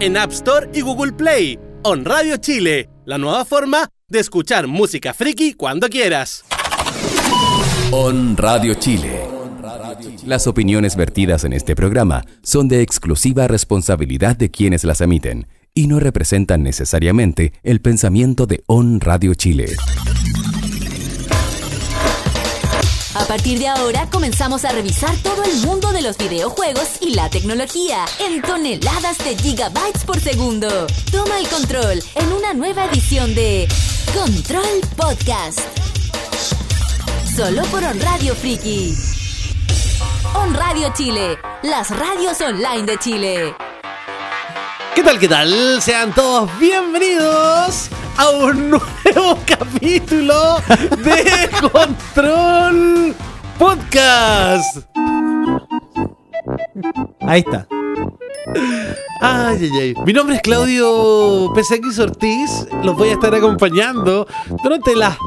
en App Store y Google Play. On Radio Chile, la nueva forma de escuchar música friki cuando quieras. On Radio Chile. Las opiniones vertidas en este programa son de exclusiva responsabilidad de quienes las emiten y no representan necesariamente el pensamiento de On Radio Chile. A partir de ahora comenzamos a revisar todo el mundo de los videojuegos y la tecnología en toneladas de gigabytes por segundo. Toma el control en una nueva edición de Control Podcast. Solo por On Radio Friki. On Radio Chile, las radios online de Chile. ¿Qué tal, qué tal? Sean todos bienvenidos a un nuevo capítulo de Control Podcast. Ahí está. Ay, ay, ay. Mi nombre es Claudio PSX Ortiz. Los voy a estar acompañando durante las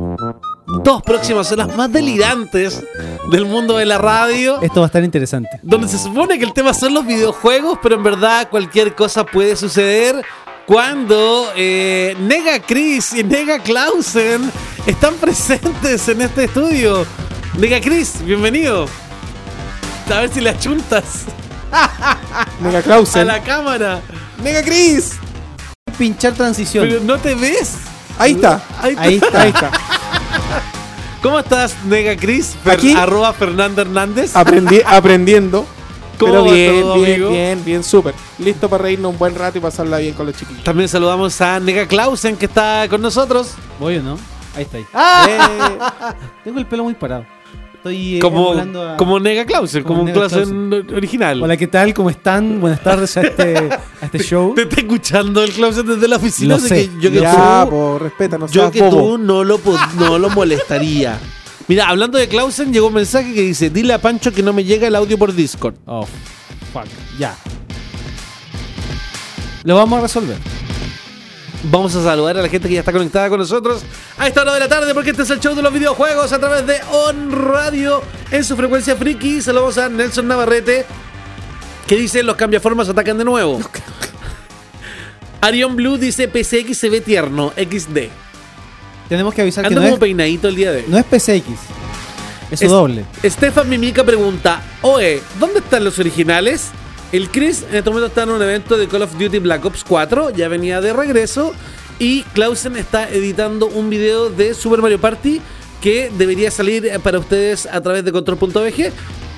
dos próximas horas más delirantes del mundo de la radio. Esto va a estar interesante. Donde se supone que el tema son los videojuegos, pero en verdad cualquier cosa puede suceder cuando eh, Nega Chris y Nega Clausen están presentes en este estudio. Nega Chris, bienvenido. A ver si le achuntas Mega a Clausen. la cámara. Mega Chris. Pinchar transición. Pero no te ves. Ahí está. Ahí está. Ahí está. Ahí está. ¿Cómo estás, Nega Chris? Fer- Aquí. Arroba Fernando Hernández. Aprendi- aprendiendo. ¿Cómo Pero bien, todo, bien, amigo? bien, bien, súper. Listo para reírnos un buen rato y pasarla bien con los chiquillos. También saludamos a Nega Clausen que está con nosotros. ¿Voy o no? Ahí está. Ahí. Eh, Tengo el pelo muy parado. Estoy eh, Como, a- como Nega Clausen, como, Como un Clausen original. Hola, ¿qué tal? ¿Cómo están? Buenas tardes a este, a este show. Te está escuchando el Clausen desde la oficina. Lo sé. que yo que ya, tú, po, respeta, no yo que bobo. tú no lo, no lo molestaría. Mira, hablando de Clausen, llegó un mensaje que dice: Dile a Pancho que no me llega el audio por Discord. Oh, fuck. Ya. Lo vamos a resolver. Vamos a saludar a la gente que ya está conectada con nosotros a esta hora de la tarde porque este es el show de los videojuegos a través de On Radio en su frecuencia friki. Saludamos a Nelson Navarrete que dice los cambiaformas atacan de nuevo. Arion Blue dice PCX se ve tierno, XD. Tenemos que avisar que Anda no como es, peinadito el día de hoy. no es PCX. Es su Es- doble. Stefan Mimica pregunta, oe, ¿dónde están los originales? El Chris en este momento está en un evento de Call of Duty Black Ops 4, ya venía de regreso, y Clausen está editando un video de Super Mario Party que debería salir para ustedes a través de control.bg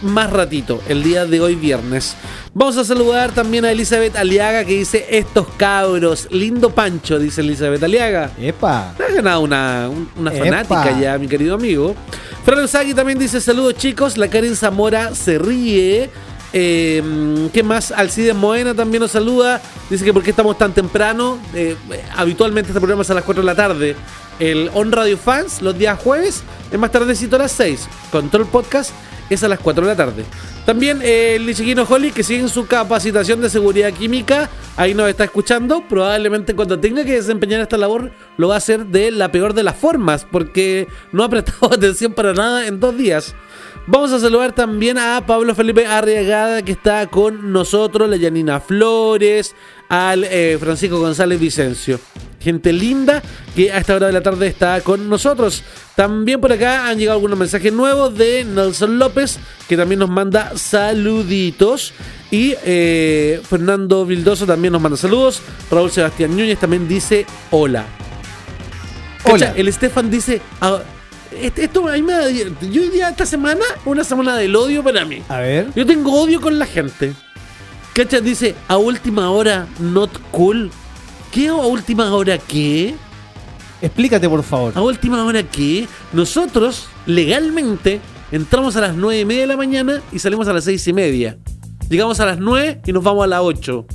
más ratito, el día de hoy viernes. Vamos a saludar también a Elizabeth Aliaga que dice, estos cabros, lindo pancho, dice Elizabeth Aliaga. ¡Epa! Te has ganado una, un- una Epa. fanática ya, mi querido amigo. Fran Usagi también dice: Saludos, chicos. La Karen Zamora se ríe. Eh, ¿Qué más? Alcides Moena también nos saluda. Dice que por qué estamos tan temprano. Eh, habitualmente este programa es a las 4 de la tarde. El On Radio Fans los días jueves es más tardecito a las 6. Control Podcast es a las 4 de la tarde. También eh, el chiquino Holly que sigue en su capacitación de seguridad química. Ahí nos está escuchando. Probablemente cuando tenga que desempeñar esta labor lo va a hacer de la peor de las formas. Porque no ha prestado atención para nada en dos días. Vamos a saludar también a Pablo Felipe Arriagada que está con nosotros, la Yanina Flores, al eh, Francisco González Vicencio. Gente linda que a esta hora de la tarde está con nosotros. También por acá han llegado algunos mensajes nuevos de Nelson López que también nos manda saluditos. Y eh, Fernando Vildoso también nos manda saludos. Raúl Sebastián Núñez también dice hola. Hola. Cacha, El Estefan dice. ah, esto a mí me da- Yo día, esta semana, una semana del odio para mí. A ver. Yo tengo odio con la gente. ¿Cacha? Dice, a última hora, not cool. ¿Qué a última hora qué? Explícate, por favor. ¿A última hora qué? Nosotros, legalmente, entramos a las 9 y media de la mañana y salimos a las 6 y media. Llegamos a las 9 y nos vamos a las 8.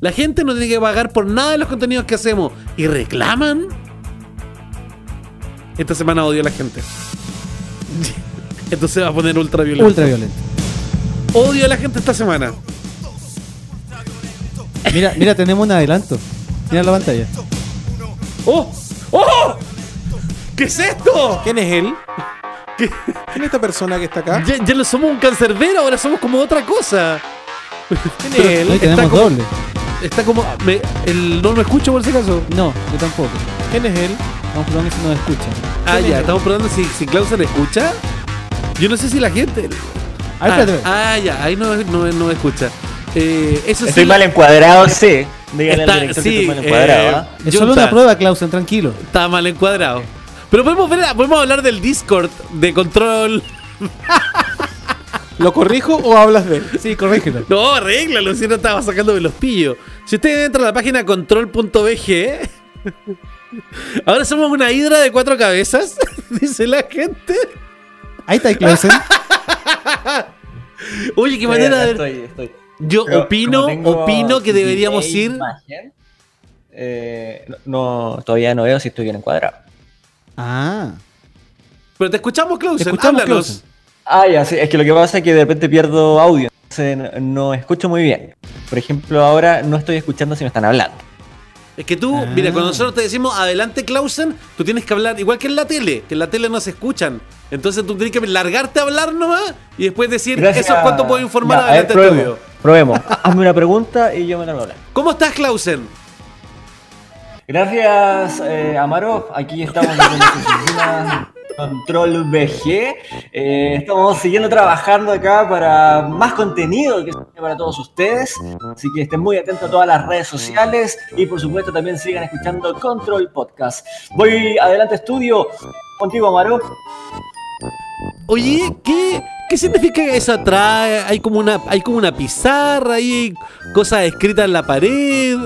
La gente no tiene que pagar por nada de los contenidos que hacemos. ¿Y reclaman? Esta semana odio a la gente. Esto se va a poner ultra violento. Ultraviolento. Odio a la gente esta semana. Mira, mira, tenemos un adelanto. Mira la pantalla. ¡Oh! ¡Oh! ¿Qué es esto? ¿Quién es él? ¿Qué? ¿Quién es esta persona que está acá? Ya, ya no somos un cancerbero, ahora somos como otra cosa. ¿Quién es él? Hoy tenemos como- doble. Está como. me- el, no me escucho por si acaso. No, yo tampoco. ¿Quién es él? Vamos probando si nos escuchan. Ah, ya, estamos probando si, si Clausen escucha. Yo no sé si la gente. A ver, ah, ah, ya, ahí no, no, no escucha. Eh, eso Estoy sí. mal encuadrado, sí. Dígale Está- al director sí, que estoy mal encuadrado. eh, ¿ah? es solo está- una prueba, Clausen, tranquilo. Está mal encuadrado. Pero podemos ver, podemos hablar del Discord de control. ¿Lo corrijo o hablas de él? Sí, corrígelo. No, arréglalo, si no estaba sacándome los pillos. Si usted entra a la página control.bg, ahora somos una hidra de cuatro cabezas, dice la gente. Ahí está, Clausen. Oye, qué Eh, manera de. estoy, estoy. Yo Pero opino, opino que deberíamos delay ir. imagen, eh, no, todavía no veo si estoy bien encuadrado. Ah. Pero te escuchamos, Clausen. Te escuchamos. Clausen. Ah, ya, sí, es que lo que pasa es que de repente pierdo audio, entonces no, no escucho muy bien. Por ejemplo, ahora no estoy escuchando si me están hablando. Es que tú, Ah. mira, cuando nosotros te decimos adelante, Clausen, tú tienes que hablar igual que en la tele, que en la tele no se escuchan. Entonces tú tienes que largarte a hablar nomás y después decir, Gracias. eso es cuánto puedo informar Ya, adelante probemos, tuyo. probemos. Hazme una pregunta y yo me la voy a hablar. ¿Cómo estás, Clausen? Gracias, eh, Amaro. Aquí estamos en oficina Control BG. Eh, estamos siguiendo trabajando acá para más contenido que para todos ustedes. Así que estén muy atentos a todas las redes sociales y por supuesto también sigan escuchando Control Podcast. Voy adelante estudio contigo, Amaro. Oye, ¿qué, qué significa eso atrás? Hay como una, hay como una pizarra, hay cosas escritas en la pared.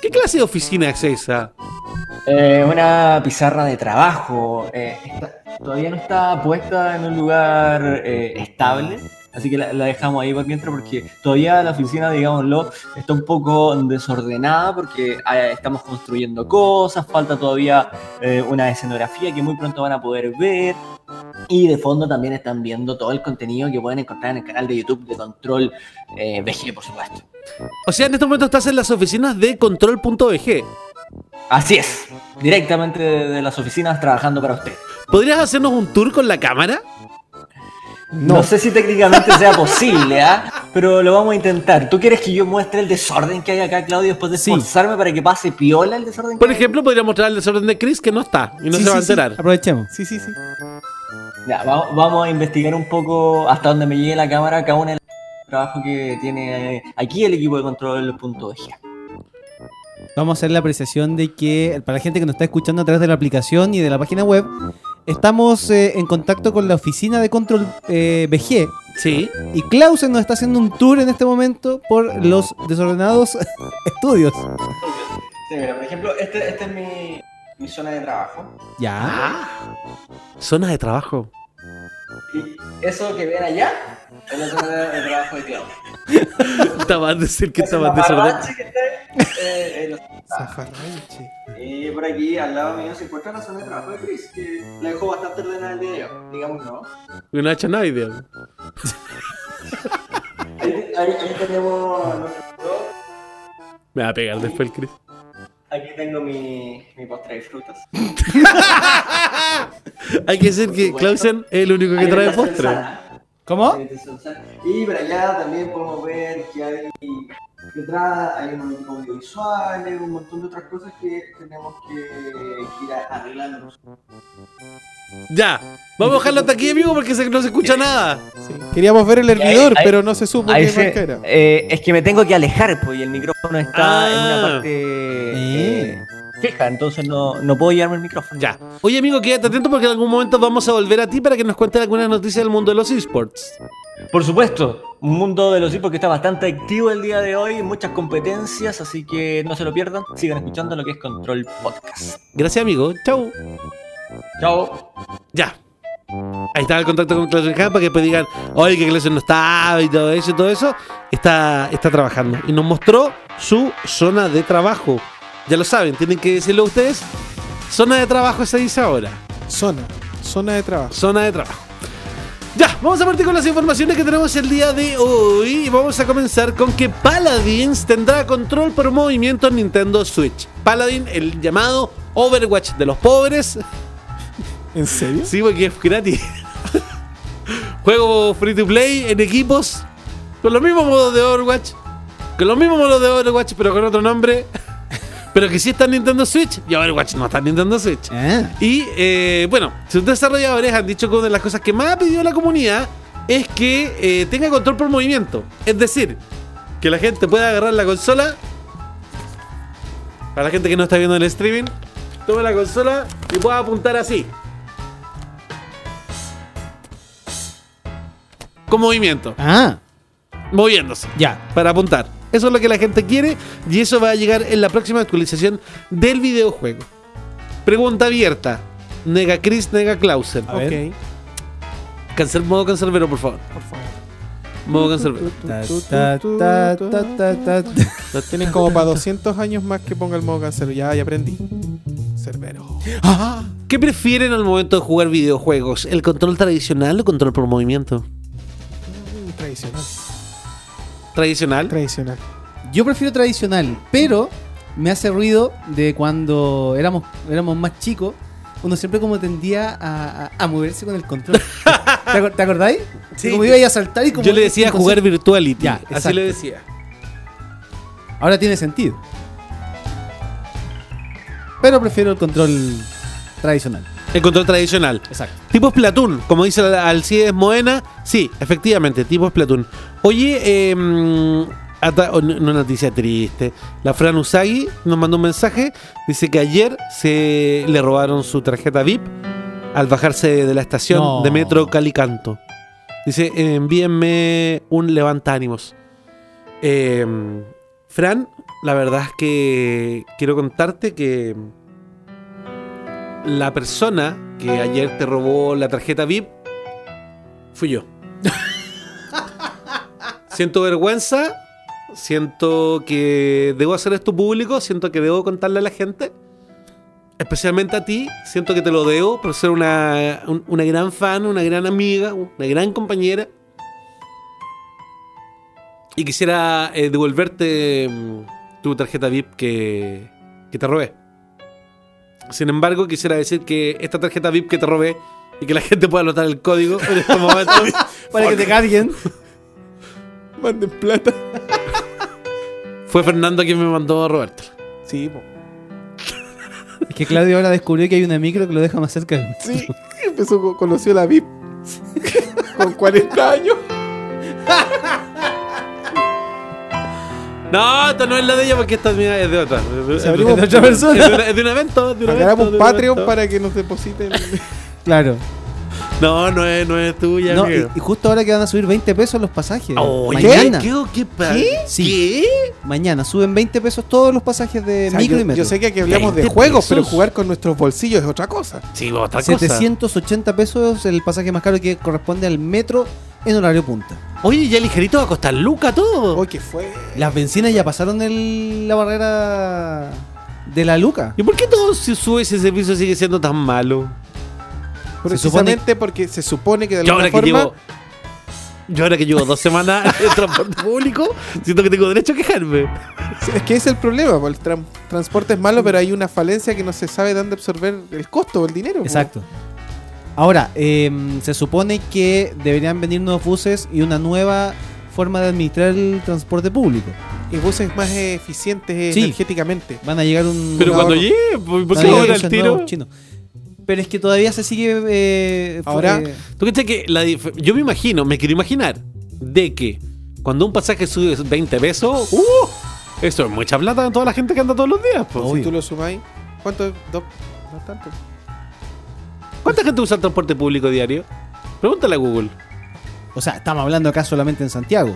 ¿Qué clase de oficina es esa? Eh, una pizarra de trabajo. eh, todavía no está puesta en un lugar eh, estable. Así que la, la dejamos ahí por mientras porque todavía la oficina, digámoslo, está un poco desordenada porque eh, estamos construyendo cosas, falta todavía eh, una escenografía que muy pronto van a poder ver. Y de fondo también están viendo todo el contenido que pueden encontrar en el canal de YouTube de Control eh, VG, por supuesto. O sea, en este momento estás en las oficinas de control.bg. Así es, directamente de, de las oficinas trabajando para usted. ¿Podrías hacernos un tour con la cámara? No. sé si técnicamente sea posible, ¿ah? Pero lo vamos a intentar. ¿Tú quieres que yo muestre el desorden que hay acá, Claudio, después de Sí. esforzarme para que pase piola el desorden? Por que hay? ejemplo, podría mostrar el desorden de Chris que no está y no Sí, se va a sí, sí. enterar. Aprovechemos. Sí, sí, sí. Ya, va- vamos a investigar un poco hasta donde me llegue la cámara, cada uno del trabajo que tiene eh, aquí el equipo de control.eg. Vamos a hacer la apreciación de que para la gente que nos está escuchando a través de la aplicación y de la página web, estamos eh, en contacto con la oficina de control eh, BG Sí. y Clausen nos está haciendo un tour en este momento por los desordenados estudios. Sí, mira, por ejemplo, esta este es mi, mi zona de trabajo. Ya. Zona de trabajo. Y eso que ven allá es la zona de trabajo de Claudio. Está mal decir que está Ese mal desordenado. mamarrache que está, eh, en los- Zafarranche. Y por aquí al lado mío se encuentra la zona de trabajo de Chris, que la dejó bastante ordenada el día de hoy, digamos, ¿no? Y no ha hecho nada ideal. Ahí, ahí- ahí tenemos nuestro- Me va a pegar después el Chris. Aquí tengo mi, mi postre de frutas. Hay que decir que Clausen es el único que trae postre. ¿Cómo? Y por allá también podemos ver que hay detrás, hay unos equipos audiovisuales, un montón de otras cosas que tenemos que, que ir arreglando. Ya. Vamos a dejarlo hasta aquí, amigo, porque se- no se escucha nada. Sí. Queríamos ver el hervidor, ahí- pero no se supo qué marca era. eh, es que me tengo que alejar, pues, y el micrófono está en Ah. una parte eh, fija, entonces no, no puedo llevarme el micrófono. Ya. Oye, amigo, quédate atento porque en algún momento vamos a volver a ti para que nos cuentes algunas noticias del mundo de los esports. Por supuesto, un mundo de los hipos que está bastante activo el día de hoy, muchas competencias, así que no se lo pierdan, sigan escuchando lo que es Control Podcast. Gracias, amigo. Chau. Chao. Ya. Ahí está el contacto con Clausen Hub para que después digan, oye, que Clausen no estaba y todo eso y todo eso. Está, está trabajando. Y nos mostró su zona de trabajo. Ya lo saben, tienen que decirlo ustedes. Zona de trabajo se dice ahora. Zona. Zona de trabajo. Zona de trabajo. Ya, vamos a partir con las informaciones que tenemos el día de hoy. Y vamos a comenzar con que Paladins tendrá control por movimiento en Nintendo Switch. Paladin, el llamado Overwatch de los pobres. ¿En serio? Sí, porque es gratis. Juego free to play en equipos. Con los mismos modos de Overwatch. Con los mismos modos de Overwatch, pero con otro nombre. Pero que sí está en Nintendo Switch. Y Overwatch no está en Nintendo Switch. Ah, Y eh, bueno, sus desarrolladores han dicho que una de las cosas que más ha pedido la comunidad es que eh, tenga control por movimiento. Es decir, que la gente pueda agarrar la consola. Para la gente que no está viendo el streaming, tome la consola y pueda apuntar así. Con movimiento, ah, moviéndose ya. para apuntar. Eso es lo que la gente quiere y eso va a llegar en la próxima actualización del videojuego. Pregunta abierta. Nega Chris, nega Clausen. Ok, Cancel, modo cancerbero, por favor. por favor. Modo cancerbero. Tienen como para 200 años más que ponga el modo cancelo. Ya, ya aprendí. Cerbero. ¿Qué prefieren al momento de jugar videojuegos? ¿El control tradicional o control por movimiento? Mm, Tradicional. Tradicional. Tradicional. Yo prefiero tradicional, pero me hace ruido de cuando éramos, éramos más chicos. Uno siempre como tendía a, a- a moverse con el control. ¿Te, acor- te acordáis? Sí. Como iba a saltar y como... Yo le decía jugar Virtuality. Ya, así exacto. le decía. Ahora tiene sentido. Pero prefiero el control tradicional. El control tradicional. Exacto. Tipo Splatoon, como dice Al- Alcides Moena. Sí, efectivamente, tipo Splatoon. Oye, eh, una noticia triste. La Fran Usagi nos mandó un mensaje. Dice que ayer se le robaron su tarjeta VIP al bajarse de la estación No. de Metro Calicanto. Dice, envíenme un levanta ánimos. Eh, Fran, la verdad es que quiero contarte que la persona que ayer te robó la tarjeta VIP fui yo. siento vergüenza, siento que debo hacer esto público, siento que debo contarle a la gente, especialmente a ti, siento que te lo debo por ser una, un- una gran fan, una gran amiga, una gran compañera. Y quisiera eh, devolverte mm, tu tarjeta VIP que, que te robé. Sin embargo, quisiera decir que esta tarjeta VIP que te robé y que la gente pueda anotar el código en este momento Para que te carguen. Manden plata. fue Fernando quien me mandó a robártela. Sí, po. Es que Claudio ahora descubrió que hay una micro que lo deja más cerca Sí. Empezó, con- conoció la VIP. Con 40 años. No, esta no es la de ella porque esta es mía, es de otra. Es de, abrimos- es de otra persona. Es de, una- es de un evento. de un evento, un Patreon evento. para que nos depositen. Claro. No, no es, no es tuya, No, y, justo ahora que van a subir 20 pesos los pasajes. Oye, Mañana. ¿Qué? ¿Qué? ¿Qué? Sí. ¿Qué? Mañana suben 20 pesos todos los pasajes de O sea, micro yo, y metro. yo sé que aquí hablamos de 20 juegos, pero jugar con nuestros bolsillos es otra cosa. Sí, otra cosa. 780 pesos el pasaje más caro que corresponde al metro en horario punta. Oye, ya ligerito va a costar Luca todo. Oye, ¿qué fue? Las bencinas ya pasaron el- la barrera de la Luca. ¿Y por qué todo si sube ese servicio sigue siendo tan malo? Precisamente porque se supone que de alguna que forma. llevo. Yo ahora que llevo dos semanas en transporte público, siento que tengo derecho a quejarme. Es que ese es el problema, po, el tran- transporte es malo, pero hay una falencia que no se sabe dónde absorber el costo o el dinero. po. Exacto. Ahora, em, se supone que deberían venir nuevos buses y una nueva forma de administrar el transporte público. Y buses más eficientes Sí. energéticamente. Van a llegar un... Pero cuando llegue, ¿por por van qué ahora el tiro? Pero es que todavía se sigue... eh, Ahora- eh, ¿Tú crees que la dif- yo me imagino, me quiero imaginar, de que cuando un pasaje sube 20 pesos, ¡uh! Eso es mucha plata en toda la gente que anda todos los días. Obvio. Si tú lo sumáis, ¿cuánto es? Dos- no tanto. ¿Cuánta gente usa el transporte público diario? Pregúntale a Google. o sea, estamos hablando acá solamente en Santiago.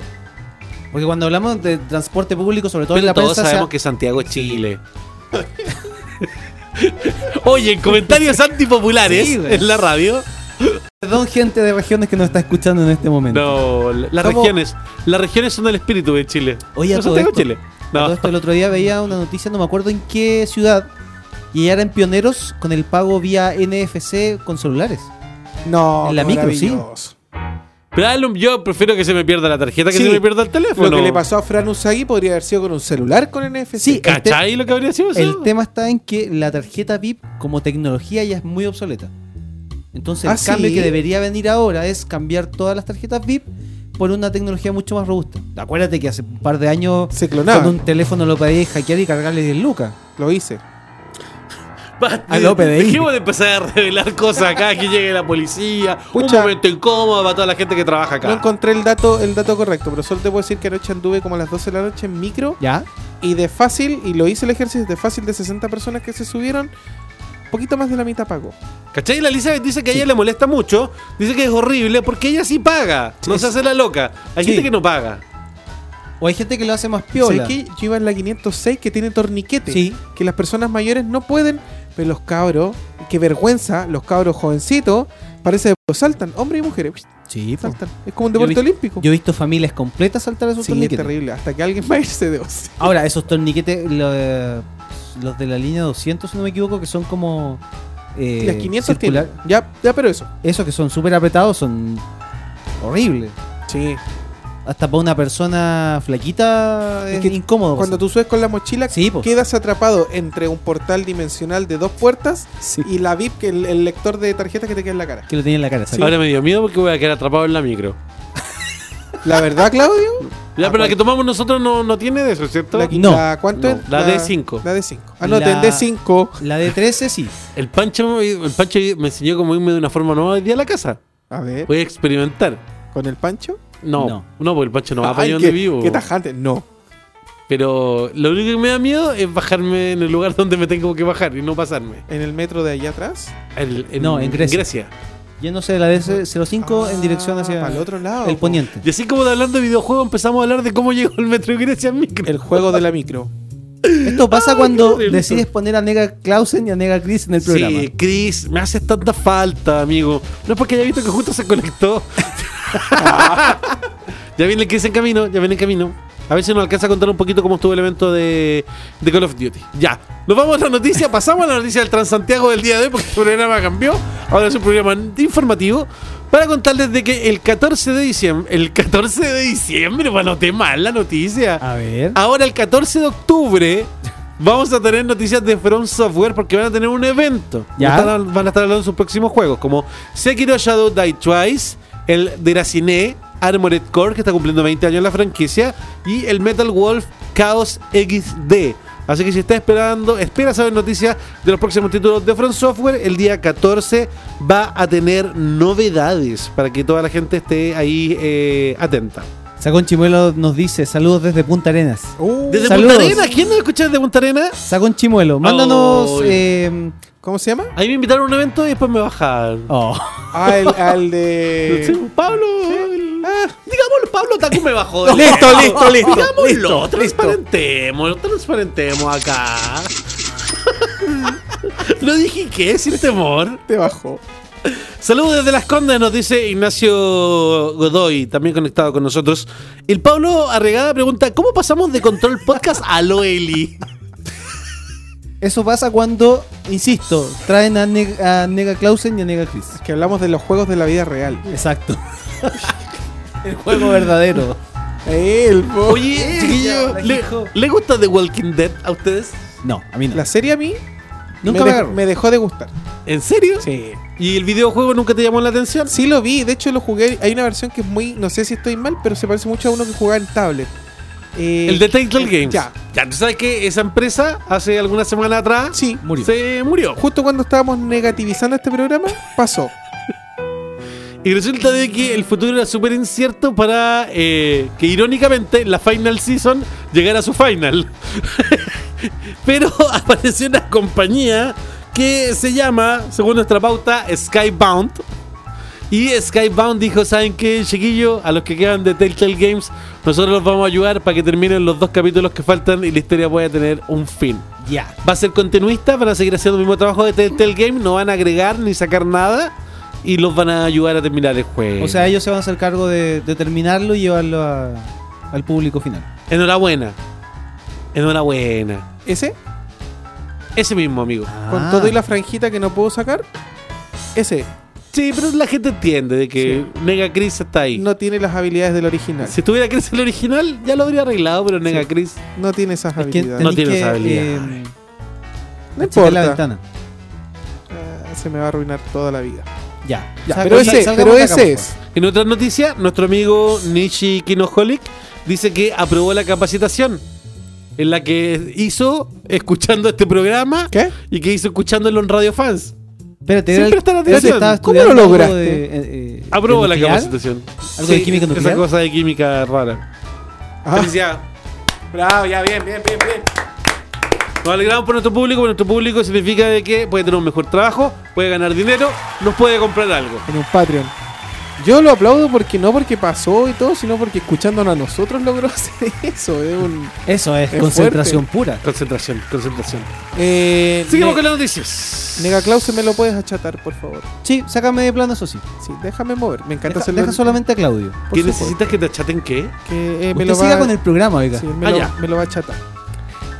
Porque cuando hablamos de transporte público, sobre todo en la todos prensa... sabemos que Santiago es Chile. Oye, en comentarios antipopulares Sí, güey. en la radio. Perdón, gente de regiones que nos está escuchando en este momento. No, la- las ¿Cómo? regiones. Las regiones son el espíritu de Chile. Oye, a No todo esto- Chile. A todo No. esto, el otro día veía una noticia, no me acuerdo en qué ciudad, y ya eran pioneros con el pago vía NFC con celulares. No, En la micro, sí. Pero yo prefiero que se me pierda la tarjeta que Sí. se me pierda el teléfono. Lo que le pasó a Fran Usagi podría haber sido con un celular con NFC. Sí, ¿Cachai lo que habría sido eso? el tema está en que la tarjeta VIP como tecnología ya es muy obsoleta. Entonces ¿Ah, el cambio sí? que debería venir ahora es cambiar todas las tarjetas VIP por una tecnología mucho más robusta. Acuérdate que hace un par de años Se clonaba. con un teléfono lo podías hackear y cargarle 10 lucas. Lo hice. Basta. Dejemos de empezar a revelar cosas acá, que llegue la policía. Pucha. un momento incómodo para toda la gente que trabaja acá. No encontré el dato, el dato correcto, pero solo te puedo decir que anoche anduve como a las 12 de la noche en micro ¿Ya? y de fácil, y lo hice el ejercicio, de fácil de 60 personas que se subieron, poquito más de la mitad pagó. ¿Cachai? La Elizabeth dice que a ella le molesta mucho. Dice que es horrible porque ella sí paga. No se hace la loca. Hay Sí. gente que no paga. O hay gente que lo hace más piola. ¿Sabes qué? Yo iba en la 506 que tiene torniquete. Sí. Que las personas mayores no pueden, pero los cabros, qué vergüenza, los cabros jovencitos, parece que saltan, hombres y mujeres. Sí. Saltan. Es como un Yo deporte olímpico. Yo he visto familias completas saltar esos sí, es torniquetes. terrible. Hasta que alguien va a irse de os. Ahora, esos torniquetes, los de la línea 200, si no me equivoco, que son como. eh, Las 500 circular- tienen. Ya, ya, pero eso. Esos que son súper apretados son horribles. Sí. Hasta para una persona flaquita es, que incómodo. Cuando tú subes con la mochila, Sí, quedas atrapado entre un portal dimensional de dos puertas Sí. y la VIP, que el, el lector de tarjeta que te queda en la cara. Que lo tenía en la cara. ¿sabes? Ahora me dio miedo porque voy a quedar atrapado en la micro. La verdad, Claudio. Ya, Ah, pero la ¿cuál? que tomamos nosotros no, no tiene de eso, ¿cierto? La, No. la- ¿Cuánto No, es? la D5. La D5. Anoten, La- D5. La de 13 sí. El Pancho, el Pancho me enseñó cómo irme de una forma nueva hoy día a la casa. A ver, Voy a experimentar. ¿con el Pancho? No, No. no, porque el Pancho no va para allá donde vivo. qué tajante. No. Pero lo único que me da miedo es bajarme en el lugar donde me tengo que bajar y no pasarme. ¿En el metro de allá atrás? El- No, en Grecia. Yéndose de la DC05 en dirección hacia el otro lado. el po. poniente. Y así como de hablando de videojuegos empezamos a hablar de cómo llegó el metro de Grecia en micro. El juego de la micro. Esto pasa Ah, cuando decides poner a Nega Clausen y a Nega Chris en el programa. Sí, Chris, me haces tanta falta, amigo. No es porque haya visto que justo se conectó. ya viene el Chris en camino, ya viene en camino. A ver si nos alcanza a contar un poquito cómo estuvo el evento de, de Call of Duty. Ya, nos vamos a la noticia, pasamos a la noticia del Transantiago del día de hoy porque el programa cambió. Ahora es un programa informativo para contarles de que el 14 de diciembre, el 14 de diciembre, bueno, te mal la noticia. A ver. Ahora el 14 de octubre vamos a tener noticias de From Software porque van a tener un evento. Ya. Van a estar hablando de sus próximos juegos como Sekiro Shadow Die Twice, el Deracine Armored Core que está cumpliendo 20 años en la franquicia y el Metal Wolf Chaos XD. Así que si está esperando, espera saber noticias de los próximos títulos de From Software, el día 14 va a tener novedades para que toda la gente esté ahí eh, atenta. Sacón Chimuelo nos dice saludos desde Punta Arenas. Uh, Desde Saludos. Punta Arenas, ¿quién nos escucha desde Punta Arenas? Sacón Chimuelo, mándanos. Oh, eh, ¿Cómo se llama? Ahí me invitaron a un evento y después me bajaron. oh. Ah, el, al de. Sí, Pablo. el- ah, digámoslo, Pablo Taco me bajó. Listo, listo, listo, Digámoslo, listo, transparentemos, transparentemos acá. Lo dije que sin temor. Te bajó. Saludos desde Las Condes, nos dice Ignacio Godoy, también conectado con nosotros. El Pablo Arregada pregunta: ¿Cómo pasamos de Control Podcast a Loeli? Eso pasa cuando, insisto, traen a, a Nega Clausen y a Nega Chris. Que hablamos de los juegos de la vida real. Exacto. El juego verdadero. El Oye, chiquillo, ¿le. ¿le gusta The Walking Dead a ustedes? No, a mí no. La serie a mí Nunca me, me dejó de gustar. ¿En serio? Sí. ¿Y el videojuego nunca te llamó la atención? Sí lo vi, de hecho lo jugué. Hay una versión que es muy, no sé si estoy mal, pero se parece mucho a uno que jugaba en tablet. Eh, El de Telltale el- Games. Ya. Ya, tú sabes que esa empresa hace algunas semanas atrás Sí, Murió. se murió. justo cuando estábamos negativizando este programa, pasó. Y resulta de que el futuro era súper incierto para eh, que irónicamente la Final Season llegara a su final. Pero apareció una compañía que se llama, según nuestra pauta, Skybound. Y Skybound dijo, ¿saben qué, chiquillo? A los que quedan de Telltale Games, nosotros los vamos a ayudar para que terminen los dos capítulos que faltan y la historia pueda tener un fin. Ya. Va a ser continuista, van a seguir haciendo el mismo trabajo de Telltale Game, no van a agregar ni sacar nada y los van a ayudar a terminar el juego. O sea, ellos se van a hacer cargo de, de terminarlo y llevarlo a- al público final. enhorabuena. Enhorabuena. Ese, Ese mismo, amigo. con Ah. todo y la franjita que no puedo sacar, ese Sí, pero la gente entiende de que Nega Chris está ahí. no tiene las habilidades del original. Si tuviera Chris el original, ya lo habría arreglado, pero Nega Chris. No tiene esas Es que habilidades. No tiene que, esa habilidad. no achicar la importa. ventana. Ah, se me va a arruinar toda la vida. Ya. Ya, pero ese, pero ese es. favor. En otra noticia, nuestro amigo Nishi Kinoholic dice que aprobó la capacitación en la que hizo escuchando este programa ¿Qué? y que hizo escuchándolo en Radio Fans. Espérate, Siempre era- está la atención. ¿Cómo lo lograste? de, eh, eh, Aprobó de la capacitación. ¿Algo de química nuclear? Esa cosa de química rara. Ah, Felicidad. bravo, ya, bien, bien, bien, bien. Nos alegramos por nuestro público, porque nuestro público significa de que puede tener un mejor trabajo, puede ganar dinero, nos puede comprar algo. En un Patreon. Yo lo aplaudo porque no porque pasó y todo, sino porque escuchándonos a nosotros logró hacer eso. Es un. Eso es, Es concentración pura. Concentración, concentración. Eh, Seguimos Ne- con las noticias. Nega Claus, ¿me lo puedes achatar, por favor? Sí, sácame de plano, eso sí. Sí, déjame mover. Me encanta Deja, hacerlo. deja solamente a Claudio. ¿Qué necesitas que te achaten qué? Que eh, me Usted lo siga va con el programa, oiga. sí, me, Ah, lo, ya. me lo va a achatar.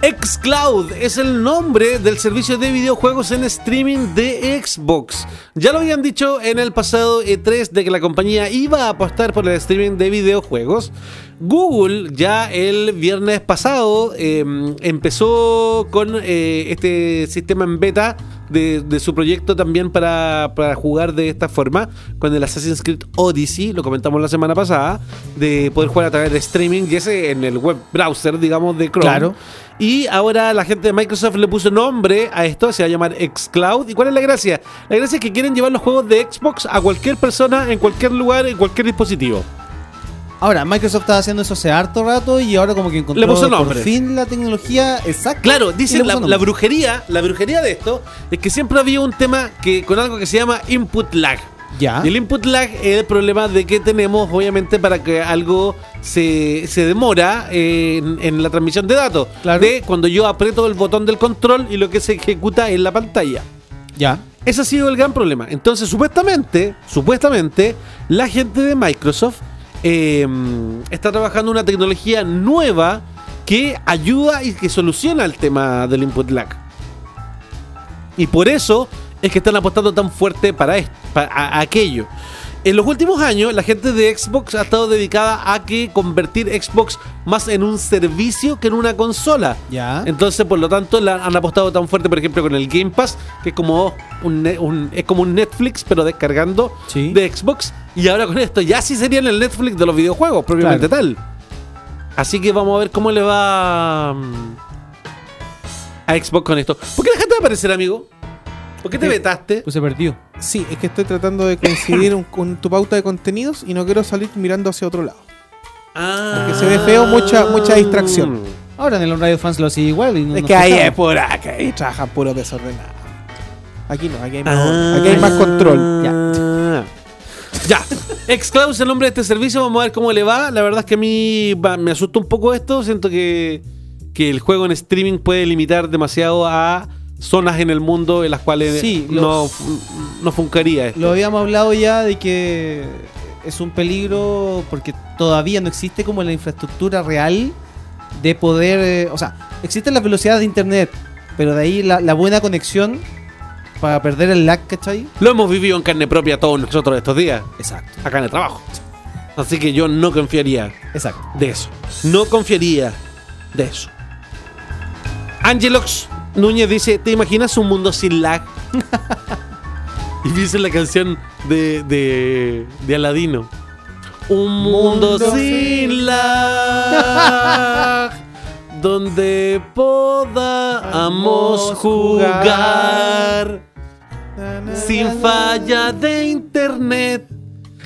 xCloud es el nombre del servicio de videojuegos en streaming de Xbox. Ya lo habían dicho en el pasado E3 de que la compañía iba a apostar por el streaming de videojuegos. Google ya el viernes pasado eh, empezó con eh, este sistema en beta de, de su proyecto también para, para jugar de esta forma con el Assassin's Creed Odyssey, lo comentamos la semana pasada, de poder jugar a través de streaming y ese en el web browser, digamos, de Chrome. Claro. Y ahora la gente de Microsoft le puso nombre a esto, se va a llamar xCloud. ¿Y cuál es la gracia? La gracia es que quieren llevar los juegos de Xbox a cualquier persona, en cualquier lugar, en cualquier dispositivo. Ahora, Microsoft estaba haciendo eso hace harto rato y ahora como que encontró Le puso por fin la tecnología exacta. Claro, y dice le la, la brujería, la brujería de esto es que siempre había un tema que con algo que se llama input lag. Ya. Y el input lag es el problema de que tenemos, obviamente, para que algo se, se demora eh, en, en la transmisión de datos. Claro. De cuando yo aprieto el botón del control y lo que se ejecuta en la pantalla. Ya. Ese ha sido el gran problema. Entonces, supuestamente, supuestamente, la gente de Microsoft eh, está trabajando una tecnología nueva que ayuda y que soluciona el tema del input lag. Y por eso es que están apostando tan fuerte para, esto, para a- a aquello. En los últimos años, la gente de Xbox ha estado dedicada a que convertir Xbox más en un servicio que en una consola. Ya. Entonces, por lo tanto, la han apostado tan fuerte, por ejemplo, con el Game Pass, que es como un, es como un Netflix, pero descargando Sí. de Xbox. Y ahora con esto, ya sí serían el Netflix de los videojuegos, propiamente tal. Así que vamos a ver cómo le va mm, a Xbox con esto. ¿Por qué dejaste de aparecer, amigo? ¿Por qué te vetaste? Pues se perdió. Sí, es que estoy tratando de coincidir un- con tu pauta de contenidos y no quiero salir mirando hacia otro lado. Ah. porque se ve feo, mucha- mucha distracción. Ahora en el Radio Fans lo sigue igual. Y no es nos que ahí es quejamos. pura, que ahí trabajan puro desordenado. Aquí no, aquí hay más, Ah. aquí hay más control. Ya. Ya. Xcloud es el nombre de este servicio. Vamos a ver cómo le va. La verdad es que a mí va- me asusta un poco esto. Siento que, que el juego en streaming puede limitar demasiado a zonas en el mundo en las cuales Sí, no, no funcaría esto. Lo habíamos hablado ya de que es un peligro porque todavía no existe como la infraestructura real de poder. eh, o sea, existen las velocidades de internet, pero de ahí la, la buena conexión para perder el lag, ¿cachai? Lo hemos vivido en carne propia todos nosotros estos días, Exacto, acá en el trabajo. Así que yo no confiaría exacto. de eso. No confiaría de eso. Angelox Núñez dice, ¿te imaginas un mundo sin lag? y dice la canción de, de, de Aladino. Un mundo, Mundo sin lag. donde podamos jugar sin falla de internet.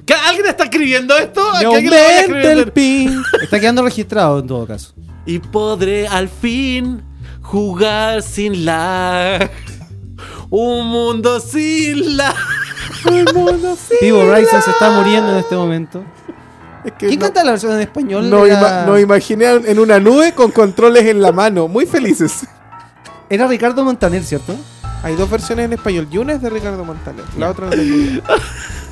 ¿Que ¿Alguien está escribiendo esto? Me ¿Que alguien lo vaya aumenta el ping. Está quedando registrado en todo caso. Y podré al fin jugar sin lag. Un mundo sin lag. El mundo sin Bryson lag. se está muriendo en este momento. Es que ¿Quién no- canta la versión en español? No, era, ima- nos imaginé en una nube con controles en la mano, muy felices. era Ricardo Montaner, ¿cierto? Hay dos versiones en español y una es de Ricardo Montaner, la otra no tengo idea.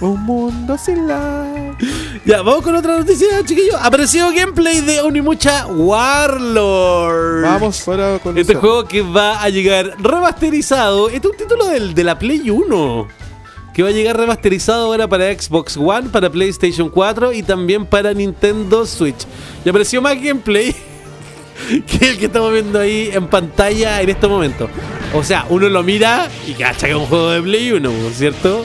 Un mundo sin la. Ya, vamos con otra noticia, chiquillos. Apareció gameplay de Onimucha Warlord. Vamos para con Este juego que va a llegar remasterizado. Este es un título del, de la Play 1. Que va a llegar remasterizado ahora para Xbox One, para PlayStation 4 y también para Nintendo Switch. Y apareció más gameplay que el que estamos viendo ahí en pantalla en este momento. O sea, uno lo mira y cacha que es un juego de Play 1, ¿cierto?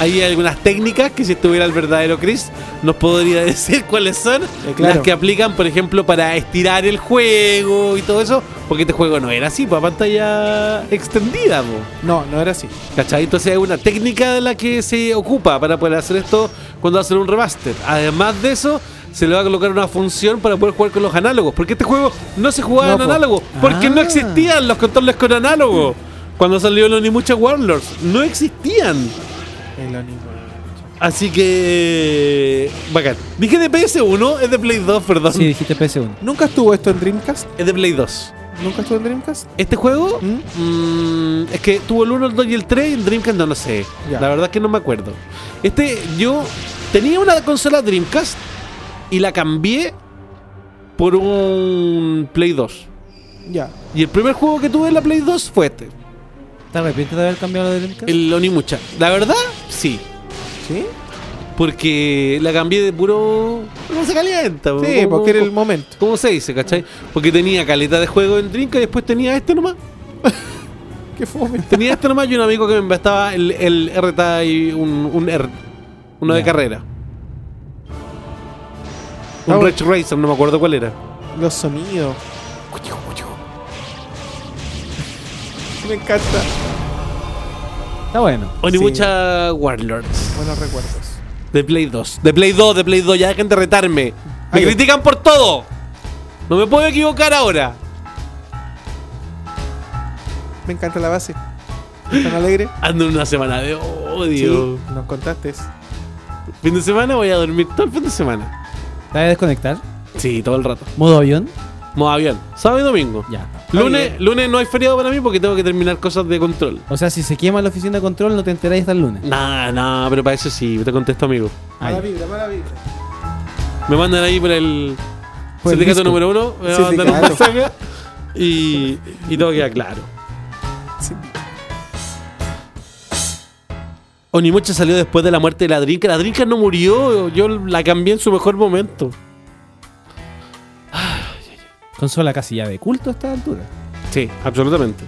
Hay algunas técnicas que si estuviera el verdadero Chris nos podría decir cuáles son claro. las que aplican, por ejemplo, para estirar el juego y todo eso, porque este juego no era así, para pantalla extendida, po. No, no era así. ¿Cachai? Entonces hay una técnica de la que se ocupa para poder hacer esto cuando hacen un remaster. Además de eso, se le va a colocar una función para poder jugar con los análogos. Porque este juego no se jugaba No, en po. análogo. Porque Ah. no existían los controles con análogo. Cuando salió el Onimucha Warlords, no existían. El anime. Así que. Bacán. Dije de PS1, es de Play 2, perdón. Sí, dijiste PS1. ¿Nunca estuvo esto en Dreamcast? Es de Play 2. ¿Nunca estuvo en Dreamcast? Este juego ¿Mm? mm, es que tuvo el 1, el 2 y el 3 y en Dreamcast no lo sé. Ya. La verdad es que no me acuerdo. Este, yo tenía una consola Dreamcast y la cambié por un Play 2. Ya. Y el primer juego que tuve en la Play 2 fue este, ¿Te arrepientes de haber cambiado de Dreamcast? el Onimucha. La verdad, sí. ¿Sí? Porque la cambié de puro. No se calienta. Sí, como- porque era el momento. ¿Cómo se dice, cachai? Porque tenía caleta de juego en Dreamcast y después tenía este nomás. ¿Qué fue? Tenía este nomás y un amigo que me investaba el, el RTA y un, un R. Uno de Ya. carrera. Un Ah, bueno. Ridge Racer, no me acuerdo cuál era. Los sonidos. Me encanta. Está bueno. Onimucha Warlords. Buenos recuerdos. De Play 2. De Play 2, de Play 2. Ya dejen de retarme. Me Ahí. critican por todo. No me puedo equivocar ahora. Me encanta la base. ¿Tan alegre? Ando en una semana de odio. Sí, nos contaste. Fin de semana voy a dormir todo el fin de semana. ¿Te vas a desconectar? Sí, todo el rato. ¿Modo avión? Modo avión. Sábado y domingo. Ya. Lunes, lunes no hay feriado para mí porque tengo que terminar cosas de control. O sea, si se quema la oficina de control, no te enteráis hasta el lunes. Nah, nah, pero para eso sí, te contesto, amigo. Mala vibra, mala vibra. Me mandan ahí por el Por el sindicato disco. número uno, me mandan un Sindicato. mensaje y, y todo queda claro. Sí. Onimucha salió después de la muerte de la Drinka. La Drinka no murió, yo la cambié en su mejor momento. Consola casi ya de culto a esta altura. Sí, absolutamente.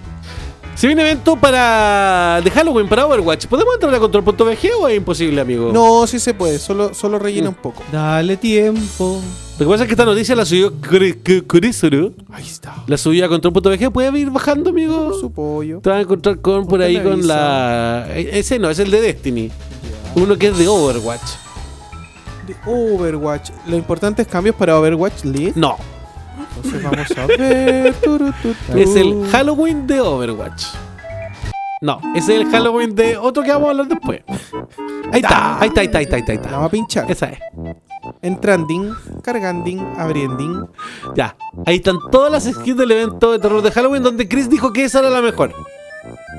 Se viene evento para de Halloween para Overwatch. ¿Podemos entrar a control.bg o es imposible, amigo? No, sí se puede. Solo, solo rellena un poco. Dale tiempo. Lo que pasa es que esta noticia la subió Kuri- Ku- Kurizuru. Ahí está. La subió a control.bg. ¿Puede ir bajando, amigo? Su pollo. Te vas a encontrar con por ahí con la. e- Ese no, es el de Destiny. Uno que es de Overwatch. De Overwatch. Lo importante es cambios para Overwatch League. No, Entonces vamos a ver. Es el Halloween de Overwatch. No, ese es el Halloween de otro que vamos a hablar después. Ahí está, ahí está, ahí está, ahí está, ahí está. vamos a pinchar. Esa es. Entranding, carganding, abriending. Ya. Ahí están todas las skins del evento de terror de Halloween donde Chris dijo que esa era la mejor.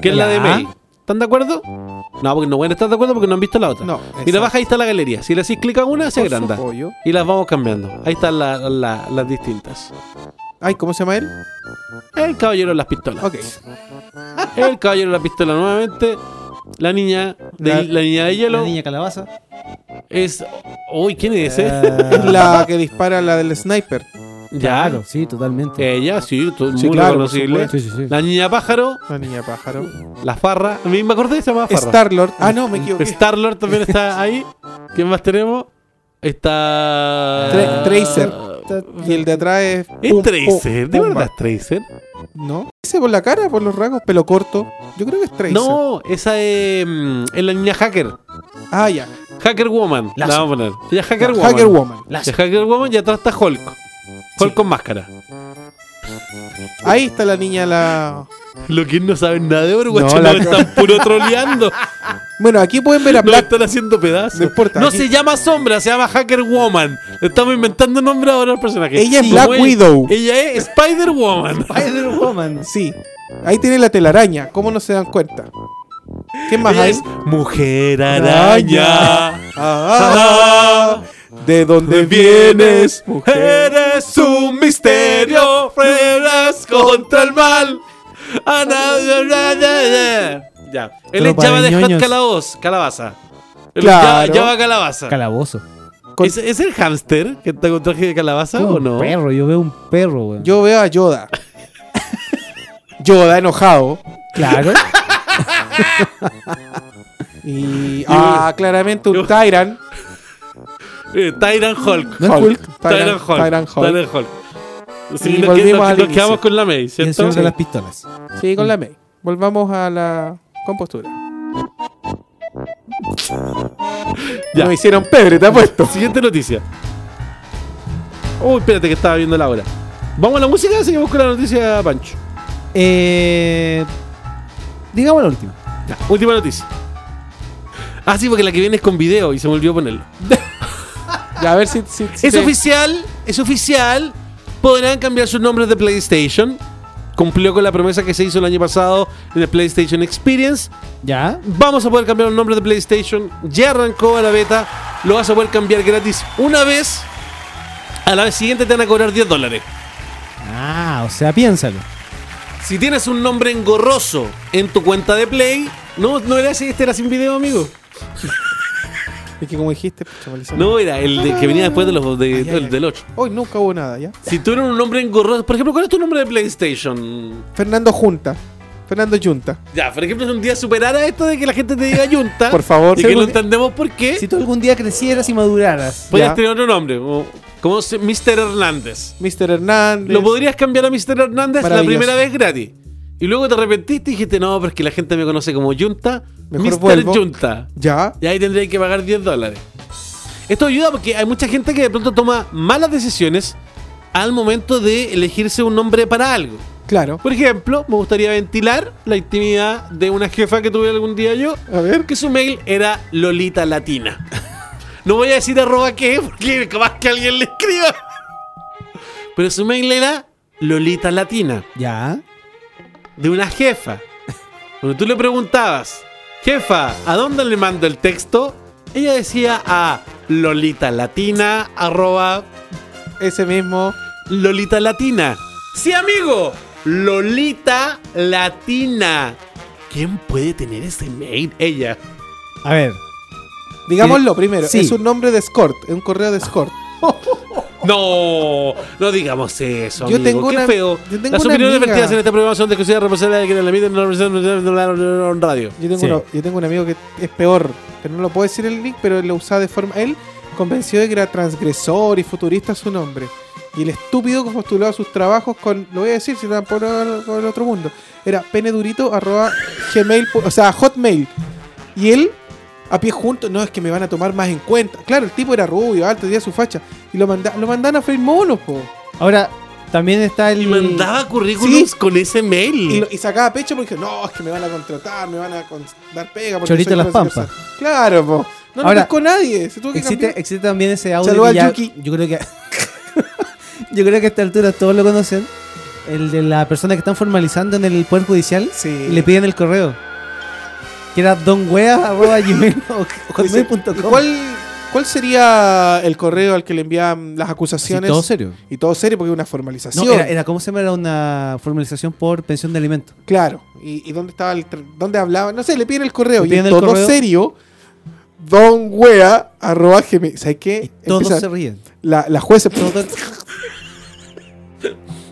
Que es la de. May. ¿Están de acuerdo? No, porque no pueden estar de acuerdo porque no han visto la otra. No, Mira, esa. baja, ahí está la galería. Si le haces clic a una, se agranda. Y las vamos cambiando. Ahí están la- la- las distintas. Ay, ¿cómo se llama él? El caballero de las pistolas. Ok. El caballero de la pistola nuevamente. La niña de, la, La- niña de La hielo niña calabaza. es. Uy, ¿quién es ese? Es la que dispara la del sniper. Ya. Claro, sí, totalmente. Ella, sí, todo, Sí, muy claro, reconocible. Sí, sí, sí. La niña pájaro, La niña pájaro. la farra. A mí me acordé, se llama farra. Star-Lord. Ah, no, me equivoqué. Star-Lord también está ahí. ¿Quién más tenemos? Está. Tra- Tracer. Y el de atrás es. Es Tracer. ¿De verdad es Tracer? No. Ese por la cara, por los rasgos, pelo corto. Yo creo que es Tracer. No, esa es, mm, es la niña hacker. Ah, ya. Hacker Woman. La vamos a poner. Ella es Hacker Woman. Hacker Woman. Ya, Hacker Woman y atrás está Hulk. Hulk con máscara. Ahí está la niña, la. Lo que no saben nada de Overwatch, No, no, la- están puro troleando. Bueno, aquí pueden ver a No Black. están haciendo pedazos. No importa, No aquí- se llama Sombra, se llama Hacker Woman. Le estamos inventando nombre ahora al personaje. Ella es Black Widow. Ella es Spider Woman. Spider-Woman. Sí. Ahí tiene la telaraña. ¿Cómo no se dan cuenta? ¿Qué más hay? es Mujer Araña. Ah, ¿De dónde vienes, mujer? Eres un misterio, frenas contra el mal. A nadie- Ya. Él es Java de Hot ñoños. Calaboz, calabaza. Él Claro. Java Calabaza. Calabozo. Con- ¿Es, es el hámster que está con traje de calabaza o un no? perro, yo veo un perro, weón. Yo veo a Yoda. Yoda enojado. Claro. Y. Ah, claramente un Tyrant. Eh, Tyrant Hulk. ¿No Hulk? Tyrant Hulk. Tyrant Hulk. Tyrant Hulk. Sí, Y nos, volvimos quedamos- al nos inicio. quedamos con la May, Y el ¿cierto? de las pistolas. Sí, con la May. Volvamos a la compostura. Ya. Me hicieron pebre, te apuesto. Siguiente noticia. Uy, espérate que estaba viendo la hora. ¿Vamos a la música seguimos con la noticia, Pancho? Eh, digamos la última. Ya, última noticia. Ah, sí, porque la que viene es con video y se me olvidó ponerlo. A ver si. si- si Es oficial, es oficial. Podrán cambiar sus nombres de PlayStation. Cumplió con la promesa que se hizo el año pasado en el PlayStation Experience. ¿Ya? Vamos a poder cambiar los nombres de PlayStation. Ya arrancó a la beta. Lo vas a poder cambiar gratis una vez. A la vez siguiente te van a cobrar 10 dólares. Ah, o sea, piénsalo. Si tienes un nombre engorroso en tu cuenta de Play, no, no era ese, este era sin video, amigo. Es que como dijiste, pucha. No, era el de, que venía después de los de- Ay, ay, del, ay. del 8. Hoy nunca hubo nada, ¿ya? Si tú eres un nombre engorroso, por ejemplo, ¿cuál es tu nombre de PlayStation? Fernando Junta. Fernando Junta. Ya, por ejemplo, si un día superara esto de que la gente te diga Junta. Por favor, Y si que algún- entendemos por qué. Si tú algún día crecieras y maduraras. Podrías tener otro nombre, como, como Mr. Hernández. Mr. Hernández. Lo podrías cambiar a Mr. Hernández la primera vez gratis. Y luego te arrepentiste y dijiste, no, pero es que la gente me conoce como Junta. Mejor Mr. Junta. Ya. Y ahí tendría que pagar 10 dólares. Esto ayuda porque hay mucha gente que de pronto toma malas decisiones al momento de elegirse un nombre para algo. Claro. Por ejemplo, me gustaría ventilar la intimidad de una jefa que tuve algún día yo, A ver. que su mail era Lolita Latina. No voy a decir arroba qué, porque capaz que alguien le escriba. Pero su mail era Lolita Latina, ¿Ya? De una jefa. Cuando tú le preguntabas, jefa, ¿a dónde le mando el texto? Ella decía a Lolita Latina, arroba Ese mismo. Lolita Latina. Sí, amigo. Lolita Latina. ¿Quién puede tener ese mail? Ella. A ver. Digámoslo primero. Sí. Es un nombre de escort. Es un correo de escort. No, no digamos eso. Yo amigo. tengo Qué una- feo. yo tengo Las una opiniones amiga- vertidas en este programa son de exclusiva responsabilidad de quienes la emiten en la radio. Yo tengo, Sí. uno- yo tengo un amigo que es peor. Que no lo puedo decir el link, pero lo usaba de forma. Él convenció de que era transgresor y futurista su nombre. Y el estúpido que postulaba sus trabajos con. Lo voy a decir si tampoco con el otro mundo. Era penedurito arroba gmail. O sea, hotmail. Y él, a pie junto, no es que me van a tomar más en cuenta. Claro, el tipo era rubio, alto, tenía su facha. Y lo, manda, lo mandaban a freír monos, po. Ahora, también está el. Y mandaba currículums Sí. con ese mail. Y, lo- y sacaba pecho porque no, es que me van a contratar, me van a con- dar pega. porque Chorito las transversal". pampas. Claro, po. No Ahora, lo pescó nadie. Se tuvo que Existe, cambiar. existe también ese audio. Saluda que al ya- Yuki. Yo creo que. yo creo que a esta altura todos lo conocen. El de la persona que están formalizando en el Poder Judicial. Sí. Y le piden el correo. Que era donwea.gmail o Dice, hotmail.com. ¿Cuál, ¿Cuál sería el correo al que le envían las acusaciones? todo serio. Y todo serio porque es una formalización. No, era, era, ¿cómo se llama? Era una formalización por pensión de alimentos. Claro. ¿Y, y dónde estaba el dónde hablaba? No sé, le piden el correo. Y en el todo correo. serio, don wea arroba gmail. ¿Sabes qué? Y todos Empieza- se ríen. la, la jueza.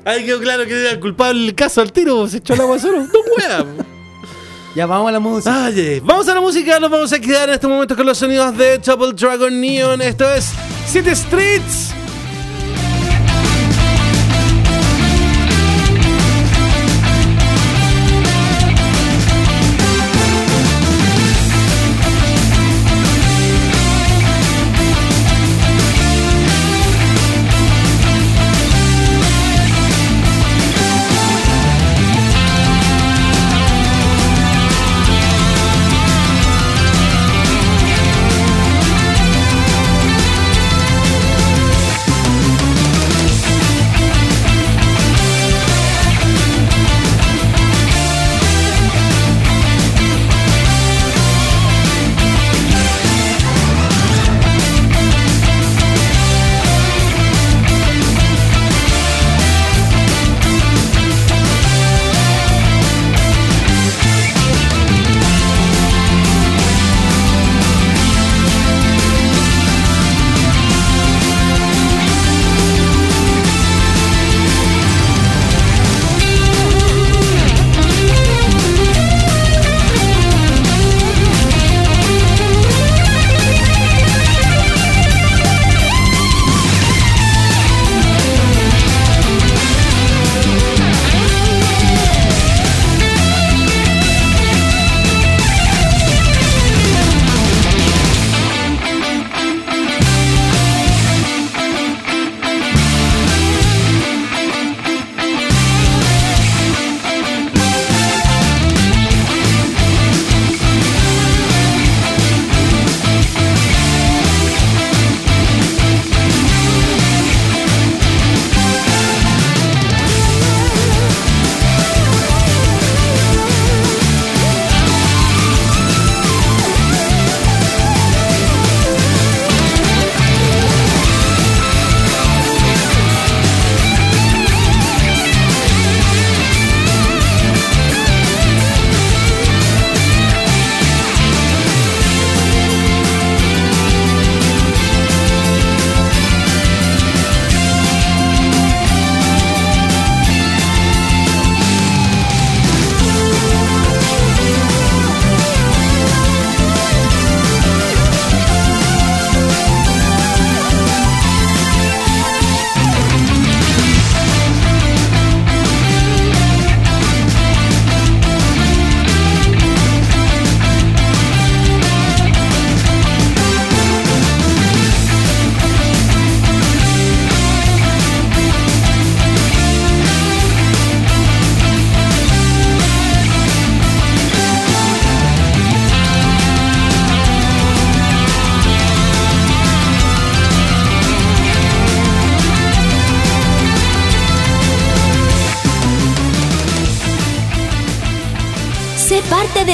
Ay, quedó claro que era el culpable del caso al tiro. Se echó el agua solo. No pueda. Ya vamos a la música. Ay. Vamos a la música, nos vamos a quedar en este momento con los sonidos de Double Dragon Neon. Esto es City Streets.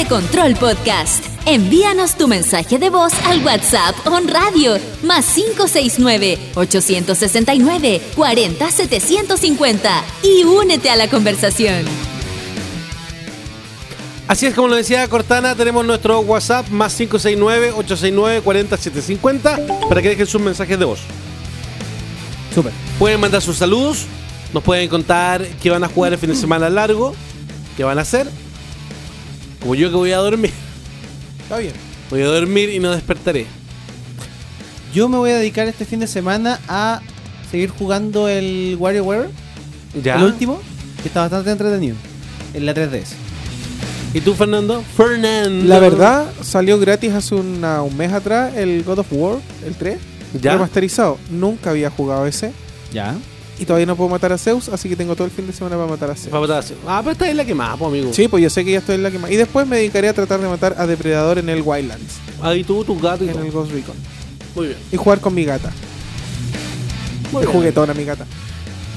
Control Podcast. Envíanos tu mensaje de voz al WhatsApp On Radio más 569-869-40750 y únete a la conversación. Así es como lo decía Cortana, tenemos nuestro WhatsApp más 569-869-40750 para que dejen sus mensajes de voz. Súper. Pueden mandar sus saludos, nos pueden contar qué van a jugar el fin de semana largo, qué van a hacer. Como yo que voy a dormir, Está bien. voy a dormir y no despertaré. Yo me voy a dedicar este fin de semana a seguir jugando el WarioWare, ¿Ya? el último, que está bastante entretenido, en la 3DS. ¿Y tú, Fernando? Fernando. La verdad, salió gratis hace una- un mes atrás el God of War, el 3, ¿Ya? remasterizado. Nunca había jugado ese. Ya. Y todavía no puedo matar a Zeus, así que tengo todo el fin de semana para matar a Zeus. Para matar a- Ah, pero esta es la que más, pues, amigo. Sí, pues yo sé que ya estoy en la que más. Y después me dedicaré a tratar de matar a Depredador en el Wildlands, Ahí tú, tu gato y en todo. el Ghost Recon. Muy bien. Y jugar con mi gata. Muy bien. juguetona mi gata.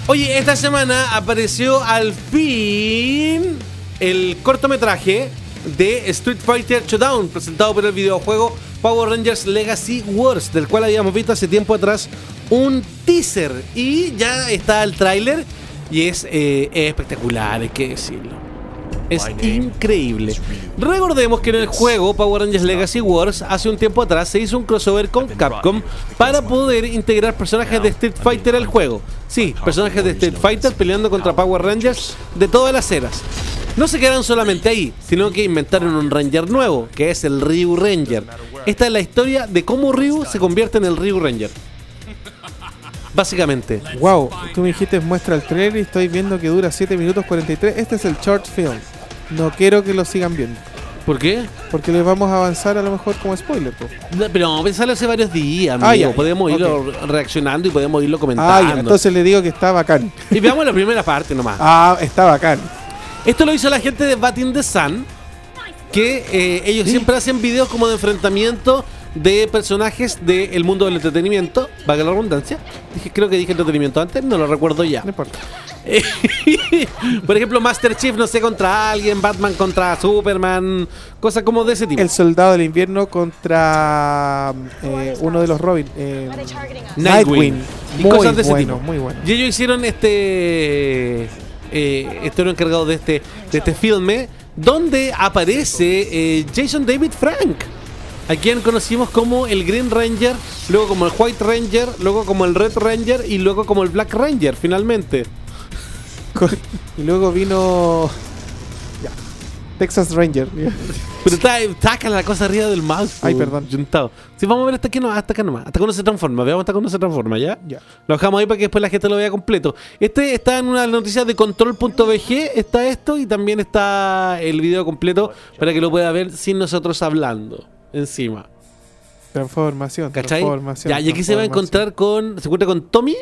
Oye, esta semana apareció al fin el cortometraje de Street Fighter Showdown, presentado por el videojuego Power Rangers Legacy Wars, del cual habíamos visto hace tiempo atrás un teaser. Y ya está el tráiler y es, eh, es espectacular, hay que decirlo. Es increíble. Recordemos que en el juego Power Rangers Legacy Wars hace un tiempo atrás se hizo un crossover con Capcom para poder integrar personajes de Street Fighter al juego. Sí, personajes de Street Fighter peleando contra Power Rangers de todas las eras. No se quedaron solamente ahí, sino que inventaron un Ranger nuevo, que es el Ryu Ranger. Esta es la historia de cómo Ryu se convierte en el Ryu Ranger. Básicamente. Wow, tú me dijiste muestra el trailer y estoy viendo que dura 7 minutos 43. Este es el short film. No quiero que lo sigan viendo. ¿Por qué? Porque les vamos a avanzar a lo mejor como spoiler. po. No, Pero pensarlo hace varios días, Ah, amigo. ya, podemos irlo reaccionando y podemos irlo comentando. Ah, ya, entonces le digo que está bacán. Y veamos la primera parte nomás. Ah, está bacán. Esto lo hizo la gente de Batting the Sun, que eh, ellos siempre hacen videos como de enfrentamiento de personajes del mundo del entretenimiento. Valga la redundancia. Dije, creo que dije entretenimiento antes, no lo recuerdo ya. No importa. Por ejemplo, Master Chief, no sé, contra alguien, Batman contra Superman, cosas como de ese tipo. El soldado del invierno contra eh, uno de los Robin. eh, Nightwing. Y Muy cosas de ese bueno, tipo. muy bueno. Y ellos hicieron este. Eh, estuvieron encargados de este, de este filme, donde aparece eh, Jason David Frank, a quien conocimos como el Green Ranger, luego como el White Ranger, luego como el Red Ranger y luego como el Black Ranger, finalmente. Y luego vino. Texas Ranger. Pero está, está acá la cosa arriba del mouse. Ay, perdón. juntado. Sí, vamos a ver hasta aquí, no, hasta acá nomás. Hasta cuando se transforma. Veamos hasta cuando se transforma, ¿ya? Ya. Lo dejamos ahí para que después la gente lo vea completo. Este está en una noticia de control.bg. Está esto y también está el video completo para que lo pueda ver sin nosotros hablando encima. Transformación. ¿Cachai? Transformación. Ya, y aquí se va a encontrar con. Se encuentra con Tommy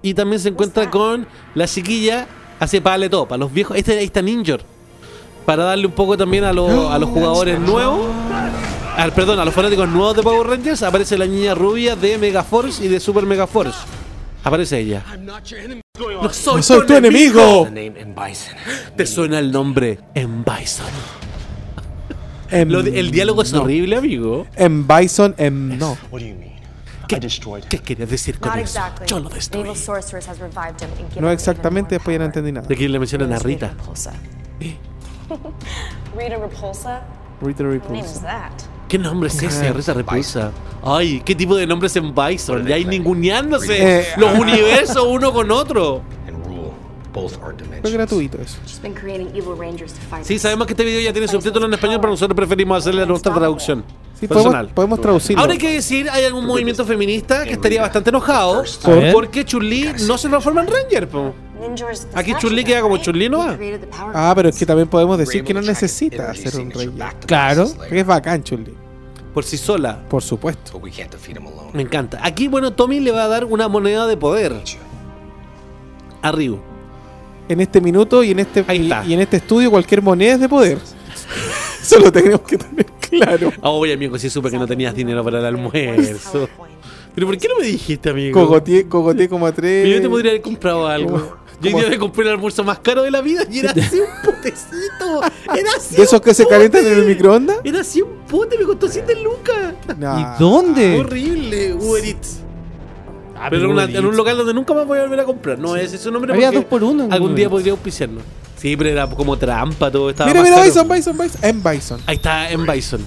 y también se encuentra con la chiquilla. Hace pale todo, para los viejos. Este ahí está Ninja. Para darle un poco también a, los- a los jugadores nuevos. al- perdón, a los fanáticos nuevos de Power Rangers. Aparece la niña rubia de Megaforce y de Super Megaforce. Aparece ella. No soy, ¡No soy tu enemigo! Te suena el nombre en Bison. Em, Lo el diálogo es no. horrible, amigo. En Bison, em, no. What do you mean? ¿Qué. ¿Qué querías decir con eso? Yo lo destruí. No exactamente, después ya no entendí nada. De aquí le mencionan a. Rita. Repulsa. Rita Repulsa? Rita Repulsa. ¿Qué nombre es ese? Risa Repulsa. Ay, ¿qué tipo de nombres en Bison? Ya hay ninguneándose Eh, los universos uno con otro. Fue gratuito eso. She's been creating evil rangers to fight Sí, sabemos que este video ya tiene subtítulos en español, pero nosotros preferimos hacerle nuestra traducción. Sí, personal. podemos, podemos traducirlo. Ahora hay que decir, hay algún movimiento feminista que estaría bastante enojado porque Chun-Li no se transforma en Ranger. po. Aquí Chun-Li queda como? Chun-Li, ¿no? Ah, pero es que también podemos decir que no necesita hacer un rey. Claro. Leia, es bacán, Chulli. Por sí sola. Por supuesto. Me encanta. Aquí, bueno, Tommy le va a dar una moneda de poder a Ryu. En este minuto y en este y, y en este estudio cualquier moneda es de poder. Eso lo tenemos que tener claro. Ah, Oye, amigo, sí supe que no tenías dinero para el almuerzo. Pero ¿por qué no me dijiste, amigo? Cogoteé, cogoteé como a tres. Pero yo te podría haber comprado algo. Yo día me compré el almuerzo más caro de la vida y era así un potecito. Era así. ¿De esos que se calientan en el microondas? Era así un pote, me costó 7 lucas. Nah. ¿Y dónde? Horrible, Uber Eats. Ah, pero una- en un local donde nunca más voy a volver a comprar. No es ese nombre. Había dos por uno Algún día podría auspiciarnos. Sí, pero era como trampa todo. Estaba Mira, más mira, caro. Bison, Bison, Bison. En Bison. Ahí está en Bison.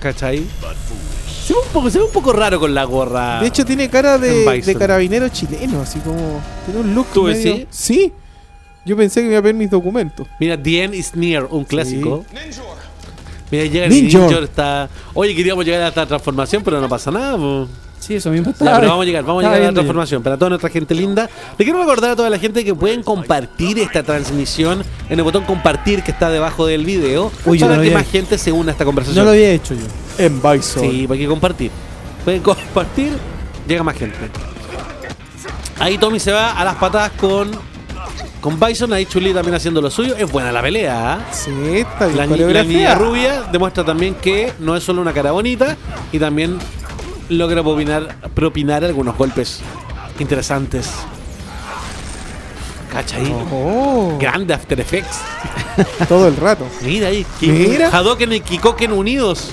¿Cachai? Se ve un poco, se ve un poco raro con la gorra. De hecho, tiene cara de, de carabinero chileno, así como. Tiene un look. ¿Tú medio- decís? Sí. Yo pensé que me iba a ver mis documentos. Mira, The End is Near, un clásico. Mira, llega Ninjor. Está. Oye, queríamos llegar a esta transformación, pero no pasa nada. po. Sí, eso mismo Ya, estaba- pero vamos a llegar, vamos a llegar a la transformación. Para toda nuestra gente linda, le quiero recordar a toda la gente que pueden compartir esta transmisión en el botón compartir que está debajo del video Uy, para no que más gente se una a esta No conversación. lo había hecho yo. En Bison. Sí, hay que compartir. Pueden compartir, llega más gente. Ahí Tommy se va a las patadas con, con Bison, ahí Chuli también haciendo lo suyo. Es buena la pelea, ¿ah? Sí, está bien La, ni- la coreografía. niña rubia demuestra también que no es solo una cara bonita y también logra propinar, propinar algunos golpes interesantes. Cacha ahí. Oh, Grande After Effects. todo el rato. Mira ahí. Mira. Hadoken y Kikoken unidos.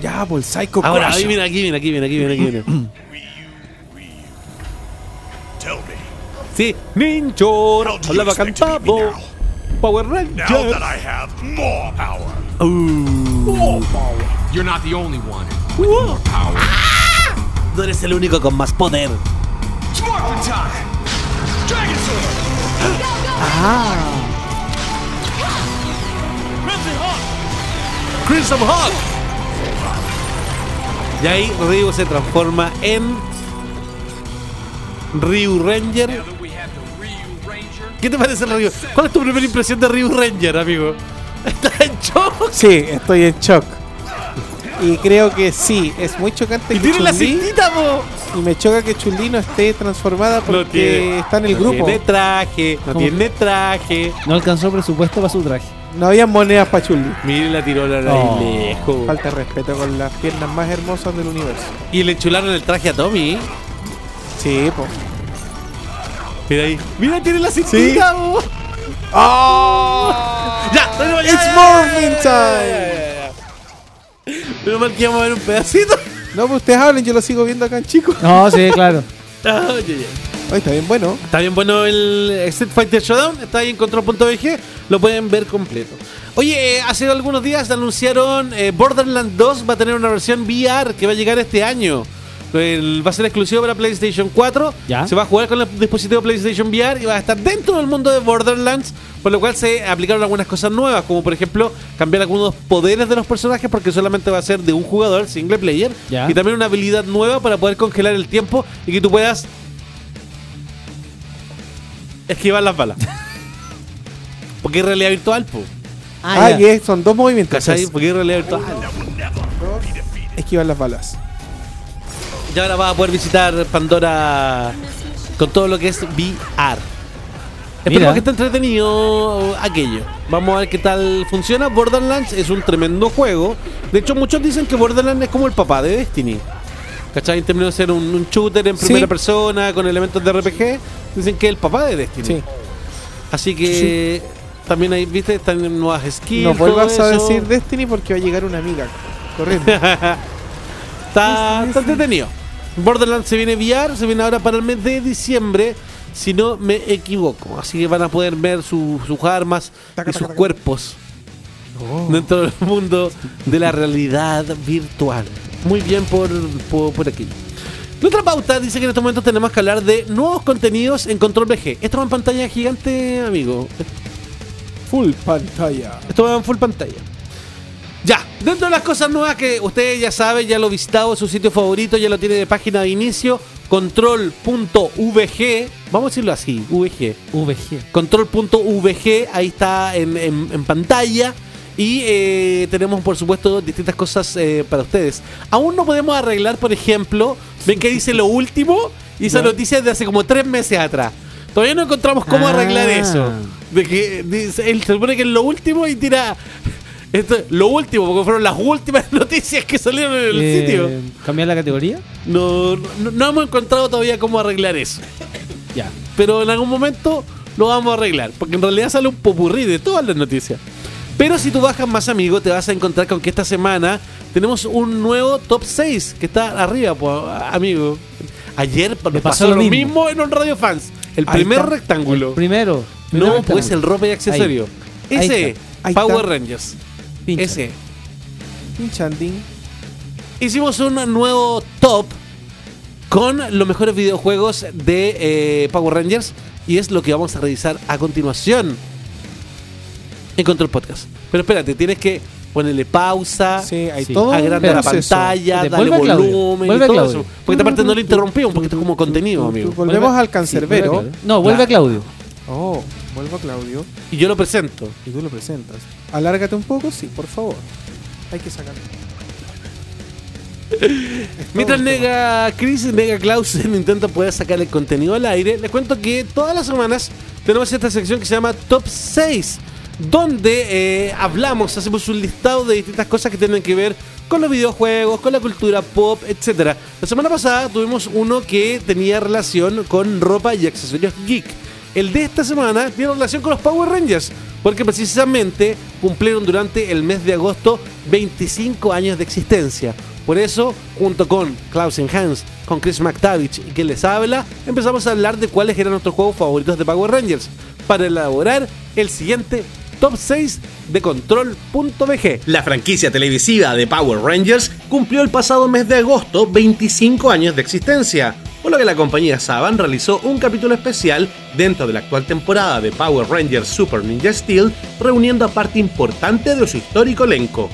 Ya, por el Psycho Ahora, Crush. ahí viene, aquí viene, aquí viene, aquí viene, aquí viene. Sí, Ninjor. Hablaba cantado. Power Ranger. Now that I have more power. Uh. You're not the only one with more power. No eres el único con más poder. Sparkman time! Dragon Sword! Crimson Hawk. Y ahí Ryu se transforma en Ryu Ranger. ¿Qué te parece Ryu? ¿Cuál es tu primera impresión de Ryu Ranger, amigo? ¿Estás en shock? Sí, estoy en shock. Y creo que sí, es muy chocante Y que tiene la cintita, y me choca que Chun-Li no esté transformada porque No tiene, está en el no grupo. Tiene traje, no tiene traje. No alcanzó presupuesto para su traje. No había monedas para Chun-Li. Mire la tiró la Oh. lejos. Falta de respeto con las piernas más hermosas del universo. Y le enchularon el traje a Tommy. Sí, po. Mira ahí. Mira, tiene la cintita, po. ¡Oh! Ya, ya, It's ya, ya, time. Pero mal que íbamos a ver un pedacito. No, pues ustedes hablen, yo lo sigo viendo acá en chico. No, sí, claro. Ah, está bien bueno. Está bien bueno el Street Fighter Showdown, está ahí en control.bg, lo pueden ver completo. Oye, eh, hace algunos días anunciaron eh, Borderlands 2 va a tener una versión VR que va a llegar este año. El- va a ser exclusivo para PlayStation 4. Ya. Se va a jugar con el dispositivo PlayStation VR y va a estar dentro del mundo de Borderlands, por lo cual se aplicaron algunas cosas nuevas, como por ejemplo cambiar algunos poderes de los personajes porque solamente va a ser de un jugador, single player, Ya. y también una habilidad nueva para poder congelar el tiempo y que tú puedas esquivar las balas. Porque es realidad virtual, po. Ah, que son dos movimientos. ¿Cachai? Es Porque es realidad virtual. esquivar las balas. Y ahora vas a poder visitar Pandora con todo lo que es VR. Esperemos Mira. que esté entretenido aquello. Vamos a ver qué tal funciona. Borderlands es un tremendo juego. De hecho, muchos dicen que Borderlands es como el papá de Destiny. ¿Cachai? En términos de ser un, un shooter en Sí. primera persona con elementos de RPG, dicen que es el papá de Destiny. Sí. Así que también ahí, viste, están nuevas skills. No vuelvas a decir Destiny porque va a llegar una amiga. Corriendo. Está, está entretenido. Borderlands se viene VR, se viene ahora para el mes de diciembre, si no me equivoco. Así que van a poder ver su- sus armas Taca, y sus taca. cuerpos dentro del mundo de la realidad virtual. Muy bien por, por, por aquí. Nuestra pauta dice que en estos momentos tenemos que hablar de nuevos contenidos en Control VG. Esto va en pantalla gigante, amigo. Full pantalla. Esto va en full pantalla. Ya, dentro de las cosas nuevas que ustedes ya saben, ya lo visitado, su sitio favorito, ya lo tiene de página de inicio, control.vg, vamos a decirlo así, VG. VG. Control.vg, ahí está en, en- en pantalla. Y eh, tenemos, por supuesto, distintas cosas eh, para ustedes. Aún no podemos arreglar, por ejemplo, ven que dice lo último y esa Ya. noticia es de hace como tres meses atrás. Todavía no encontramos cómo Ah. arreglar eso. De que dice- él se supone que es lo último y tira esto, lo último, porque fueron las últimas noticias que salieron en el Eh, sitio. ¿Cambiar la categoría? No, no, no hemos encontrado todavía cómo arreglar eso. Ya. pero en algún momento lo vamos a arreglar, porque en realidad sale un popurrí de todas las noticias. Pero si tú bajas más amigo, te vas a encontrar con que esta semana tenemos un nuevo top 6 que está arriba, pues, amigo. Ayer me pasó, lo mismo. en un Radio Fans. El Ahí primer está. rectángulo. Primero. primero No, pues el ropa y accesorio. Ahí. Ahí Ese, está. Ahí Power está. Rangers. Pincha. Ese. Pinchanding. Hicimos un nuevo top con los mejores videojuegos de eh, Power Rangers y es lo que vamos a revisar a continuación en Control Podcast. Pero espérate, tienes que ponerle pausa, Sí, hay Sí. todo un agrandar la pantalla, darle volumen y todo eso. Porque aparte no lo interrumpimos porque esto es como contenido, amigo. Volvemos al cancerbero. No, vuelve a Claudio. Oh, vuelvo a Claudio Y yo lo presento. y tú lo presentas. Alárgate un poco, sí, por favor. Hay que sacarlo. Mientras Nega Chris y Nega Clausen intentan poder sacar el contenido al aire, les cuento que todas las semanas tenemos esta sección que se llama Top 6, donde eh, hablamos, hacemos un listado de distintas cosas que tienen que ver con los videojuegos, con la cultura pop, etc. La semana pasada tuvimos uno que tenía relación con ropa y accesorios geek. El de esta semana tiene relación con los Power Rangers, porque precisamente cumplieron durante el mes de agosto 25 años de existencia. Por eso, junto con Klaus Hans, con Chris McTavish y quien les habla, empezamos a hablar de cuáles eran nuestros juegos favoritos de Power Rangers, para elaborar el siguiente top 6 de control.bg. La franquicia televisiva de Power Rangers cumplió el pasado mes de agosto 25 años de existencia, por lo que la compañía Saban realizó un capítulo especial dentro de la actual temporada de Power Rangers Super Ninja Steel, reuniendo a parte importante de su histórico elenco.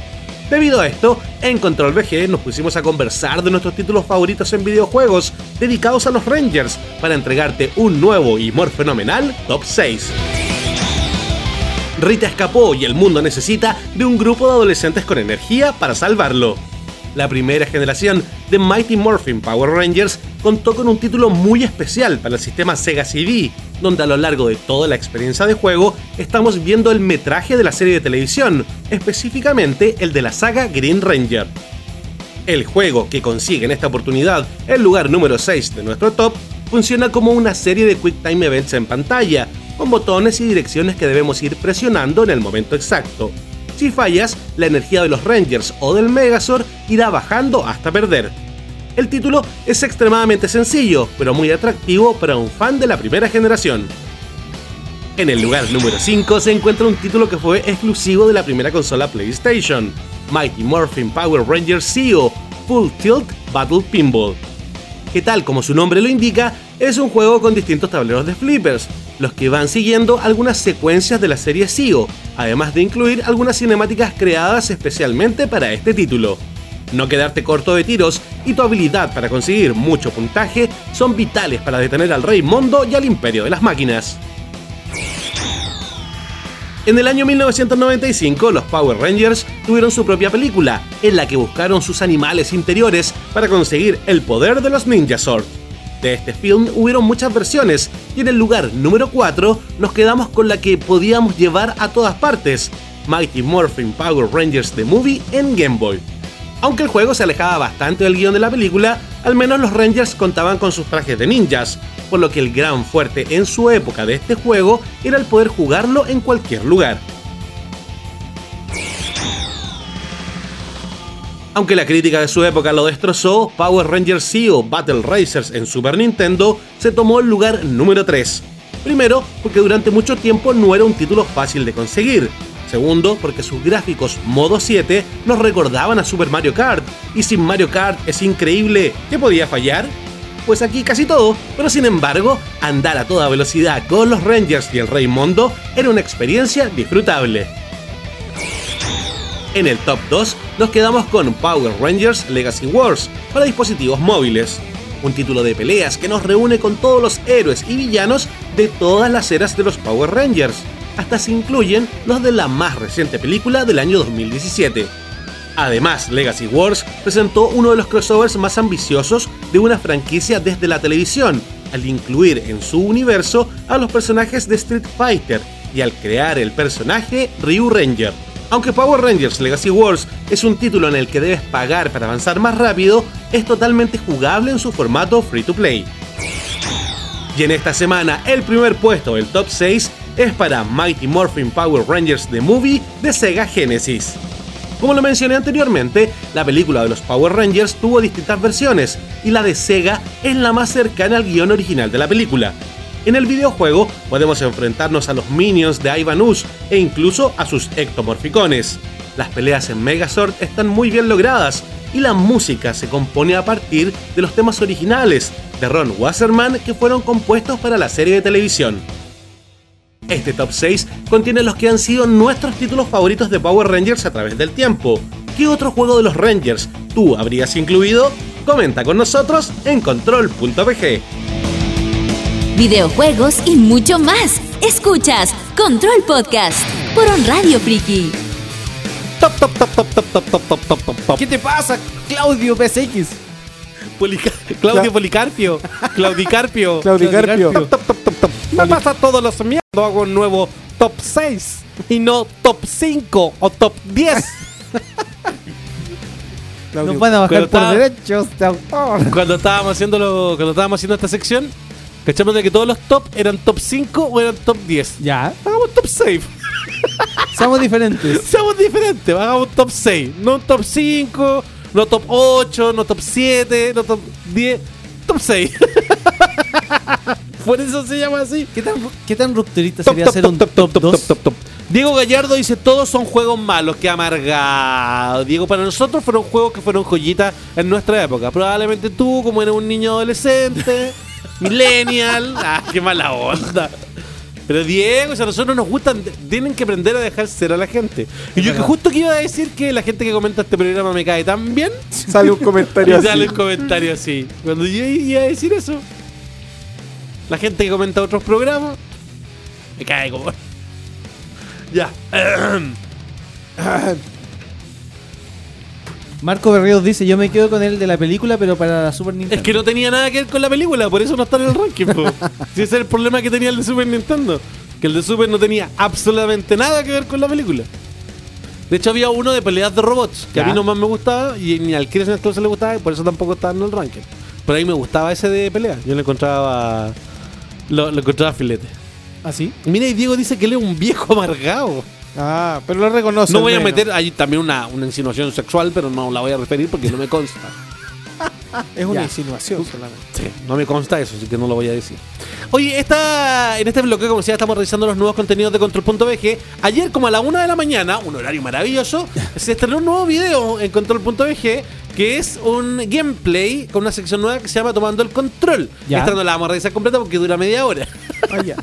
Debido a esto, en Control VG nos pusimos a conversar de nuestros títulos favoritos en videojuegos dedicados a los Rangers para entregarte un nuevo y more fenomenal Top 6. Rita escapó y el mundo necesita de un grupo de adolescentes con energía para salvarlo. La primera generación de Mighty Morphin Power Rangers contó con un título muy especial para el sistema Sega CD, donde a lo largo de toda la experiencia de juego estamos viendo el metraje de la serie de televisión, específicamente el de la saga Green Ranger. El juego que consigue en esta oportunidad el lugar número 6 de nuestro top funciona como una serie de Quick Time Events en pantalla, con botones y direcciones que debemos ir presionando en el momento exacto. Si fallas, la energía de los Rangers o del Megazord irá bajando hasta perder. El título es extremadamente sencillo, pero muy atractivo para un fan de la primera generación. En el lugar número 5 se encuentra un título que fue exclusivo de la primera consola PlayStation, Mighty Morphin Power Rangers CEO Full Tilt Battle Pinball que tal como su nombre lo indica, es un juego con distintos tableros de flippers, los que van siguiendo algunas secuencias de la serie SEO, además de incluir algunas cinemáticas creadas especialmente para este título. No quedarte corto de tiros y tu habilidad para conseguir mucho puntaje son vitales para detener al Rey Mondo y al Imperio de las Máquinas. En el año 1995, los Power Rangers tuvieron su propia película, en la que buscaron sus animales interiores para conseguir el poder de los Ninja Sword. De este film hubieron muchas versiones, y en el lugar número 4 nos quedamos con la que podíamos llevar a todas partes, Mighty Morphin Power Rangers The Movie en Game Boy. Aunque el juego se alejaba bastante del guion de la película, al menos los Rangers contaban con sus trajes de ninjas, por lo que el gran fuerte en su época de este juego era el poder jugarlo en cualquier lugar. Aunque la crítica de su época lo destrozó, Power Rangers CEO Battle Racers en Super Nintendo se tomó el lugar número 3. Primero, porque durante mucho tiempo no era un título fácil de conseguir. Segundo, porque sus gráficos modo 7 nos recordaban a Super Mario Kart. Y sin Mario Kart es increíble. ¿Qué podía fallar? Pues aquí casi todo, pero sin embargo, andar a toda velocidad con los Rangers y el Rey Mondo era una experiencia disfrutable. En el top 2 nos quedamos con Power Rangers Legacy Wars para dispositivos móviles. Un título de peleas que nos reúne con todos los héroes y villanos de todas las eras de los Power Rangers. Hasta se incluyen los de la más reciente película del año 2017. Además, Legacy Wars presentó uno de los crossovers más ambiciosos de una franquicia desde la televisión, al incluir en su universo a los personajes de Street Fighter y al crear el personaje Ryu Ranger. Aunque Power Rangers Legacy Wars es un título en el que debes pagar para avanzar más rápido, es totalmente jugable en su formato free to play. Y en esta semana, el primer puesto del top 6 es para Mighty Morphin Power Rangers The Movie de Sega Genesis. Como lo mencioné anteriormente, la película de los Power Rangers tuvo distintas versiones y la de Sega es la más cercana al guion original de la película. En el videojuego podemos enfrentarnos a los minions de Ivan Ooze e incluso a sus ectomorficones. Las peleas en Megazord están muy bien logradas y la música se compone a partir de los temas originales de Ron Wasserman que fueron compuestos para la serie de televisión. Este top 6 contiene los que han sido nuestros títulos favoritos de Power Rangers a través del tiempo. ¿Qué otro juego de los Rangers tú habrías incluido? Comenta con nosotros en control.pg. Videojuegos y mucho más. Escuchas Control Podcast por On Radio Friki. Top, top, top, top, top, top, top, top, top, top, top. ¿Qué te pasa, Claudio PSX? Polica- Claudio Policarpio. Claudicarpio. Claudicarpio. Top, top, top, top, top. Me pasa todos los miércoles. Hago un nuevo top 6 y no top 5 o top 10. Claudio. Nos van a bajar por derechos de autor. cuando estábamos haciendo lo- cuando estábamos haciendo esta sección, cachamos de que todos los top eran top 5 o eran top 10. Ya, Hagamos top 6. somos diferentes. Seamos diferentes, hagamos top 6, no top 5, no top 8, no top 7, no top 10, top 6. Por eso se llama así. ¿Qué tan, qué tan rupturista Top, sería top, hacer top, un top, top, top, 2? top, top, top. Diego Gallardo dice, todos son juegos malos, que amargado. Diego, para nosotros fueron juegos que fueron joyitas en nuestra época. Probablemente tú, como eres un niño adolescente, millennial, ah, qué mala onda. Pero Diego, o sea, a nosotros nos gustan, tienen que aprender a dejar ser a la gente. Y yo que justo que iba a decir que la gente que comenta este programa me cae tan bien, Sale un comentario y así. sale un comentario así. Cuando yo iba a decir eso, la gente que comenta otros programas, me cae como... Ya. Marco Berríos dice, yo me quedo con el de la película, pero para la Super Nintendo. Es que no tenía nada que ver con la película, por eso no está en el ranking. po. Si ese es el problema que tenía el de Super Nintendo. Que el de Super no tenía absolutamente nada que ver con la película. De hecho, había uno de peleas de robots que a mí nomás me gustaba y ni al Chris se le gustaba y por eso tampoco estaba en el ranking. Pero a mí me gustaba ese de pelea. Yo le encontraba. Lo, lo encontraba filete. ¿Ah, sí? Mira, y Diego dice que él es un viejo amargado. Ah, pero lo reconoce. No voy a meter ahí también una, una insinuación sexual, pero no la voy a referir porque no me consta. Es una Ya. insinuación solamente. Sí, no me consta eso, así que no lo voy a decir. Oye, esta, en este bloque, como decía, estamos revisando los nuevos contenidos de Control.bg. Ayer, como a la una de la mañana, un horario maravilloso, se estrenó un nuevo video en Control.bg que es un gameplay con una sección nueva que se llama Tomando el Control. Ya. Esta no la vamos a revisar completa porque dura media hora. Ah.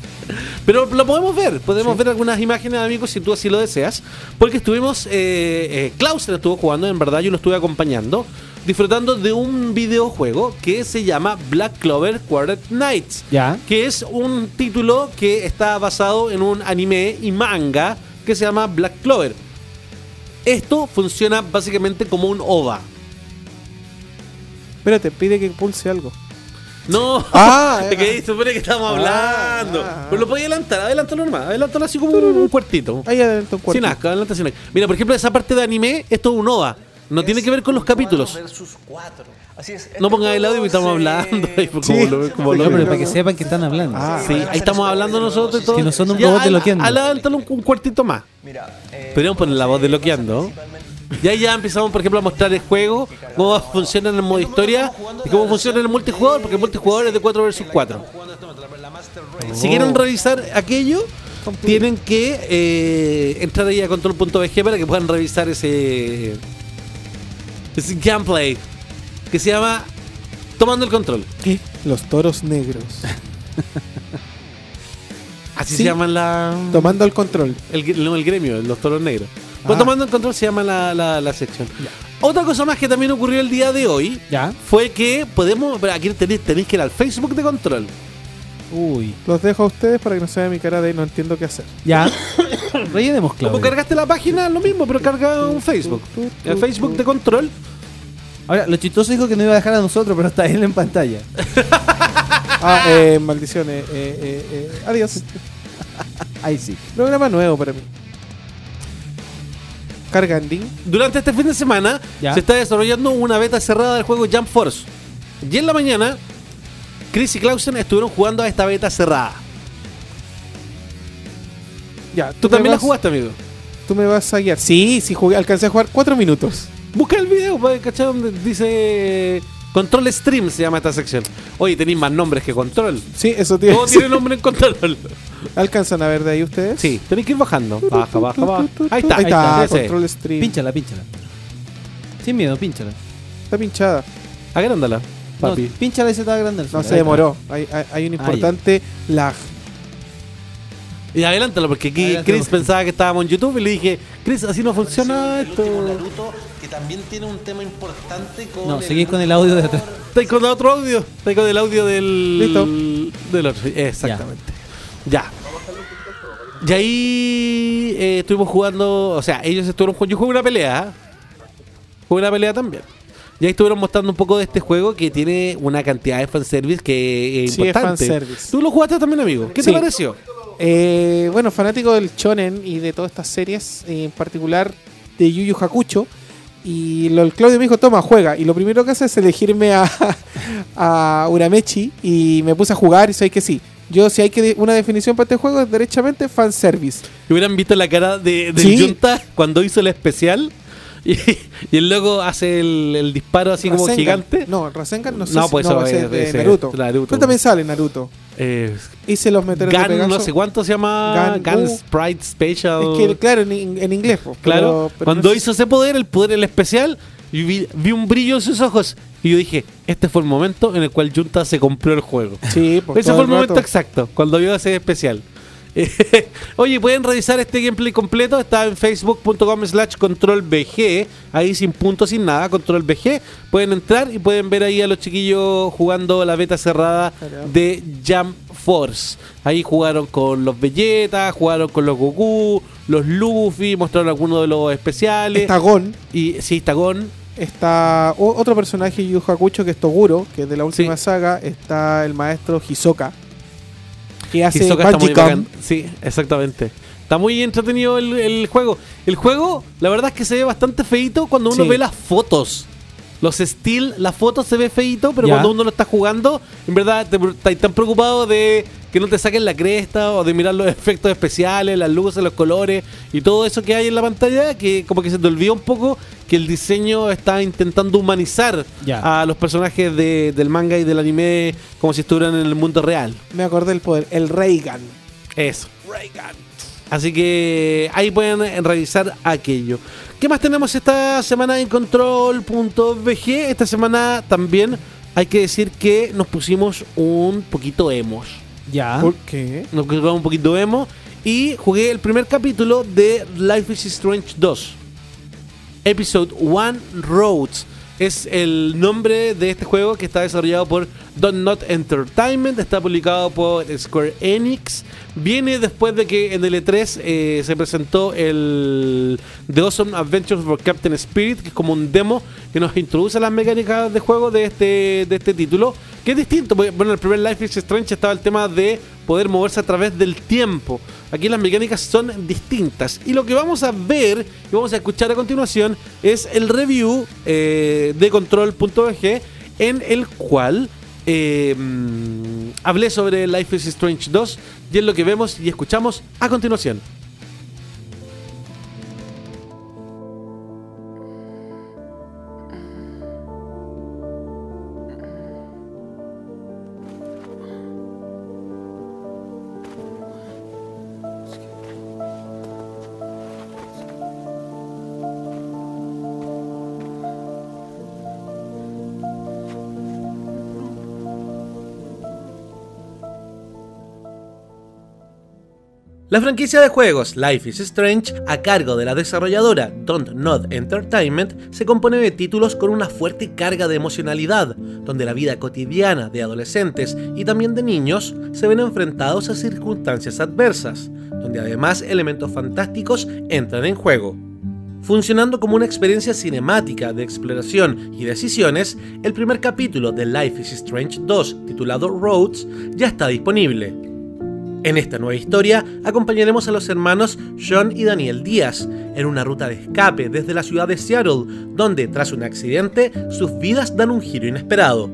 Pero lo podemos ver, podemos ver algunas imágenes, amigos, si tú así lo deseas. Porque estuvimos, eh, eh, estuvo jugando, en verdad, yo lo estuve acompañando, disfrutando de un videojuego que se llama Black Clover Quartet Nights. Ya. Que es un título que está basado en un anime y manga que se llama Black Clover. Esto funciona básicamente como un OVA. Espérate, pide que pulse algo. No, Ah, es que supone que estamos Ah, hablando. ah. Pero lo podía adelantar, adelántalo normal, adelántalo así como un cuartito. Ahí adelante un cuarto. Sin asco, adelanta sin asco. Mira, por ejemplo, esa parte de anime, esto es un OVA. No tiene que ver con los capítulos. Así es. No pongas el audio y estamos hablando. ahí, como Sí. lo- como No, lo- pero para que sepan que están hablando. Ah, Sí, ahí estamos hablando nosotros y todo. Que no son un robot de al- Adelántalo un, un cuartito más. Mira, eh, Podríamos poner la voz de Loqueando. Y ahí ya empezamos, por ejemplo, a mostrar el juego, cómo funciona en el modo historia y cómo funciona en el multijugador, porque el multijugador es de 4 vs 4. Si quieren revisar aquello, tienen que eh, entrar ahí a control.bg para que puedan revisar ese, ese gameplay que se llama Tomando el Control. ¿Qué? Los toros negros. Así Sí. se llama la, Tomando el control. el, no, el gremio, los toros negros. Pues Ah. Tomando el Control se llama la, la- la sección. Otra cosa más que también ocurrió el día de hoy Ya. fue que podemos. pero Aquí tenéis, tenéis que ir al Facebook de Control. Uy. Los dejo a ustedes para que no se vea mi cara de no entiendo qué hacer. Ya. Rellenemos, Como Claudio. cargaste la página, lo mismo, pero carga un Facebook. El Facebook de Control. Ahora, lo chistoso dijo que no iba a dejar a nosotros, pero está él en pantalla. Ah, eh, maldiciones. Eh, eh, eh, adiós. Ahí sí. Programa nuevo para mí. Cargandín. Durante este fin de semana Ya. se está desarrollando una beta cerrada del juego Jump Force. Y en la mañana Chris y Clausen estuvieron jugando a esta beta cerrada. Ya, Tú también la jugaste, amigo. Tú me vas a guiar. Sí, sí, jugué, alcancé a jugar cuatro minutos. Busca el video, para cachar donde dice Control Stream se llama esta sección. Oye, tenéis más nombres que Control. Sí, eso tiene. Todo tiene nombre en Control. ¿Alcanzan a ver de ahí ustedes? Sí, tenéis que ir bajando. Baja, baja, baja. Ahí está, Ahí está, ese. control stream. Pínchala, pínchala. Sin miedo, pínchala. Está pinchada. Agrándala, No, papi. pínchala y se te va a agrandar. No, Ahí se está. demoró. Hay, hay- hay un Ah, importante lag. Y adelántalo, porque aquí Adelántalo. Chris pensaba que estábamos en YouTube y le dije, Chris, así no funciona esto. que también tiene un tema importante con No, seguís con el audio de atrás. Está con el otro audio. Está con el audio del. Listo. Del otro. Exactamente. Ya. Y ahí eh, estuvimos jugando. O sea, ellos estuvieron jugando. Yo jugué una pelea. ¿eh? Jugué una pelea también. Y ahí estuvieron mostrando un poco de este juego que tiene una cantidad de fanservice que es Sí, es importante. fanservice. Tú lo jugaste también, amigo. ¿Qué Sí. te pareció? Eh, bueno, fanático del shonen y de todas estas series, en particular de Yu Yu Hakucho. Y lo, el Claudio me dijo, toma, juega. Y lo primero que hace es elegirme a, a Uramechi y me puse a jugar y sé que sí. Yo, si hay que de- una definición para este juego, es derechamente fanservice. Y hubieran visto la cara de, Sí. Junta cuando hizo el especial. Y, y el loco hace el, el disparo así como gigante. No, Rasengan no sé No, si- pues no, eso es- de ese Naruto. Naruto. Pero también sale Naruto. Eh, Hice los meteoros de Gun, Pegaso. no sé cuánto se llama. Gun- Gun uh. Sprite Special. Es que, claro, en, en inglés. po, claro. pero- pero cuando no hizo ese poder, el poder el especial, y vi, vi un brillo en sus ojos. Y yo dije, este fue el momento en el cual Junta se compró el juego. Sí, pues, ese todo fue el momento exacto, cuando vio ese especial. Oye, pueden revisar este gameplay completo. Está en facebook.com slash controlbg. Ahí sin punto, sin nada, controlbg. Pueden entrar y pueden ver ahí a los chiquillos jugando la beta cerrada de Jump Force. Ahí jugaron con los Vegeta, jugaron con los Goku, los Luffy, mostraron algunos de los especiales. Está Gon. Y sí, está Gon. Está otro personaje Yu Hakucho que es Toguro, que es de la última Sí. saga. Está el maestro Hisoka, que hace Hisoka está muy bacán. Sí, exactamente. Está muy entretenido el, el juego. El juego, la verdad es que se ve bastante feito cuando uno Sí. ve las fotos. Los still, las fotos se ve feito, pero Ya. cuando uno lo está jugando, en verdad te estás tan preocupado de que no te saquen la cresta o de mirar los efectos especiales, las luces, los colores y todo eso que hay en la pantalla, que como que se te olvida un poco que el diseño está intentando humanizar Ya. a los personajes de- del manga y del anime como si estuvieran en el mundo real. Me acordé del poder, el Reagan. Eso. Así que ahí pueden revisar aquello. ¿Qué más tenemos esta semana en control.bg? Esta semana también hay que decir que nos pusimos un poquito emos. Ya. ¿Por qué? Nos pusimos un poquito emo y jugué el primer capítulo de Life is Strange 2. Episode 1 Roads. Es el nombre de este juego que está desarrollado por Don't Not Entertainment. Está publicado por Square Enix. Viene después de que en el E3 eh, se presentó el The Awesome Adventures for Captain Spirit, que es como un demo que nos introduce las mecánicas de juego de este, de este título. Que es distinto. porque, Bueno, en el primer Life is Strange estaba el tema de poder moverse a través del tiempo. Aquí las mecánicas son distintas. Y lo que vamos a ver y vamos a escuchar a continuación es el review eh, de control.bg en el cual eh, mm, hablé sobre Life is Strange 2 y es lo que vemos y escuchamos a continuación. La franquicia de juegos Life is Strange, a cargo de la desarrolladora Don't Nod Entertainment, se compone de títulos con una fuerte carga de emocionalidad, donde la vida cotidiana de adolescentes y también de niños se ven enfrentados a circunstancias adversas, donde además elementos fantásticos entran en juego. Funcionando como una experiencia cinemática de exploración y decisiones, el primer capítulo de Life is Strange 2, titulado Roads, ya está disponible. En esta nueva historia acompañaremos a los hermanos John y Daniel Díaz en una ruta de escape desde la ciudad de Seattle, donde tras un accidente sus vidas dan un giro inesperado.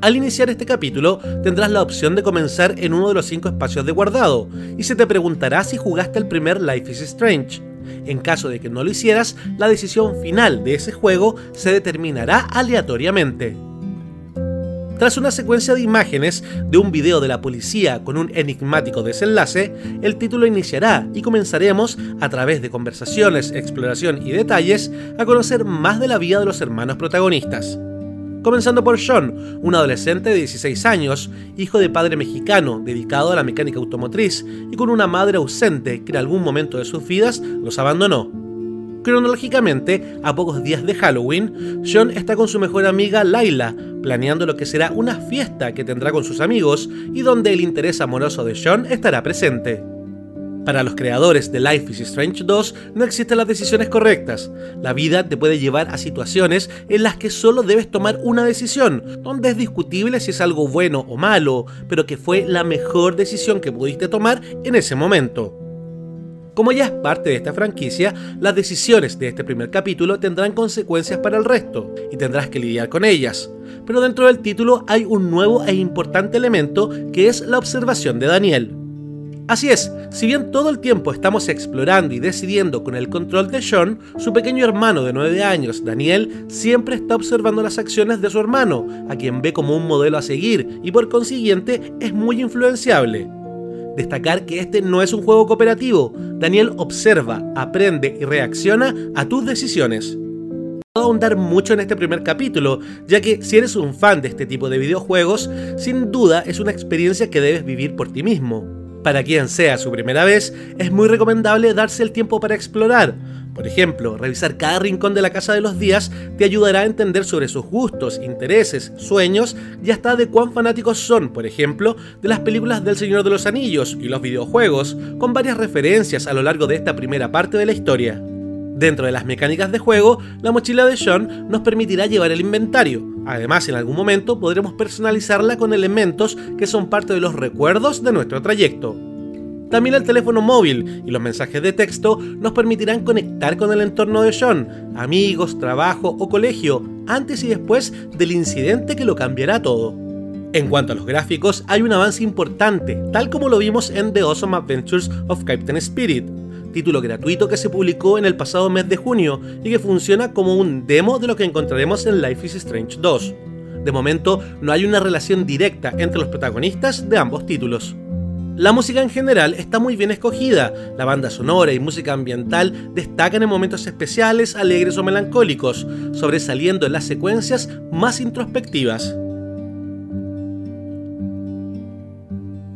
Al iniciar este capítulo, tendrás la opción de comenzar en uno de los cinco espacios de guardado, y se te preguntará si jugaste el primer Life is Strange. En caso de que no lo hicieras, la decisión final de ese juego se determinará aleatoriamente. Tras una secuencia de imágenes de un video de la policía con un enigmático desenlace, el título iniciará y comenzaremos, a través de conversaciones, exploración y detalles, a conocer más de la vida de los hermanos protagonistas. Comenzando por Sean, un adolescente de 16 años, hijo de padre mexicano dedicado a la mecánica automotriz y con una madre ausente que en algún momento de sus vidas los abandonó. Cronológicamente, a pocos días de Halloween, Sean está con su mejor amiga Laila, planeando lo que será una fiesta que tendrá con sus amigos y donde el interés amoroso de Sean estará presente. Para los creadores de Life is Strange 2 no existen las decisiones correctas. La vida te puede llevar a situaciones en las que solo debes tomar una decisión, donde es discutible si es algo bueno o malo, pero que fue la mejor decisión que pudiste tomar en ese momento. Como ya es parte de esta franquicia, las decisiones de este primer capítulo tendrán consecuencias para el resto y tendrás que lidiar con ellas. Pero dentro del título hay un nuevo e importante elemento que es la observación de Daniel. Así es, si bien todo el tiempo estamos explorando y decidiendo con el control de Sean, su pequeño hermano de 9 años, Daniel, siempre está observando las acciones de su hermano, a quien ve como un modelo a seguir y por consiguiente es muy influenciable. Destacar que este no es un juego cooperativo. Daniel observa, aprende y reacciona a tus decisiones. Puedo ahondar mucho en este primer capítulo, ya que si eres un fan de este tipo de videojuegos, sin duda es una experiencia que debes vivir por ti mismo. Para quien sea su primera vez, es muy recomendable darse el tiempo para explorar. Por ejemplo, revisar cada rincón de la Casa de los Días te ayudará a entender sobre sus gustos, intereses, sueños y hasta de cuán fanáticos son, por ejemplo, de las películas del Señor de los Anillos y los videojuegos, con varias referencias a lo largo de esta primera parte de la historia. Dentro de las mecánicas de juego, la mochila de Sean nos permitirá llevar el inventario. Además, en algún momento podremos personalizarla con elementos que son parte de los recuerdos de nuestro trayecto. También el teléfono móvil y los mensajes de texto nos permitirán conectar con el entorno de Sean, amigos, trabajo o colegio, antes y después del incidente que lo cambiará todo. En cuanto a los gráficos, hay un avance importante, tal como lo vimos en The Awesome Adventures of Captain Spirit, título gratuito que se publicó en el pasado mes de junio y que funciona como un demo de lo que encontraremos en Life is Strange 2. De momento, no hay una relación directa entre los protagonistas de ambos títulos. La música en general está muy bien escogida. La banda sonora y música ambiental destacan en momentos especiales, alegres o melancólicos, sobresaliendo en las secuencias más introspectivas.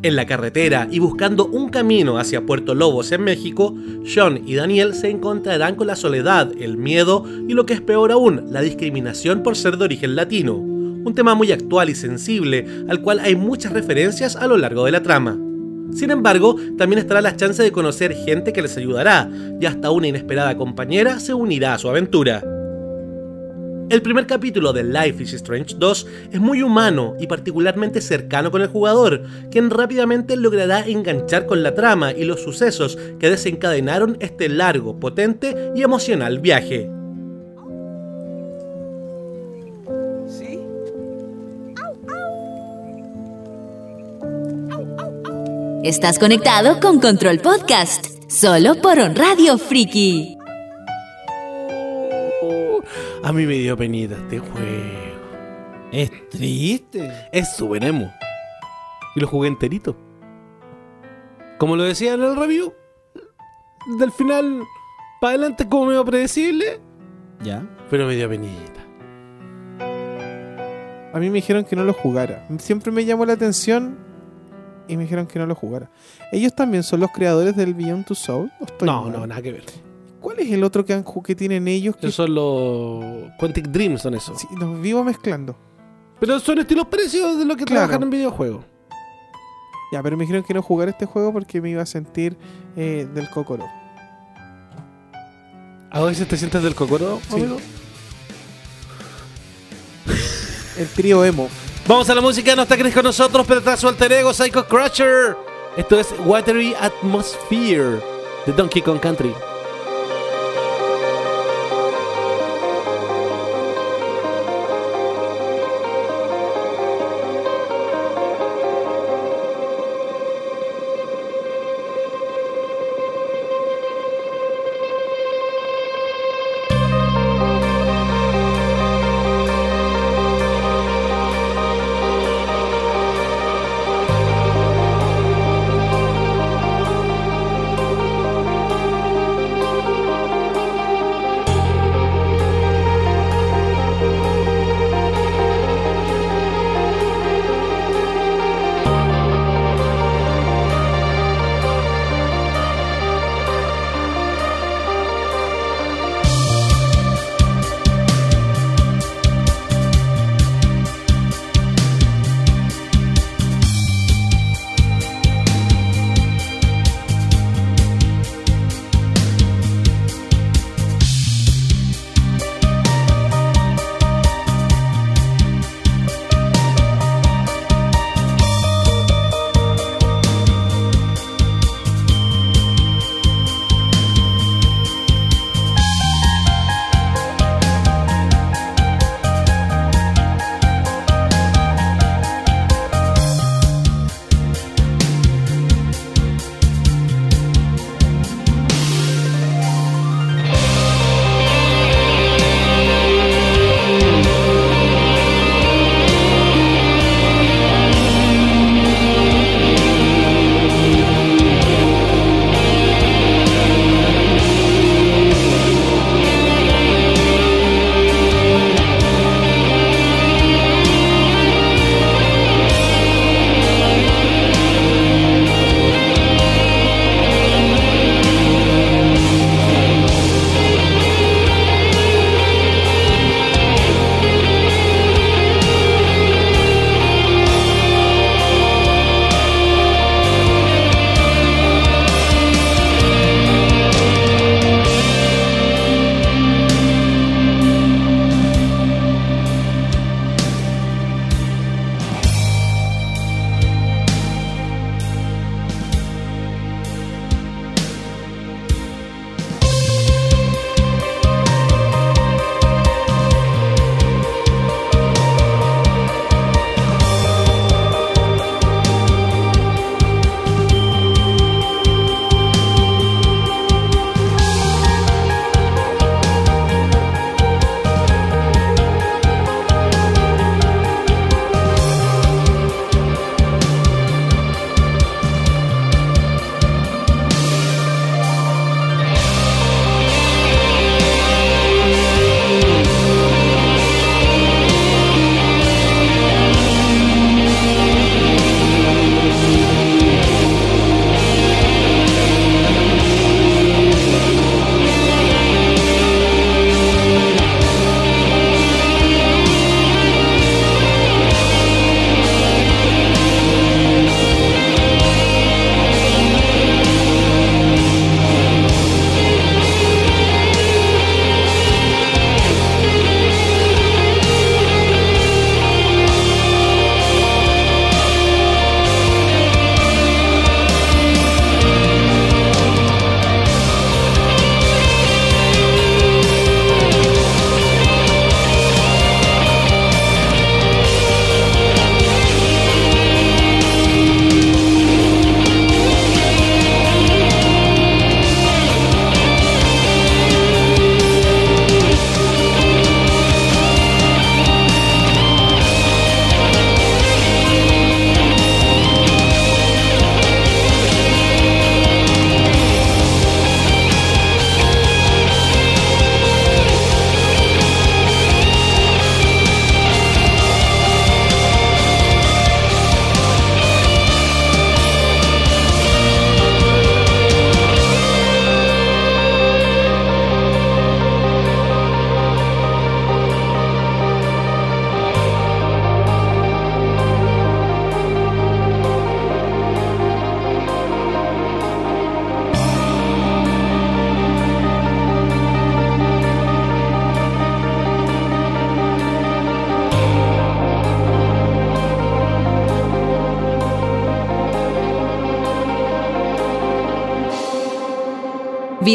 En la carretera y buscando un camino hacia Puerto Lobos en México, Sean y Daniel se encontrarán con la soledad, el miedo y lo que es peor aún, la discriminación por ser de origen latino. Un tema muy actual y sensible, al cual hay muchas referencias a lo largo de la trama. Sin embargo, también estará la chance de conocer gente que les ayudará, y hasta una inesperada compañera se unirá a su aventura. El primer capítulo de Life is Strange 2 es muy humano y particularmente cercano con el jugador, quien rápidamente logrará enganchar con la trama y los sucesos que desencadenaron este largo, potente y emocional viaje. Estás conectado con Control Podcast, solo por On Radio Friki. A mí me dio penita este juego. Es triste. Es súper emo. Y lo jugué enterito. Como lo decía en el review, del final para adelante como medio predecible, Ya. pero me dio penita. A mí me dijeron que no lo jugara. Siempre me llamó la atención y me dijeron que no lo jugara. ¿Ellos también son los creadores del Beyond Two Soul? ¿O estoy No, mal? no, nada que ver. ¿Cuál es el otro que, han ju- que tienen ellos? Que son los Quantic Dreams, son esos. Sí, los vivo mezclando. Pero son estilos parecidos de lo que Claro. trabajan en videojuegos. Ya, pero me dijeron que no jugar este juego porque me iba a sentir eh, del Kokoro. ¿A veces te sientes del cocoro, Sí. amigo? El trío emo. Vamos a la música, no está Chris con nosotros, pero está su alter ego, Psycho Crusher. Esto es Watery Atmosphere de Donkey Kong Country.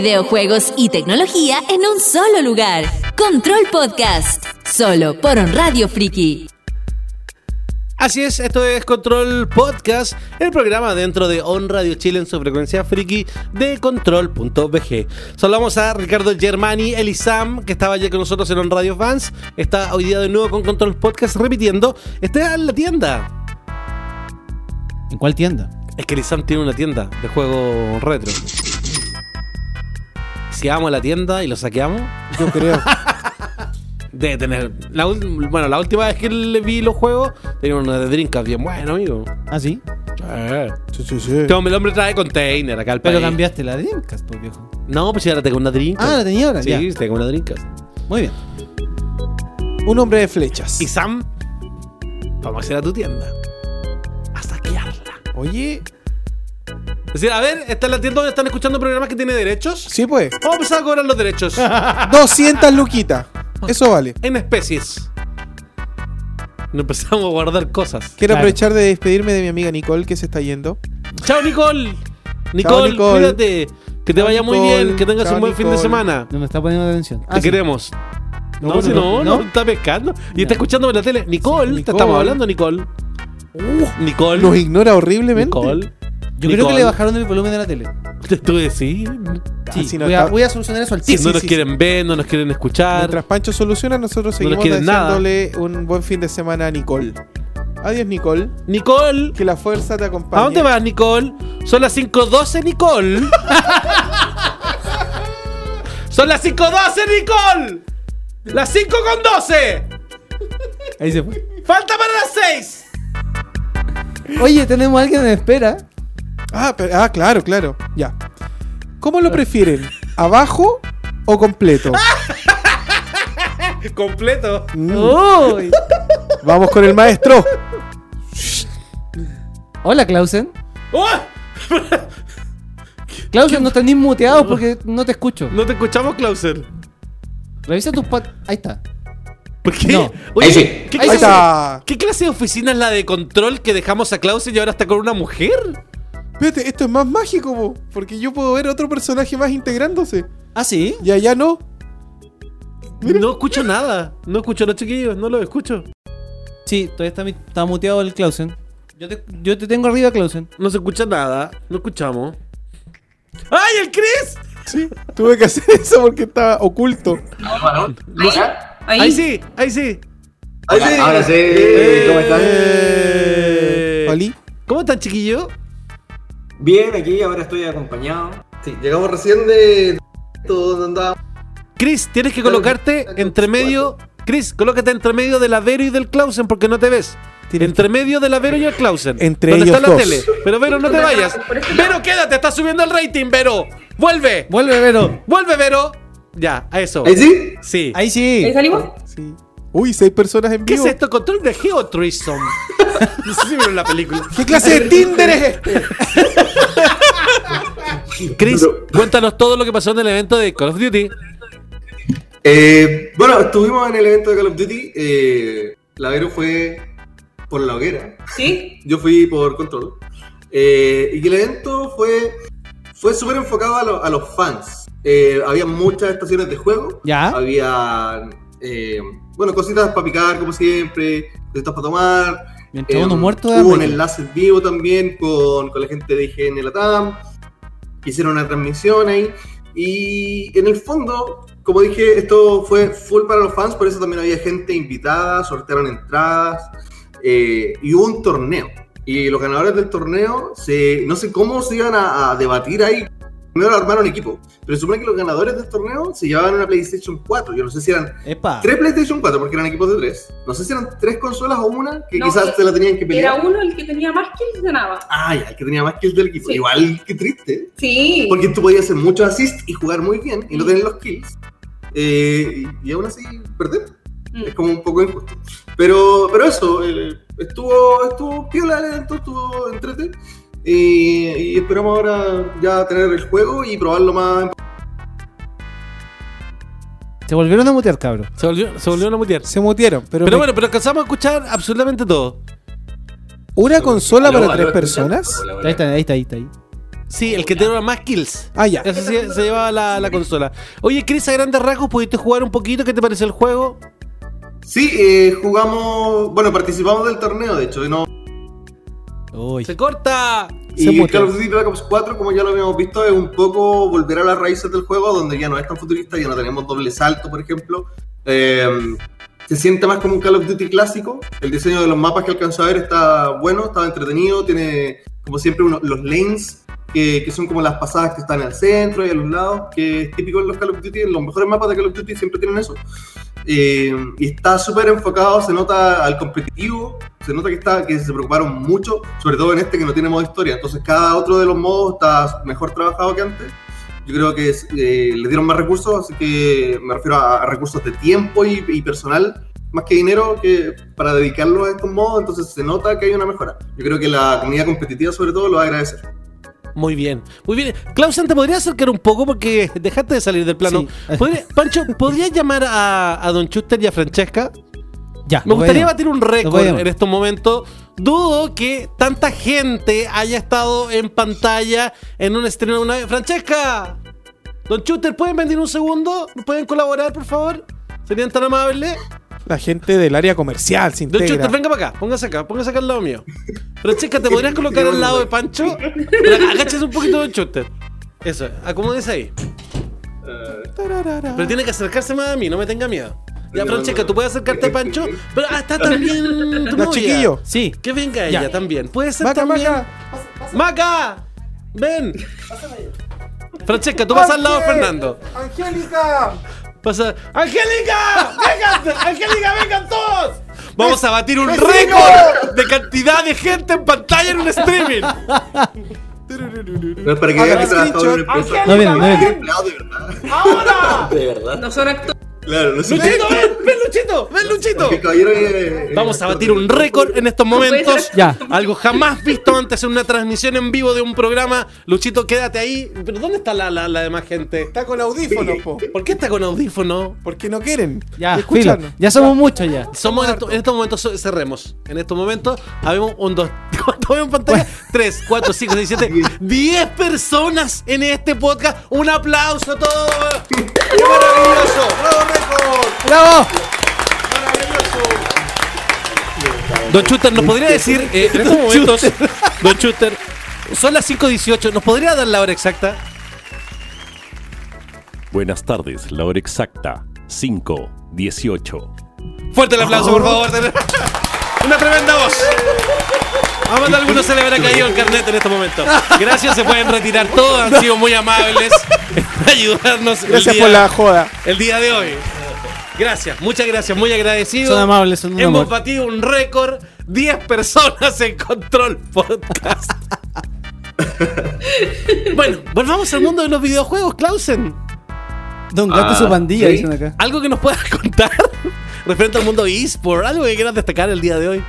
Videojuegos y tecnología en un solo lugar. Control Podcast, solo por On Radio Friki. Así es, esto es Control Podcast, el programa dentro de On Radio Chile en su frecuencia friki de control.bg. Saludamos a Ricardo Germani, Elisam, que estaba ayer con nosotros en On Radio Fans. Está hoy día de nuevo con Control Podcast repitiendo. Está en la tienda. ¿En cuál tienda? Es que Elisam tiene una tienda de juego retro. Vamos a la tienda y lo saqueamos, Yo creo. debe tener. La ul- bueno, la última vez que le vi los juegos, tenía una de Dreamcast bien bueno, amigo. ¿Ah, sí? Eh. Sí, sí, sí. Este hombre, el hombre trae container acá al Pero país. cambiaste la Dreamcast, pues viejo. No, pues ya ahora tengo una Dreamcast. Ah, la tenía ahora, Sí, ya. tengo una Dreamcast. Muy bien. Un hombre de flechas. Y Sam, vamos a ir a tu tienda. A saquearla. Oye, Es decir, a ver, esta es la tienda donde están escuchando programas que tiene derechos. sí, pues. Vamos a empezar a cobrar los derechos 200 luquitas. Eso vale. en especies. No empezamos a guardar cosas. Quiero Claro. aprovechar de despedirme de mi amiga Nicole que se está yendo. Chao, Nicole. Nicole, Nicole. cuídate. Que te Chao, vaya muy Nicole. bien. Que tengas Chao, un buen fin de Nicole. semana. No me está poniendo atención. Ah, te sí. queremos. No, No, si no, no, está pescando. Y está Ya. escuchando por la tele. Nicole, Sí, te Nicole. estamos hablando, Nicole. Nicole. Nos ignora horriblemente. Nicole. Yo creo que le bajaron el volumen de la tele. Tú decís. Sí, no voy, a, está- voy a solucionar eso al Si tiro. no nos quieren ver, no nos quieren escuchar. Mientras Pancho soluciona, nosotros No seguimos nada. deseándole un buen fin de semana a Nicole. Adiós, Nicole. Nicole. Que la fuerza te acompañe. ¿A dónde vas, Nicole? Son las 5.12, Nicole. Son las 5.12, Nicole. Las 5 con 12. Ahí se fue. Falta para las 6. Oye, tenemos a alguien en espera. Ah, pero- ah, claro, claro. Ya. ¿Cómo lo prefieren? ¿Abajo o completo? Completo. Mm. Uy. Vamos con el maestro. Hola, Clausen. ¡Oh! Clausen, no estás ni muteado porque no te escucho. No te escuchamos, Clauser. Revisa tus pat... Ahí está. ¿Por qué? No. Oye, Ahí sí. ¿qué, Ahí clase, está. ¿Qué clase de oficina es la de control que dejamos a Clauser y ahora está con una mujer? Espérate, esto es más mágico, po, porque yo puedo ver otro personaje más integrándose. ¿Ah, sí? Y allá no. No escucho nada. No escucho a los chiquillos, no los escucho. Sí, todavía está, mi- está muteado el Clausen. Yo te, yo te tengo arriba, Clausen. No se escucha nada. No escuchamos. ¡Ay, el Chris! Sí, tuve que hacer eso porque estaba oculto. Ahí. Ahí sí, ahí sí. Ahora, ahora sí, ¿cómo están? Eh. ¿Cómo están, chiquillos? Bien, aquí ahora estoy acompañado. Sí, llegamos recién de donde andaba. Chris, tienes que colocarte entre medio. Chris, colócate entre medio del Avero y del Clausen porque no te ves. Tienes Entre medio del Avero y el Clausen. Entre donde ellos está la dos. tele. Pero Vero, no te vayas. Vero, quédate, está subiendo el rating, Vero. Vuelve. Vuelve, Vero. Vuelve, Vero. Ya, a eso. ¿Ahí sí? Sí. Ahí sí. ¿Ahí salimos? Sí. Uy, seis personas en ¿Qué vivo. es esto? Control de Geo Threesome. no sé si vieron la película. ¿Qué clase de Tinder es este? Chris, cuéntanos todo lo que pasó en el evento de Call of Duty. Eh, bueno, estuvimos en el evento de Call of Duty. Eh, la Vero fue por la hoguera. ¿Sí? Yo fui por control. Eh, y que el evento fue, fue súper enfocado a, lo- a los fans. Eh, había muchas estaciones de juego. Ya. Había, eh, bueno, cositas para picar, como siempre. Cositas para tomar. Mientras Eh, uno muerto de Hubo un enlace en vivo también con, con la gente de IGN Latam. Hicieron una transmisión ahí. Y en el fondo, como dije, esto fue full para los fans, por eso también había gente invitada, sortearon entradas eh, y hubo un torneo. Y los ganadores del torneo, se, no sé cómo se iban a, a debatir ahí. Primero armaron equipo, pero se supone que los ganadores del torneo se llevaban una PlayStation 4. Yo no sé si eran Epa. tres PlayStation 4 porque eran equipos de tres. No sé si eran tres consolas o una que No, quizás eh, se la tenían que pelear. Era uno el que tenía más kills ganaba. Ah, ya, el que tenía más kills del equipo. Sí. Igual que triste. Sí. Porque tú podías hacer muchos assists y jugar muy bien y no tener los kills. Eh, y, aún así perder. Mm. Es como un poco injusto. Pero, pero eso, eh, estuvo, estuvo piola el evento, estuvo entrete. Y esperamos ahora ya tener el juego y probarlo más. Se volvieron a mutear, cabrón. Se volvió, se volvió a mutear. Se mutearon, pero, Pero me- bueno, pero alcanzamos a escuchar absolutamente todo. ¿una consola para tres personas? Ahí está, ahí está, ahí está. Ahí. Sí, el que tenía más kills. Ah, ya. Sí se llevaba la, la consola. Oye, Chris, a grandes rasgos, ¿pudiste jugar un poquito? ¿Qué te pareció el juego? Sí, eh, jugamos, bueno, participamos del torneo, de hecho, y no, Uy. ¡Se corta! Y Call of Duty Black Ops 4, como ya lo habíamos visto, es un poco volver a las raíces del juego, donde ya no es tan futurista, ya no tenemos doble salto, por ejemplo. Eh, se siente más como un Call of Duty clásico. El diseño de los mapas que alcanzó a ver está bueno, está entretenido, tiene como siempre uno- los lanes, que, que son como las pasadas que están al centro y a los lados, que es típico en los Call of Duty, en los mejores mapas de Call of Duty siempre tienen eso. Eh, y está súper enfocado, se nota al competitivo, se nota que, está, que se preocuparon mucho, sobre todo en este que no tiene modo historia. Entonces cada otro de los modos está mejor trabajado que antes. Yo creo que eh, le dieron más recursos, así que me refiero a, a recursos de tiempo y, y personal, más que dinero, que para dedicarlo a estos modos, entonces se nota que hay una mejora. Yo creo que la comunidad competitiva sobre todo lo va a agradecer. Muy bien, muy bien. Clausen, ¿te podrías acercar un poco? Porque dejaste de salir del plano. Sí. ¿Podría- Pancho, ¿podrías llamar a, a Don Chuster y a Francesca? Ya. Me gustaría batir un récord en estos momentos. Dudo que tanta gente haya estado en pantalla en un estreno una vez. ¡Francesca! Don Chuster, ¿pueden venir un segundo? ¿Pueden colaborar, por favor? ¿Serían tan amables? La gente del área comercial se Don. Chuster, venga para acá. Póngase acá. Póngase acá al lado mío. Francesca, ¿te podrías colocar al lado de Pancho? Pero agáchese un poquito, Don Chuster. Eso, acomódese ahí. Pero tiene que acercarse más a mí, no me tenga miedo. Ya, Francesca, ¿tú puedes acercarte a Pancho? Pero ah, está también tu La novia. chiquillo. Sí. Que venga Ya. ella también. Puede ser Maca, también. Maca. ¡Maca! ¡Ven! Francesca, tú vas al lado de Fernando. ¡Angélica! Pasa. ¡Angélica! ¡Vengan! ¡Angélica, vengan todos! Vamos a batir un récord de cantidad de gente en pantalla en un streaming. No es para que vean que trabajaba en una empresa. No no de verdad. ¡Ahora! De verdad. No son actores. Claro, no sé. ¡Luchito, ven! ¡Ven, Luchito! ¡Ven, Luchito! Eh, Vamos a batir un récord en estos momentos. Ya. Algo jamás visto antes en una transmisión en vivo de un programa. Luchito, quédate ahí. ¿Pero dónde está la, la, la demás gente? Está con audífonos, po. ¿Por qué está con audífono? Porque no quieren. Ya, filo. Ya somos muchos ya. Somos en, esto- en estos momentos cerremos. En estos momentos habemos un dos. ¿Cuánto en pantalla? Tres, cuatro, cinco, seis, siete. Diez personas en este podcast. Un aplauso a todos. ¡Qué maravilloso! ¡Bravo, récord! ¡Bravo! Don Chuter, ¿nos podría decir eh, en estos momentos, Don Chuter, son las 5.18, ¿nos podría dar la hora exacta? Buenas tardes, la hora exacta, 5.18. Fuerte el aplauso, por favor. Una tremenda voz. A más de algunos se le habrá caído el carnet en este momento. Gracias, se pueden retirar todos. Han sido muy amables ayudarnos Gracias día- por la joda. el día de hoy. Gracias, muchas gracias, muy agradecido. Son amables, son Hemos amor. batido un récord, 10 personas en Control Podcast. bueno, volvamos al mundo de los videojuegos, Clausen. Don Gato y su Ah, pandilla, sí. dicen acá. ¿Algo que nos puedas contar referente al mundo eSport? ¿Algo que quieras destacar el día de hoy?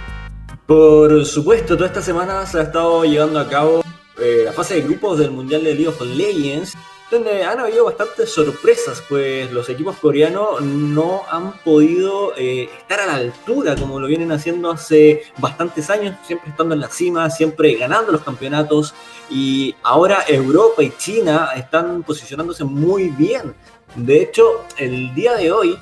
Por supuesto, toda esta semana se ha estado llevando a cabo eh, la fase de grupos del Mundial de League of Legends, donde han habido bastantes sorpresas, pues los equipos coreanos no han podido eh, estar a la altura como lo vienen haciendo hace bastantes años, siempre estando en la cima, siempre ganando los campeonatos, y ahora Europa y China están posicionándose muy bien. De hecho, el día de hoy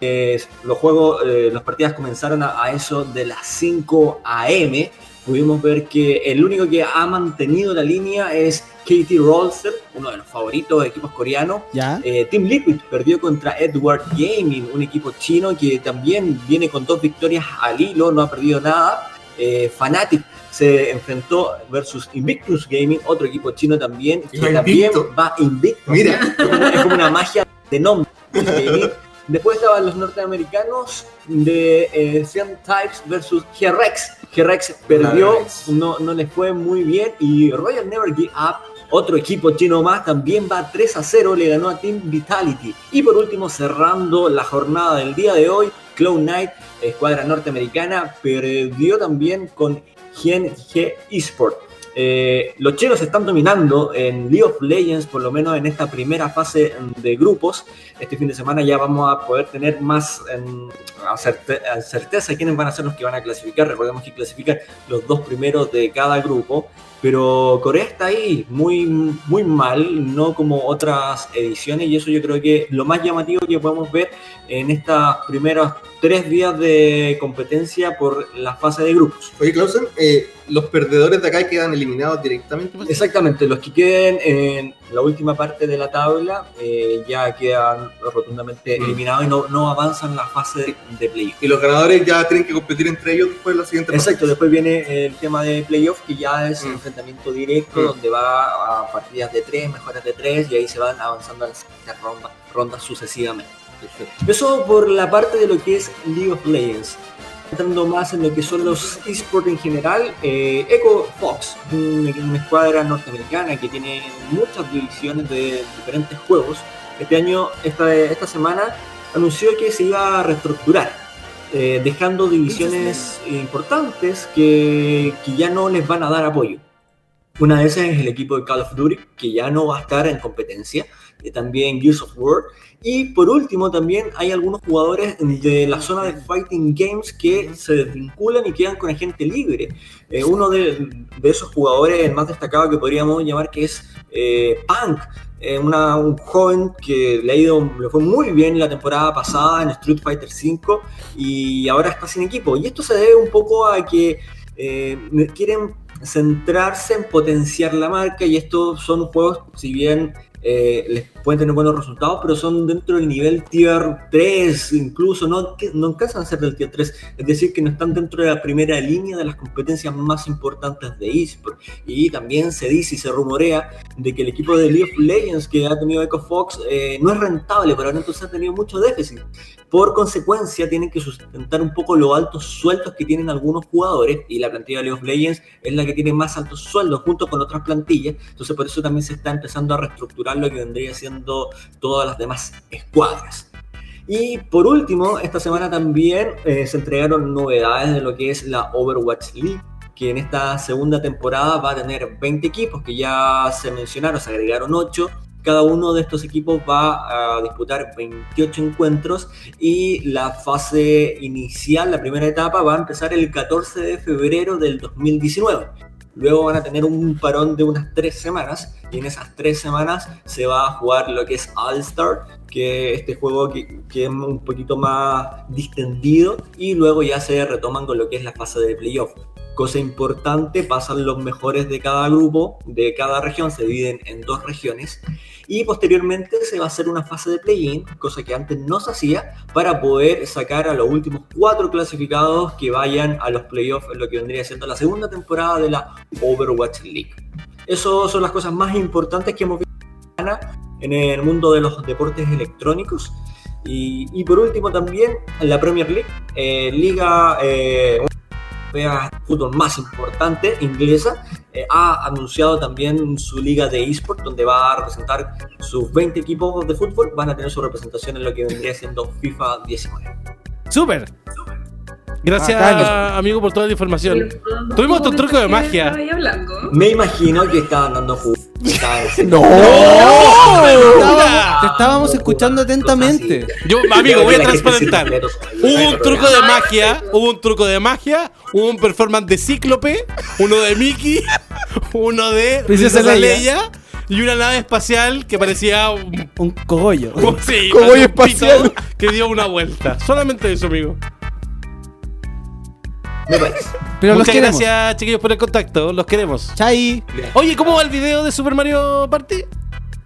eh, los juegos, eh, las partidas comenzaron a, a eso de las 5 a.m. Pudimos ver que el único que ha mantenido la línea es KT Rolster, uno de los favoritos de equipos coreanos. Ya. Eh, Team Liquid perdió contra Edward Gaming, un equipo chino que también viene con dos victorias al hilo, no ha perdido nada. Eh, Fnatic se enfrentó versus Invictus Gaming, otro equipo chino también, que también va invicto. Mira. Es como, es como una magia de nombre. Después estaban los norteamericanos de eh, Cyan Types versus G-Rex. G-Rex perdió, no les fue muy bien. Y Royal Never Give Up, otro equipo chino más, también va 3 a 0, le ganó a Team Vitality. Y por último, cerrando la jornada del día de hoy, Cloud Knight, escuadra norteamericana, perdió también con Gen G Esport. Eh, los chinos están dominando en League of Legends, por lo menos en esta primera fase de grupos. Este fin de semana ya vamos a poder tener más em, certe- a certeza quiénes van a ser los que van a clasificar. Recordemos que clasifican los dos primeros de cada grupo. Pero Corea está ahí muy, muy mal, no como otras ediciones, y eso yo creo que lo más llamativo que podemos ver en estas primeros tres días de competencia por la fase de grupos. Oye, Clausen, eh, los perdedores de acá quedan eliminados directamente. Exactamente, los que queden en la última parte de la tabla eh, ya quedan rotundamente Mm. eliminados y no, no avanzan la fase de, playoff. Y los ganadores ya tienen que competir entre ellos después de la siguiente Exacto, después viene el tema de playoff que ya es Mm. enfrentamiento directo Mm. donde va a partidas de tres, mejores de tres y ahí se van avanzando a las rondas, rondas sucesivamente. Eso por la parte de lo que es League of Legends. Entrando más en lo que son los esports en general, eh, Fox, un- una escuadra norteamericana que tiene muchas divisiones de diferentes juegos, este año, esta, esta semana, anunció que se iba a reestructurar, eh, dejando divisiones importantes que, que ya no les van a dar apoyo. Una de esas es el equipo de Call of Duty, que ya no va a estar en competencia. eh, también Gears of War. Y por último, también hay algunos jugadores de la zona de Fighting Games que se desvinculan y quedan con agente libre. Eh, uno de, de esos jugadores, el más destacado que podríamos llamar, que es eh, Punk. eh, una- un joven que le ha ido, le fue muy bien la temporada pasada en Street Fighter V y ahora está sin equipo. Y esto se debe un poco a que eh, quieren centrarse en potenciar la marca y estos son juegos, si bien eh, les pueden tener buenos resultados, pero son dentro del nivel tier 3, incluso no, no alcanzan a ser del tier 3, es decir, que no están dentro de la primera línea de las competencias más importantes de eSport. Y también se dice y se rumorea de que el equipo de League of Legends que ha tenido Echo Fox eh, no es rentable, pero ahora entonces ha tenido mucho déficit. Por consecuencia, tienen que sustentar un poco los altos sueldos que tienen algunos jugadores, y la plantilla de League of Legends es la que tiene más altos sueldos junto con otras plantillas, entonces por eso también se está empezando a reestructurar lo que vendría siendo todas las demás escuadras. Y por último, esta semana también eh, se entregaron novedades de lo que es la Overwatch League, que en esta segunda temporada va a tener 20 equipos que ya se mencionaron, se agregaron 8. Cada uno de estos equipos va a disputar 28 encuentros y la fase inicial, la primera etapa, va a empezar el 14 de febrero del 2019. Luego van a tener un parón de unas tres semanas y en esas tres semanas se va a jugar lo que es All Star, que es este juego que, que es un poquito más distendido y luego ya se retoman con lo que es la fase de playoff. Cosa importante, pasan los mejores de cada grupo, de cada región, se dividen en dos regiones y posteriormente se va a hacer una fase de play-in, cosa que antes no se hacía, para poder sacar a los últimos cuatro clasificados que vayan a los playoffs lo que vendría siendo la segunda temporada de la Overwatch League. Esas son las cosas más importantes que hemos visto en el mundo de los deportes electrónicos. Y, y por último también la Premier League, eh, liga eh, europea de fútbol más importante, inglesa, eh, ha anunciado también su liga de eSport, donde va a representar sus 20 equipos de fútbol, van a tener su representación en lo que vendría siendo FIFA 19. ¡Súper! Gracias, Bacán. amigo, por toda la información. Tuvimos tu truco de magia. Me imagino que estaban dando jugo. ¡No! Te estábamos escuchando atentamente. Yo, amigo, voy a transparentar. Hubo un truco de magia, hubo un truco de magia, hubo un performance de Cíclope, uno de Mickey, uno de Princesa Leia. Y una nave espacial que parecía un, Un cogollo. sí, Cogollo un espacial. que dio una vuelta. Solamente eso, amigo. Me parece. Pero los Muchas queremos. gracias, chiquillos, por el contacto. Los queremos. Chai. Oye, ¿cómo va el video de Super Mario Party?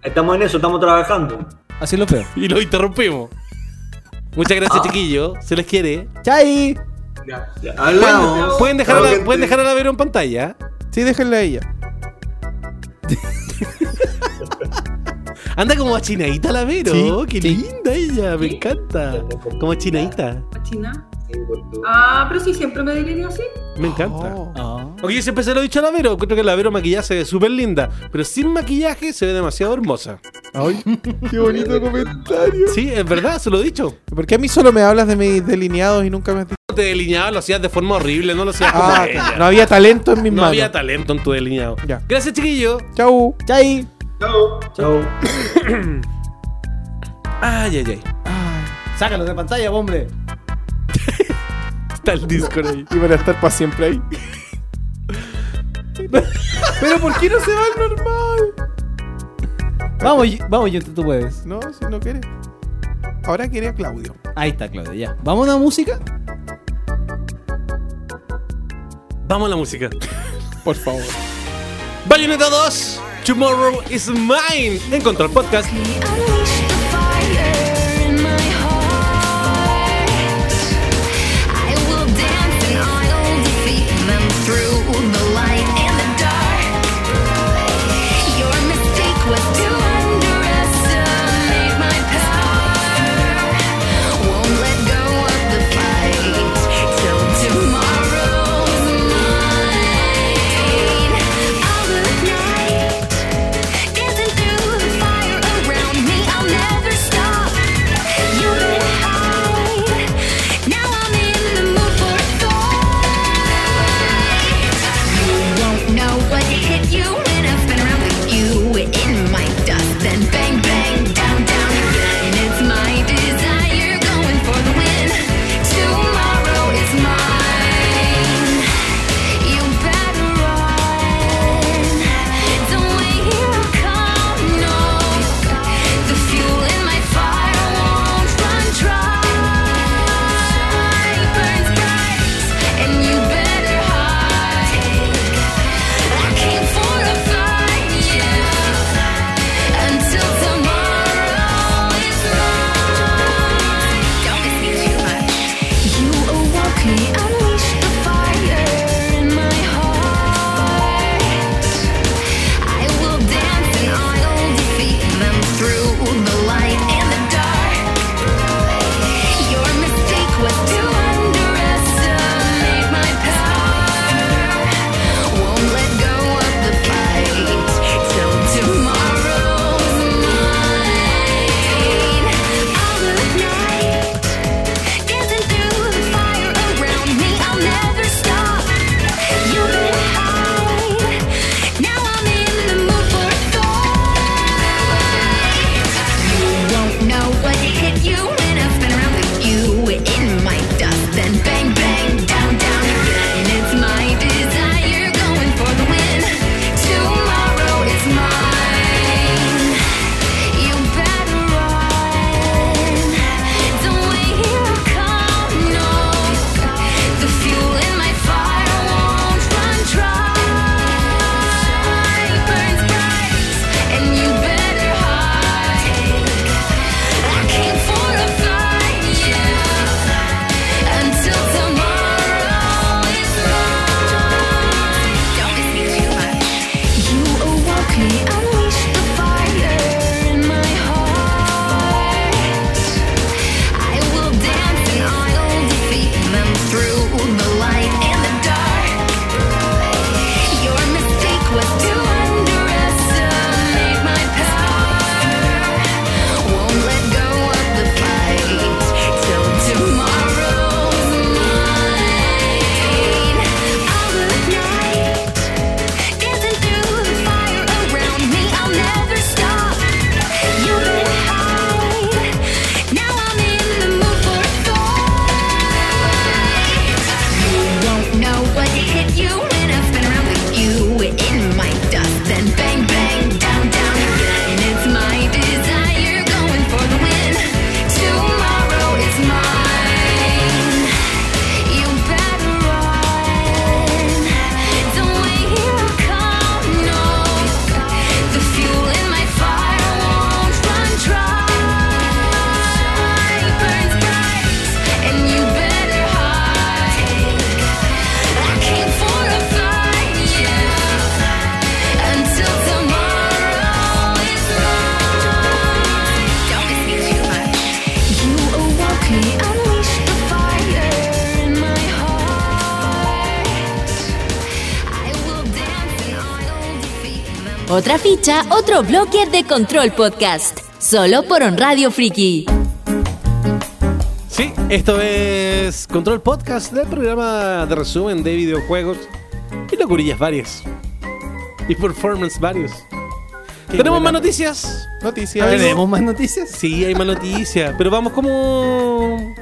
Estamos en eso, estamos trabajando. Así lo veo. Y lo interrumpimos. Muchas gracias, chiquillos. Se les quiere. Chai. Hablamos. ¿Pueden dejar, a la, pueden dejar a la Vero en pantalla. Sí, déjenla a ella. Anda como chinadita la Vero. Sí, Qué linda ella, me encanta. Como chinadita. China. Ah, pero sí, siempre me delineó así. Me encanta. Oh. Oye, siempre se lo he dicho a la Vero. Creo que la Vero maquillaje se ve súper linda. Pero sin maquillaje se ve demasiado hermosa. Ay, qué bonito comentario. Sí, es verdad, se lo he dicho. ¿Por qué a mí solo me hablas de mis delineados y nunca me has dicho? Te delineaba, lo hacías de forma horrible, no lo hacías como Ah, ella. no había talento en mis No manos. había talento en tu delineado. Ya. Gracias, chiquillo. Chau. Chai. Chao. Chau. Ay, ay, ay. Sácalo de pantalla, hombre. Está el Discord ahí. Y van a estar para siempre ahí. Pero ¿por qué no se va al normal? Vamos, vamos, yo tú puedes. No, si no quieres. Ahora quiere a Claudio. Ahí está, Claudio ya. ¿Vamos a la música? Vamos a la música. Por favor. Bayonetta 2, Tomorrow is Mine. Encontró el Podcast. la ficha otro bloque de Control Podcast, solo por On Radio Friki. Sí, esto es Control Podcast, del programa de resumen de videojuegos y locurillas varias. Y performance varios. Qué Tenemos más noticias. Noticias. ¿Tenemos más noticias? Sí, hay más noticias. Pero vamos como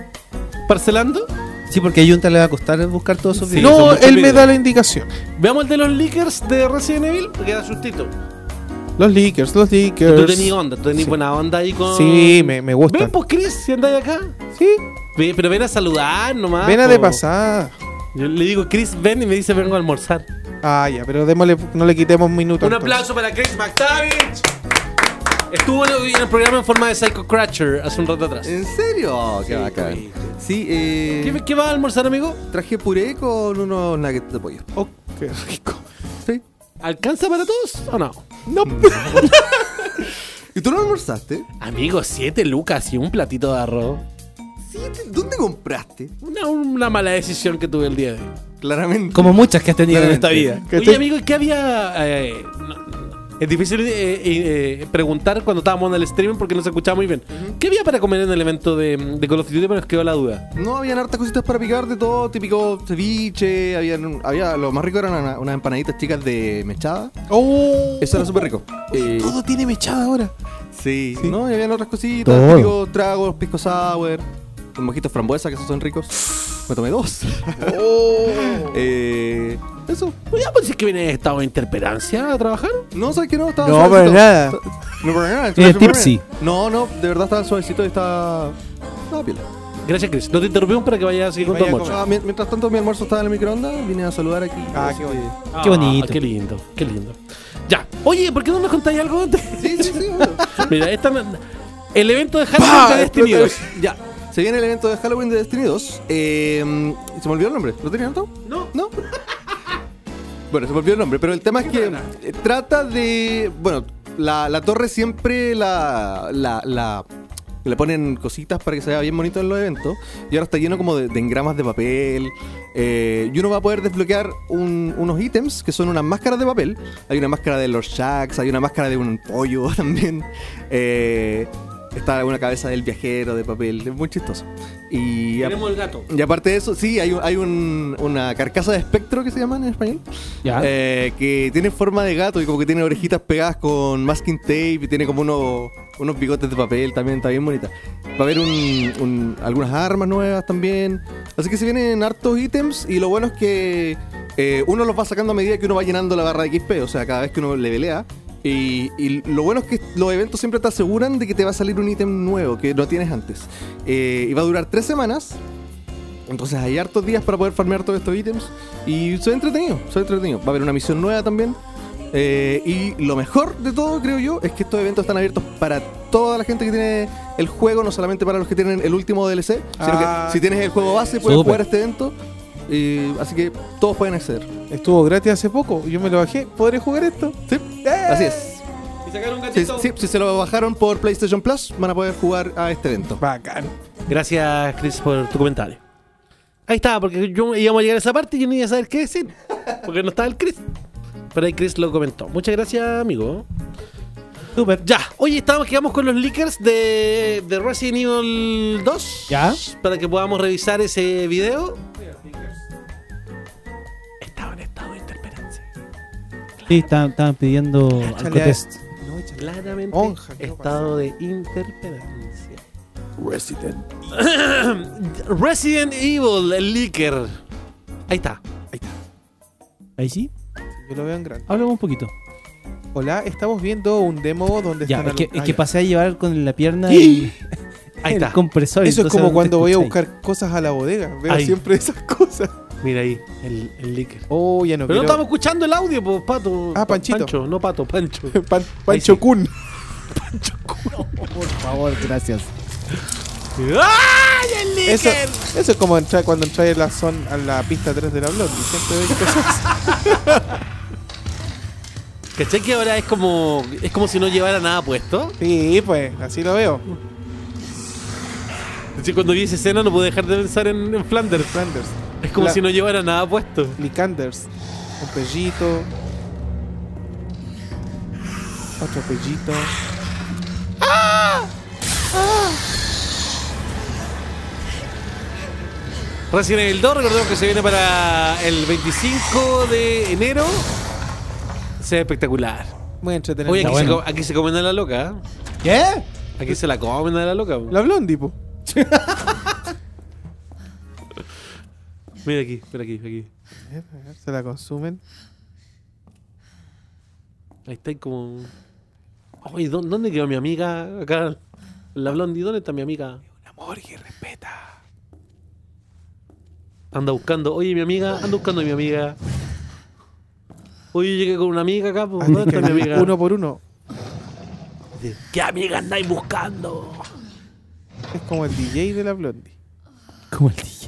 parcelando. Sí, porque a Junta le va a costar buscar todos sus sí, videos. No, él videos. me da la indicación. Veamos el de los leakers de Resident Evil, porque da sustito. Los leakers, los Tú leakers. tenías onda, tú tenías Sí. buena onda ahí con. Sí, me, me gustan. Ven, pues, Chris, si andáis acá. Sí, Ve- pero ven a saludar nomás. ven a po. de pasada. Yo le digo, Chris, ven y me dice, vengo a almorzar. Ah, ya, pero démosle, no le quitemos minutos. Un aplauso para Chris McTavish. Estuvo en el programa en forma de Psycho Crutcher hace un rato atrás. ¿En serio? Qué bacán. Sí, eh. ¿Qué, qué va a almorzar, amigo? Traje puré con unos nuggets de pollo. Oh, qué rico. Sí. ¿Alcanza para todos o no? No, ¿Y tú no almorzaste? Amigo, siete lucas y un platito de arroz. Sí, ¿dónde compraste? Una, una mala decisión que tuve el día de hoy. Claramente. Como muchas que has tenido en esta vida. Oye, amigo, ¿qué había...? eh, no- es difícil eh, eh, preguntar cuando estábamos en el streaming porque no se escuchaba muy bien. ¿Qué había para comer en el evento de, de Call of Duty? Pero nos quedó la duda. No, habían hartas cositas para picar de todo, típico ceviche, habían, había, lo más rico eran una- unas empanaditas chicas de mechada. Oh, Eso era súper rico. Eh, todo tiene mechada ahora. sí, ¿no? Y habían otras cositas, Todo. típicos tragos, pisco sour, mojitos frambuesa, que esos son ricos. Me tomé dos. eh, eso. Pues es que viene de estado de interperancia a trabajar. No, ¿sabes qué? No, estaba No, suavecito. para nada. No, para nada. Tipsy. No, no, de verdad estaba suavecito y estaba... Estaba piola. Gracias, Chris. No te interrumpimos para que vayas a seguir con tu Vaya almuerzo. Ah, mien- mientras tanto mi almuerzo estaba en el microondas, vine a saludar aquí. Ah, qué que- bonito. Qué bonito. Ah, qué lindo, qué lindo. Ya. Oye, ¿por qué no nos contáis algo antes? Sí, sí, sí. bueno. Mira, esta, el evento de Halloween de Destiny 2. Ya. Se viene el evento de Halloween de Destiny 2. Eh, se me olvidó el nombre. ¿Lo tenía anotado? No. ¿No? Bueno, se me olvidó el nombre, pero el tema es que eh, trata de. Bueno, la, la torre siempre la, la, la- Le ponen cositas para que se vea bien bonito en los eventos. Y ahora está lleno como de, de engramas de papel. eh, y uno va a poder desbloquear un- unos ítems que son unas máscaras de papel. Hay una máscara de los Shacks, hay una máscara de un pollo también. Eh, está una cabeza del viajero de papel. Es muy chistoso. Y, a- Tenemos el gato. y aparte de eso, sí, hay, un- hay un- una carcasa de espectro que se llama en español. Ya. Eh, que tiene forma de gato y como que tiene orejitas pegadas con masking tape y tiene como unos, unos bigotes de papel también, está bien bonita. Va a haber un- un- algunas armas nuevas también. Así que se vienen hartos ítems y lo bueno es que eh, uno los va sacando a medida que uno va llenando la barra de XP, o sea, cada vez que uno levelea. Y, y lo bueno es que los eventos siempre te aseguran de que te va a salir un ítem nuevo que no tienes antes. Eh, y va a durar tres semanas. Entonces hay hartos días para poder farmear todos estos ítems. Y ve entretenido, ve entretenido. Va a haber una misión nueva también. Eh, y lo mejor de todo, creo yo, es que estos eventos están abiertos para toda la gente que tiene el juego, no solamente para los que tienen el último DLC, sino Ah. que si tienes el juego base puedes Súper. jugar este evento. Así que todos pueden acceder. Estuvo gratis hace poco. Yo me lo bajé. ¿Podré jugar esto? Sí, así es. Y Si, se lo bajaron por PlayStation Plus, van a poder jugar a este evento. Bacán. Gracias, Chris, por tu comentario. Ahí estaba, porque yo íbamos a llegar a esa parte y yo no iba a saber qué decir. Porque no estaba el Chris. Pero ahí Chris lo comentó. Muchas gracias, amigo. Súper. Ya, oye, estamos, quedamos con los leakers de, de Resident Evil 2. Ya. Para que podamos revisar ese video. Sí, estaban estaban pidiendo alcotest. No. Claramente, Onja, ¿qué estado de interferencia. Resident. Resident Evil, el leaker. Ahí está. Ahí sí. Yo lo veo en grande. Háblame un poquito. Hola, estamos viendo un demo donde Ya, están. es que, al- es Ah, que pasé a llevar con la pierna y Ahí el está. compresor. Eso es como cuando voy a buscar cosas a la bodega. Veo Ahí. siempre esas cosas. Mira ahí, el, el leaker. Oh, ya no Pero no estamos escuchando el audio, pues, Pato. Ah, Panchito. Pancho, no Pato, Pancho. Pan- Pancho Kun. Por favor, gracias. ¡Ay, el leaker! Eso, eso es como entrar, cuando entras a la, zona, a la pista 3 de la Blondie. Siempre ves cosas. ¿Cachai que ahora es como, es como si no llevara nada puesto? Sí, pues, así lo veo. Cuando vi esa escena no pude dejar de pensar en, en Flanders. Flanders. Es como La- si no llevara nada puesto. Licanders. Un pellito. Otro pellito. Resident Evil 2, recordemos que se viene para el 25 de enero. Se ve espectacular. Muy entretenido. Oye, aquí, se, bueno. co- aquí se comen a la loca. ¿eh? ¿Qué? Aquí se la comen a la loca. La Blondie, po. Mira aquí, espera aquí, aquí. A ver, a ver, Se la consumen. Ahí está como. Oye, ¿dó- ¿dónde quedó mi amiga? Acá. La Blondie, ¿dónde está mi amiga? Amor y respeta. Anda buscando. Oye, mi amiga, anda buscando a mi amiga. Oye, llegué con una amiga acá, pues, ¿dónde que está mi amiga? Uno por uno. ¿Qué amiga andáis buscando? Es como el DJ de la Blondie. Como el DJ.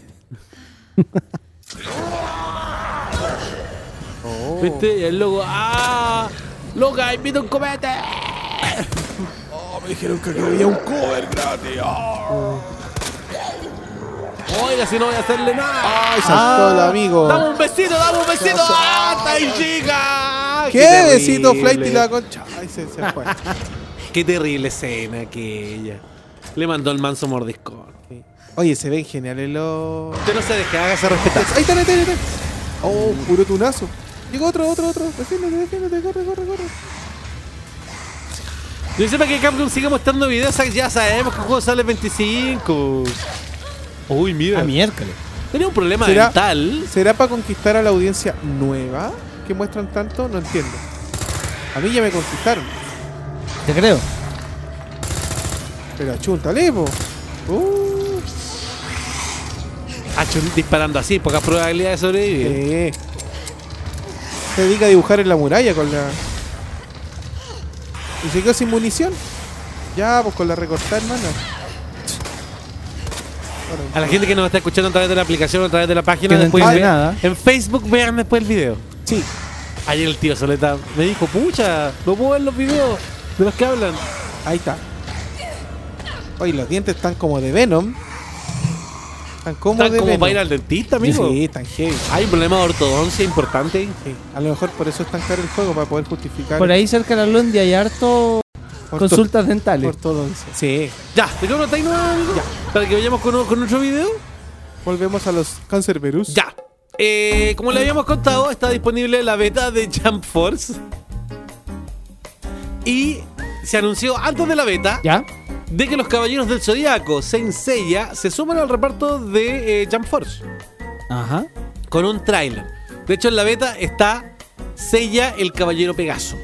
Oh. ¿Viste? Y el logo, ¡ah! ¡Loca, invita un comete! Oh, me dijeron que aquí había un cover gratis. Oh. Oiga, si no voy a hacerle nada. Ay, saltó el amigo. Dame un besito, dame un besito. ¡Ah, está ahí, chica! ¿Qué besito. Flight y la concha? Ay, se, se fue. Qué terrible escena aquella. Le mandó el manso mordiscón. Oye, se ven geniales los. Usted no se deje, hágase respetar. Ahí está, ahí está, ahí está. Oh, puro tunazo. Llegó otro, otro, otro. Defiéndete, defiéndete, corre, corre, corre. Yo sepa que Capcom sigue mostrando videos, ya sabemos que el juego sale el 25. Uy, mira. A miércoles. Tenía un problema ¿Será- mental. ¿Será para conquistar a la audiencia nueva que muestran tanto? No entiendo. A mí ya me conquistaron. Te creo. Pero achúntale, po. Uh, Ah, disparando así, pocas probabilidades de sobrevivir. Se dedica a dibujar en la muralla con la. ¿Y se quedó sin munición? Ya, pues con la recortada, hermano. A la gente que nos está escuchando a través de la aplicación o a través de la página, no después ve- nada. en Facebook vean después el video. Sí. Ayer el tío Soleta me dijo, pucha, no puedo ver los videos de los que hablan. Ahí está. Oye, los dientes están como de Venom. Están como Están de como para ir al dentista, amigo. Sí, están heavy. Hay un problema de ortodoncia importante. Sí, A lo mejor por eso es tan caro el juego, para poder justificar. Por ahí cerca de la Blondie hay harto Orto- consultas dentales. Ortodoncia. Sí. Ya, ¿dejamos una nueva, amigo? Para que vayamos con, con otro video. Volvemos a los Cancerberus. Ya. Eh, como le habíamos contado, está disponible la beta de Jump Force. Y se anunció antes de la beta ¿Ya? De que los Caballeros del Zodiaco, Saint Seiya, se suman al reparto de eh, Jump Force Ajá. con un tráiler. De hecho, en la beta está Seiya, el Caballero Pegaso.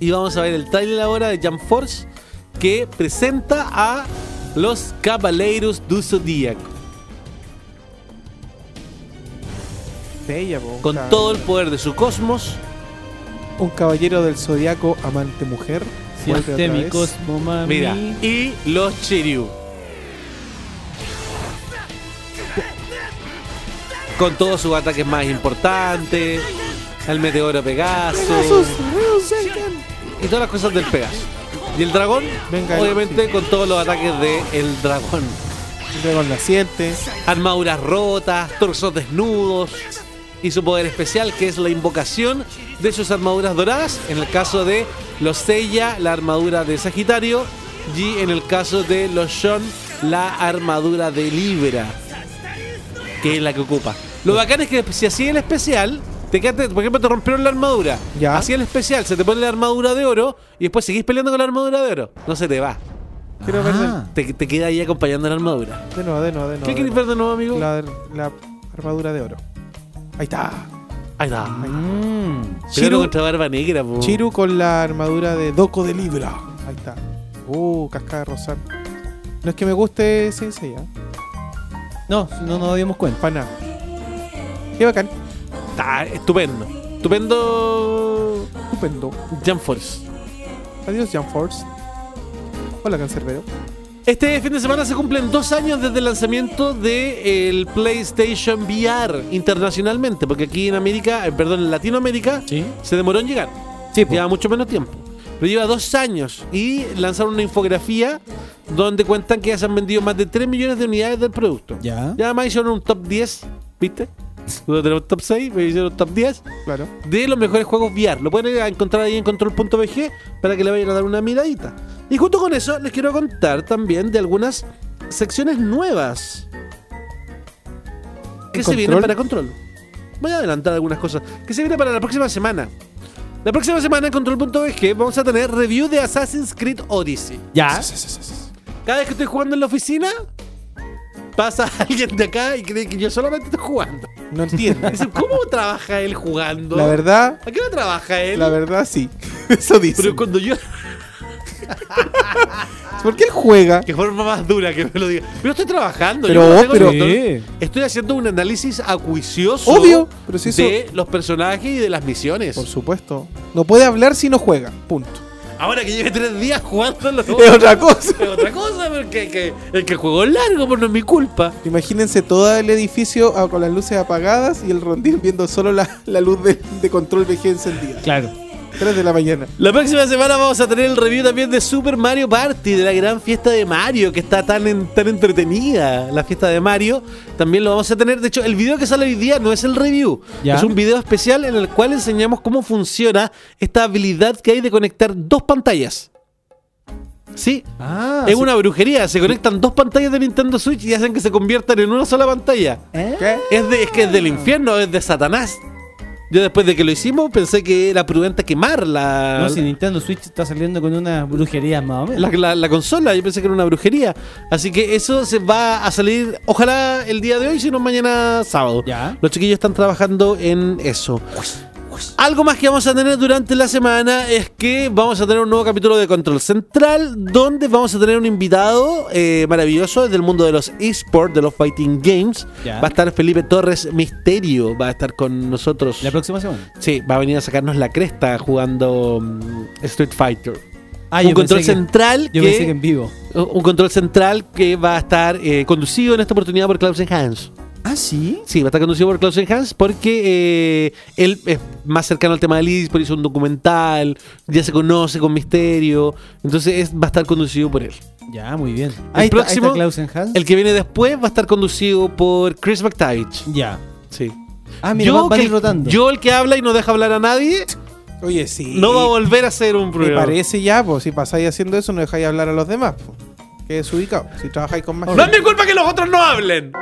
Y vamos a ver el tráiler ahora de Jump Force que presenta a los Caballeros del po, un Con todo el poder de su cosmos, Un caballero del zodiaco amante mujer. Siente mi vez. cosmo, mami. Mira, y los Shiryu. Con todos sus ataques más importantes, el meteoro Pegaso Pegasus, y todas las cosas del Pegaso. Y el dragón, Venga, obviamente, sí. con todos los ataques del el dragón. Un dragón naciente. Armaduras rotas, torsos desnudos y su poder especial que es la invocación de sus armaduras doradas. En el caso de los Seiya, la armadura de Sagitario. Y en el caso de los Shon, la armadura de Libra. Que es la que ocupa. Lo bacán es que si así el especial, te quedaste, por ejemplo, te rompieron la armadura. Ya. Así el especial, se te pone la armadura de oro y después seguís peleando con la armadura de oro. No se te va. Quiero ver Ah. Te, te queda ahí acompañando la armadura. de, nuevo, de nuevo, de nuevo. ¿Qué nuevo. ver de nuevo, amigo? La, la armadura de oro. Ahí está. Ahí está. Mm. Chiru contra Barba Negra, po. Chiru con la armadura de Doko de Libra. Ahí está. Uh, cascada rosada. No es que me guste Sensei, ¿eh? No, no nos dimos cuenta. Para nada. Qué bacán. Está estupendo. Estupendo. Estupendo. Jump Force. Adiós, Jump Force. Hola, Cancerbero. Este fin de semana se cumplen dos años desde el lanzamiento del PlayStation VR internacionalmente, porque aquí en América, eh, perdón, en Latinoamérica, Sí. se demoró en llegar. Sí. Lleva mucho menos tiempo. Pero lleva dos años y lanzaron una infografía donde cuentan que ya se han vendido más de 3 millones de unidades del producto. Ya. Y además hicieron un top 10, ¿viste? Nosotros tenemos top 6, pero hicieron top 10 Claro. de los mejores juegos VR. Lo pueden encontrar ahí en control.bg para que le vayan a dar una miradita. Y junto con eso les quiero contar también de algunas secciones nuevas que ¿En se vienen para control. Voy a adelantar algunas cosas que se vienen para la próxima semana. La próxima semana en control.bg vamos a tener review de Assassin's Creed Odyssey. Ya. Cada vez que estoy jugando en la oficina, pasa alguien de acá y cree que yo solamente estoy jugando. No entiendo. Dice, ¿cómo trabaja él jugando? La verdad, ¿A qué hora trabaja él? la verdad sí. Eso dice. Pero cuando yo. ¿Por qué él juega? Que forma más dura que me lo diga. Pero estoy trabajando. Pero yo no tengo pero- control. Estoy haciendo un análisis acuicioso Obvio, pero si eso- de los personajes y de las misiones. Por supuesto. No puede hablar si no juega. Punto. Ahora que lleve tres días jugando lo Es otra cosa. Es otra cosa, porque que, el que es largo, pues no es mi culpa. Imagínense todo el edificio con las luces apagadas y el rondín viendo solo la, la luz de, de control VG encendida. Claro. 3 de la mañana. La próxima semana vamos a tener el review también de Super Mario Party, de la gran fiesta de Mario, que está tan, en- tan entretenida, la fiesta de Mario. También lo vamos a tener. De hecho, el video que sale hoy día no es el review. Ya. Es un video especial en el cual enseñamos cómo funciona esta habilidad que hay de conectar dos pantallas. Sí, Ah, es sí. una brujería. Se conectan dos pantallas de Nintendo Switch y hacen que se conviertan en una sola pantalla. ¿Eh? ¿Qué? Es, de, es que es del infierno, es de Satanás. Yo después de que lo hicimos pensé que era prudente quemar la, No, si Nintendo Switch está saliendo con una brujería más o menos. la, la- la consola. Yo pensé que era una brujería. Así que eso se va a salir, ojalá el día de hoy, si no mañana sábado. Ya. Los chiquillos están trabajando en eso. Algo más que vamos a tener durante la semana es que vamos a tener un nuevo capítulo de Control Central, donde vamos a tener un invitado eh, maravilloso desde el mundo de los esports, de los fighting games. Ya. Va a estar Felipe Torres Misterio, va a estar con nosotros. La próxima semana. Sí, va a venir a sacarnos la cresta jugando mm, Street Fighter. Ah, un control pensé que- central Yo que, pensé que en vivo. un control central que va a estar eh, conducido en esta oportunidad por Klaus Hans. Ah, sí. Sí, va a estar conducido por Klaus Hans porque eh, él es más cercano al tema del eSport, hizo un documental, ya se conoce con Misterio, entonces es- va a estar conducido por él. Ya, muy bien. El Ahí está, próximo, ahí está el que viene después va a estar conducido por Chris McTavish. Ya. Sí. Ah, mira, van, van a que- rotando. yo el que habla y no deja hablar a nadie, Oye, sí. no va a volver a ser un Me programa. parece ya, pues si pasáis haciendo eso, no dejáis hablar a los demás. Pues. Que desubicado. Si trabajáis con más No es mi culpa que los otros no hablen.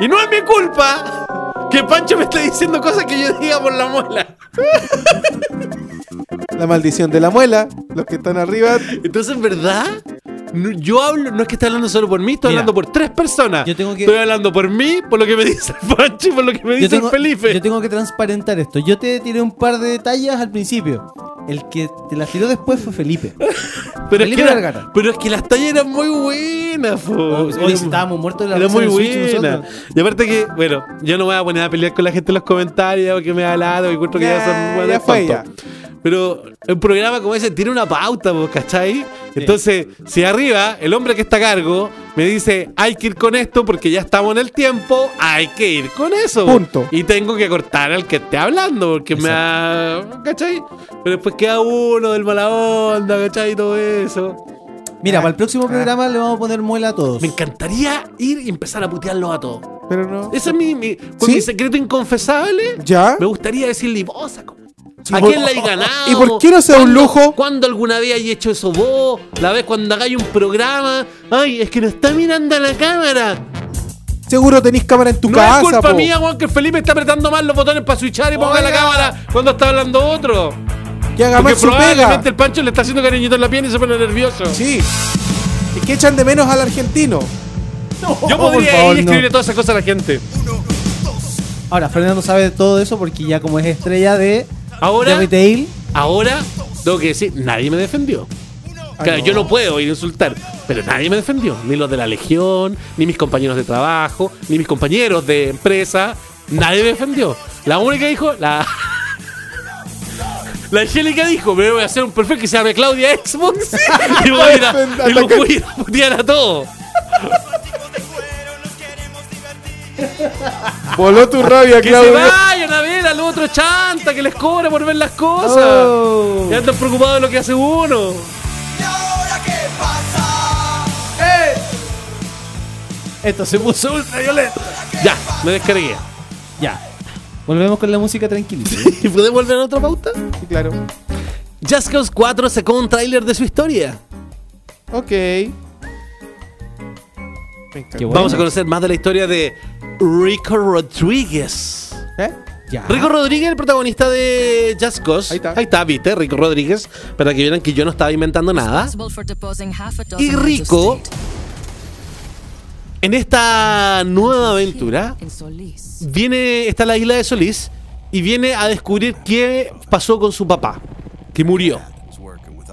Y no es mi culpa que Pancho me esté diciendo cosas que yo diga por la muela. La maldición de la muela. Los que están arriba. Entonces, ¿verdad? No, yo hablo, no es que esté hablando solo por mí, estoy Mira, hablando por tres personas. yo tengo que- Estoy hablando por mí, por lo que me dice el Pancho y por lo que me dice tengo, el Felipe. yo tengo que transparentar esto. Yo te tiré un par de detalles al principio. El que te las tiró después fue Felipe. pero, es que era- Vergara. pero es que las tallas eran muy buenas. Hoy Era- estábamos muertos de la Era muy buena. Y aparte que, bueno, yo no me voy a poner a pelear con la gente en los comentarios porque me ha hablado y encuentro que ya, Ya, son tontos. Pero un programa como ese tiene una pauta, ¿vos ¿cachai? Entonces, si arriba el hombre que está a cargo me dice hay que ir con esto porque ya estamos en el tiempo, hay que ir con eso. Punto. Y tengo que cortar al que esté hablando porque me ha. ¿cachai? Pero después queda uno del mala onda, ¿cachai? Y todo eso. Mira, para el próximo programa le vamos a poner muela a todos. Me encantaría ir y empezar a putearlos a todos. Pero no. Ese es mi, mi, con ¿Sí? mi secreto inconfesable. ¿Ya? Me gustaría decirle, vos, ¿a Sí, ¿A por- quién le hay ganado? ¿Y por qué no sea un ¿Cuándo- lujo? ¿Cuándo alguna vez hay hecho eso vos? La vez cuando hagáis un programa. Ay, es que no está mirando a la cámara. Seguro tenéis cámara en tu no casa. es culpa po. mía, Juan, que Felipe está apretando mal los botones para switchar y ponga la cámara cuando está hablando otro. Que haga Porque más su pega. probablemente el Pancho le está haciendo cariñito en la piel y se pone nervioso. Sí. Es que echan de menos al argentino. Yo podría favor, ir y no. escribirle todas esas cosas a la gente. Ahora, Fernando sabe de todo eso porque ya como es estrella de, Ahora, de retail, ahora, tengo que decir, nadie me defendió. Claro, yo no puedo ir a insultar, pero nadie me defendió. Ni los de la Legión, ni mis compañeros de trabajo, ni mis compañeros de empresa. Nadie me defendió. La única dijo, la. La Angélica dijo, me voy a hacer un perfil que se llame Claudia Xbox y voy a ir a, y los voy a ir a putear a todos. Voló tu rabia, Que se Claudio. vayan a ver al otro chanta que les cobra por ver las cosas. Oh. Ya andan preocupados de lo que hace uno. esto se puso ultra violento. Ya, me descargué. Ya. Volvemos con la música tranquilita. ¿Y podemos volver a otra pauta? Sí, claro. Just Cause 4 sacó un tráiler de su historia. Ok. Bueno. Vamos a conocer más de la historia de Rico Rodríguez. ¿Eh? Ya. Rico Rodríguez, el protagonista de Just Cause. Ahí está. Ahí está, viste, Rico Rodríguez. Para que vieran que yo no estaba inventando nada. Y Rico. En esta nueva aventura viene, está la isla de Solís y viene a descubrir qué pasó con su papá, que murió.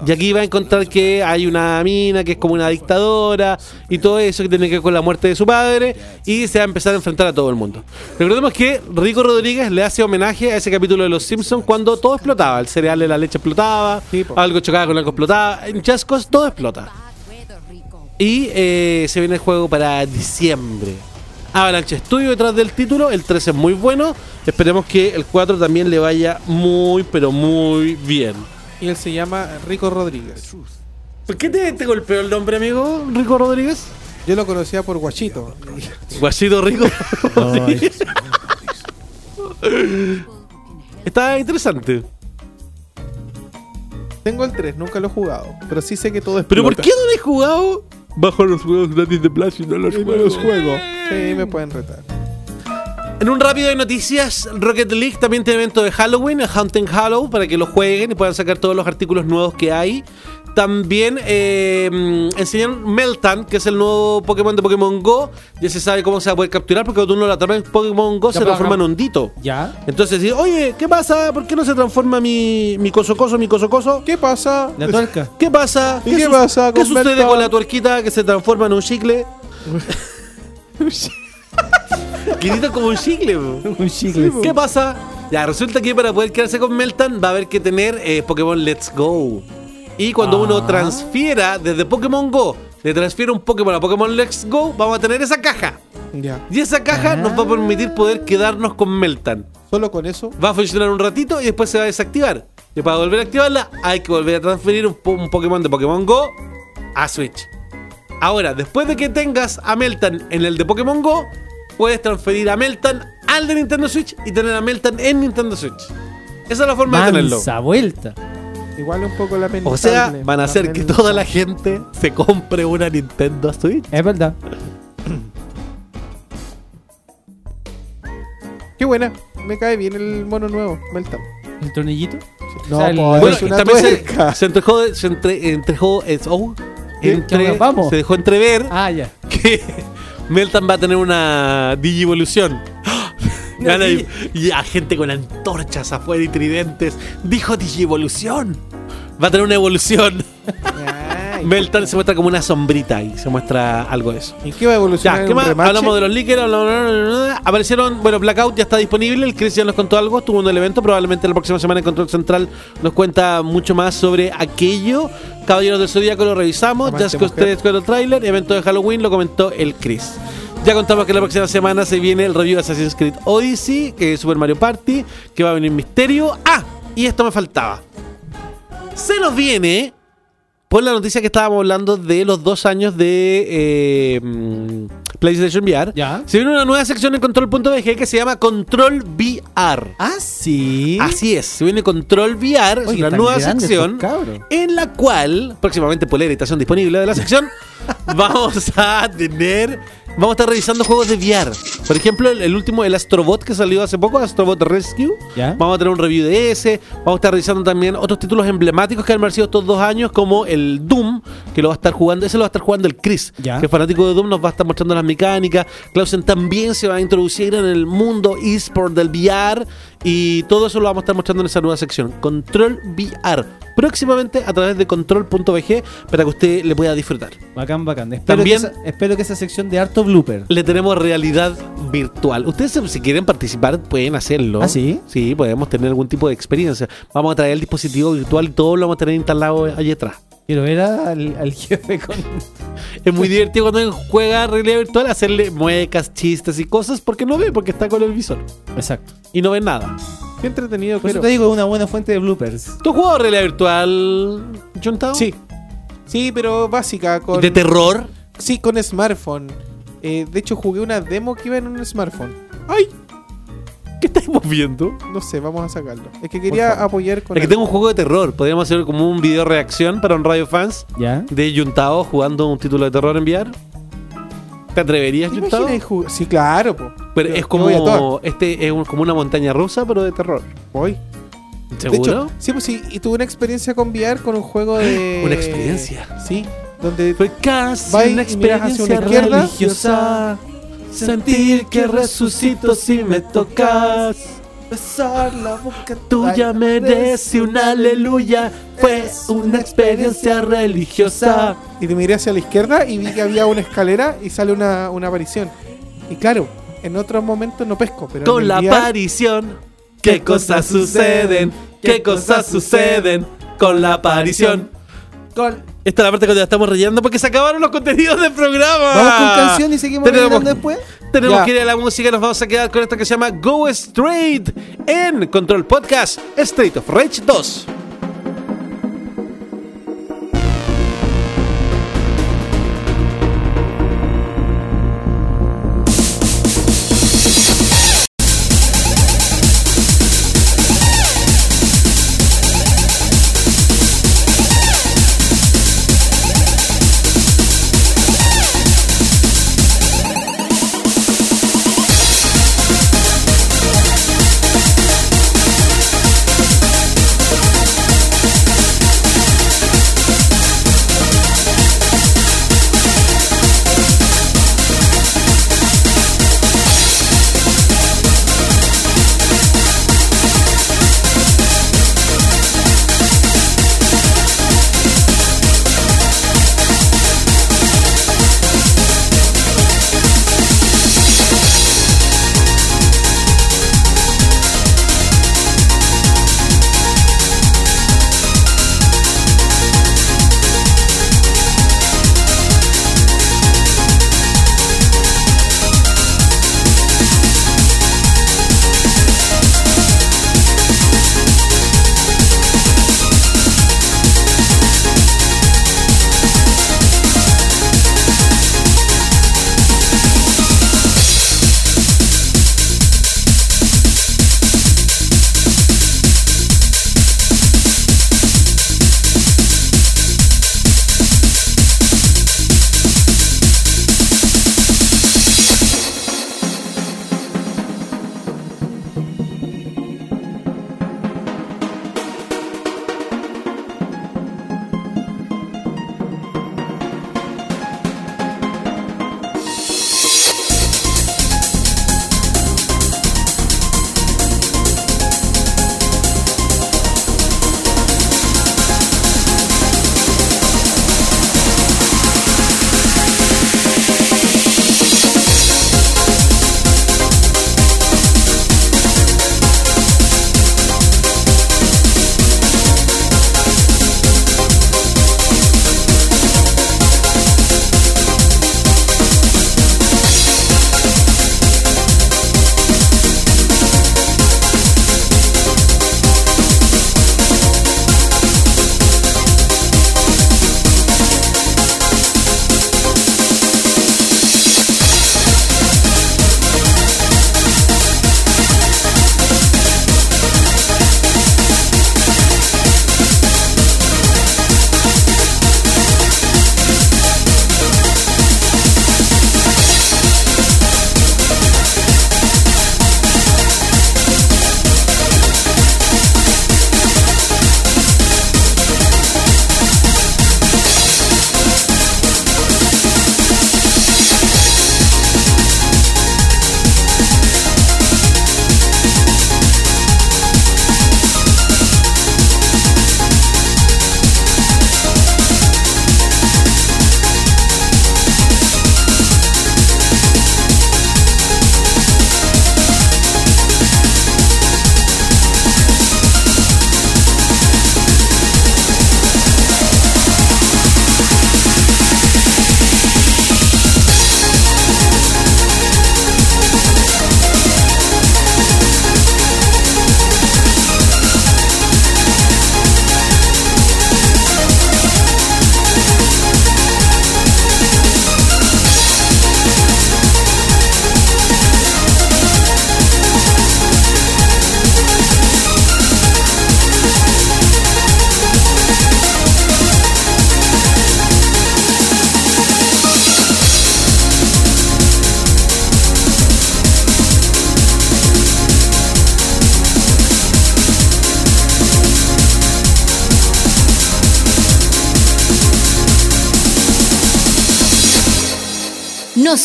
Y aquí va a encontrar que hay una mina que es como una dictadora y todo eso que tiene que ver con la muerte de su padre y se va a empezar a enfrentar a todo el mundo. Recordemos que Rico Rodríguez le hace homenaje a ese capítulo de Los Simpsons cuando todo explotaba. El cereal de la leche explotaba, algo chocaba con algo explotaba. En Chascos todo explota. Y eh, se viene el juego para diciembre. Avalanche Studio detrás del título. El 3 es muy bueno. Esperemos que el 4 también le vaya muy, pero muy bien. Y él se llama Rico Rodríguez. ¿Por qué te, te golpeó el nombre, amigo? Rico Rodríguez. Yo lo conocía por Guachito. Guasito Rico. Está interesante. Tengo el 3, nunca lo he jugado. Pero sí sé que todo es ¿Pero por qué no lo he jugado? Bajo los juegos gratis de Plus y no los Y no los juego. Sí, me pueden retar. En un rápido de noticias, Rocket League también tiene evento de Halloween, el Hunting Hollow, para que lo jueguen y puedan sacar todos los artículos nuevos que hay. También eh, enseñaron Meltan, que es el nuevo Pokémon de Pokémon Go. Ya se sabe cómo se va a poder capturar, porque cuando uno lo atrapa en Pokémon Go se transforma en hondito. Ya. Entonces, dice, oye, ¿qué pasa? ¿Por qué no se transforma mi, mi coso coso, mi coso coso? ¿Qué pasa? La tuerca. ¿Qué pasa? ¿Y qué pasa ¿Qué con sucede Meltan? con la tuerquita que se transforma en un chicle? Quedito como un chicle, po. Un chicle. ¿Qué pasa? Ya, resulta que para poder quedarse con Meltan va a haber que tener eh, Pokémon Let's Go. Y cuando Ah. uno transfiera desde Pokémon Go, le transfiere un Pokémon a Pokémon Let's Go, vamos a tener esa caja. Ya. Y esa caja nos va a permitir poder quedarnos con Meltan. Solo con eso. Va a funcionar un ratito y después se va a desactivar. Y para volver a activarla, hay que volver a transferir un, po- un Pokémon de Pokémon Go a Switch. Ahora, después de que tengas a Meltan en el de Pokémon Go, puedes transferir a Meltan al de Nintendo Switch y tener a Meltan en Nintendo Switch. Esa es la forma de tenerlo. Mansa vuelta. Igual un poco lamentable. O sea, van a hacer que toda la gente se compre una Nintendo Switch. Es verdad. Qué buena. Me cae bien el mono nuevo, Meltan. ¿El tornillito? No, O sea, el- Bueno, es una también se, tuerca. se entregó, se entre, entregó, es- oh, ¿Qué? entre- ¿Qué, vamos? se dejó entrever Ah, ya. que Meltan va a tener una Digivolución. Gana y, y a gente con antorchas afuera y tridentes. Dijo Digivolución. Va a tener una evolución. Ay, Meltan se muestra como una sombrita y se muestra algo de eso. ¿En qué va a evolucionar? Ya, ¿qué un más? Hablamos de los hablamos- Aparecieron, bueno, Blackout ya está disponible. El Chris ya nos contó algo. Estuvo en el evento. Probablemente la próxima semana en Control Central nos cuenta mucho más sobre aquello. Caballeros del Zodíaco lo revisamos. Just Cause mujer. 3 con el trailer. Evento de Halloween lo comentó el Chris. Ya contamos que la próxima semana se viene el review de Assassin's Creed Odyssey, que es Super Mario Party, que va a venir Misterio. Ah, y esto me faltaba. Se nos viene por la noticia que estábamos hablando de los dos años de eh, PlayStation VR. Ya. Se viene una nueva sección en Control.bg que se llama Control VR. Ah, sí. Así es, se viene Control VR, es una nueva grandes sección estos en la cual, próximamente polera y disponible de la sección, vamos a tener, vamos a estar revisando juegos de VR. Por ejemplo, el, el último, el Astrobot que salió hace poco, Astrobot Rescue. Ya. Vamos a tener un review de ese. Vamos a estar revisando también otros títulos emblemáticos que han aparecido estos dos años, como el Doom, que lo va a estar jugando, ese lo va a estar jugando el Chris, Ya. que es fanático de Doom, nos va a estar mostrando las mecánicas. Clausen también se va a introducir en el mundo eSport del VR y todo eso lo vamos a estar mostrando en esa nueva sección. Control VR. Próximamente a través de control.bg para que usted le pueda disfrutar. Bacán, bacán. Espero, También- que esa, espero que esa sección de harto blooper. Le tenemos realidad virtual. Ustedes si- quieren participar pueden hacerlo. ¿Ah, sí? Sí, podemos tener algún tipo de experiencia. Vamos a traer el dispositivo virtual y todo lo vamos a tener instalado allí atrás. Quiero ver al, al jefe con. Es muy divertido cuando alguien juega realidad virtual hacerle muecas, chistes y cosas porque no ve, porque está con el visor. Exacto. Y no ve nada. Qué entretenido, Por eso pero. te digo, es una buena fuente de bloopers. ¿Tú has jugado realidad virtual, Juntao? Sí. Sí, pero básica. Con... ¿De terror? Sí, con smartphone. Eh, de hecho, jugué una demo que iba en un smartphone. ¡Ay! ¿Qué estamos viendo? No sé, vamos a sacarlo. Es que quería apoyar con. Es que algo. tengo un juego de terror. Podríamos hacer como un video reacción para un radio fans ¿Ya? de Juntao jugando un título de terror en VR. ¿Te atreverías, Sí, claro, po. Pero Yo- es como este es un- como una montaña rusa, pero de terror. Voy. ¿Seguro? De hecho, sí, pues sí, y tuve una experiencia con VR con un juego de. Una experiencia. Sí. donde Fue casi una hacia una experiencia izquierda. religiosa. Sentir que resucito si me tocas. Besar la boca Tuya merece un aleluya. Fue una experiencia religiosa. y te miré hacia la izquierda y vi que había una escalera y sale una, una aparición. Y claro, en otros momentos no pesco, pero Con la aparición, ¿qué cosas suceden? ¿Qué cosas suceden con la aparición? Esta es la parte cuando ya estamos relleno porque se acabaron los contenidos del programa. Vamos con canción y seguimos Tenemos- rellenando después. Tenemos Ya. que ir a la música y nos vamos a quedar con esto que se llama Go Straight en Control Podcast Straight of Rage 2.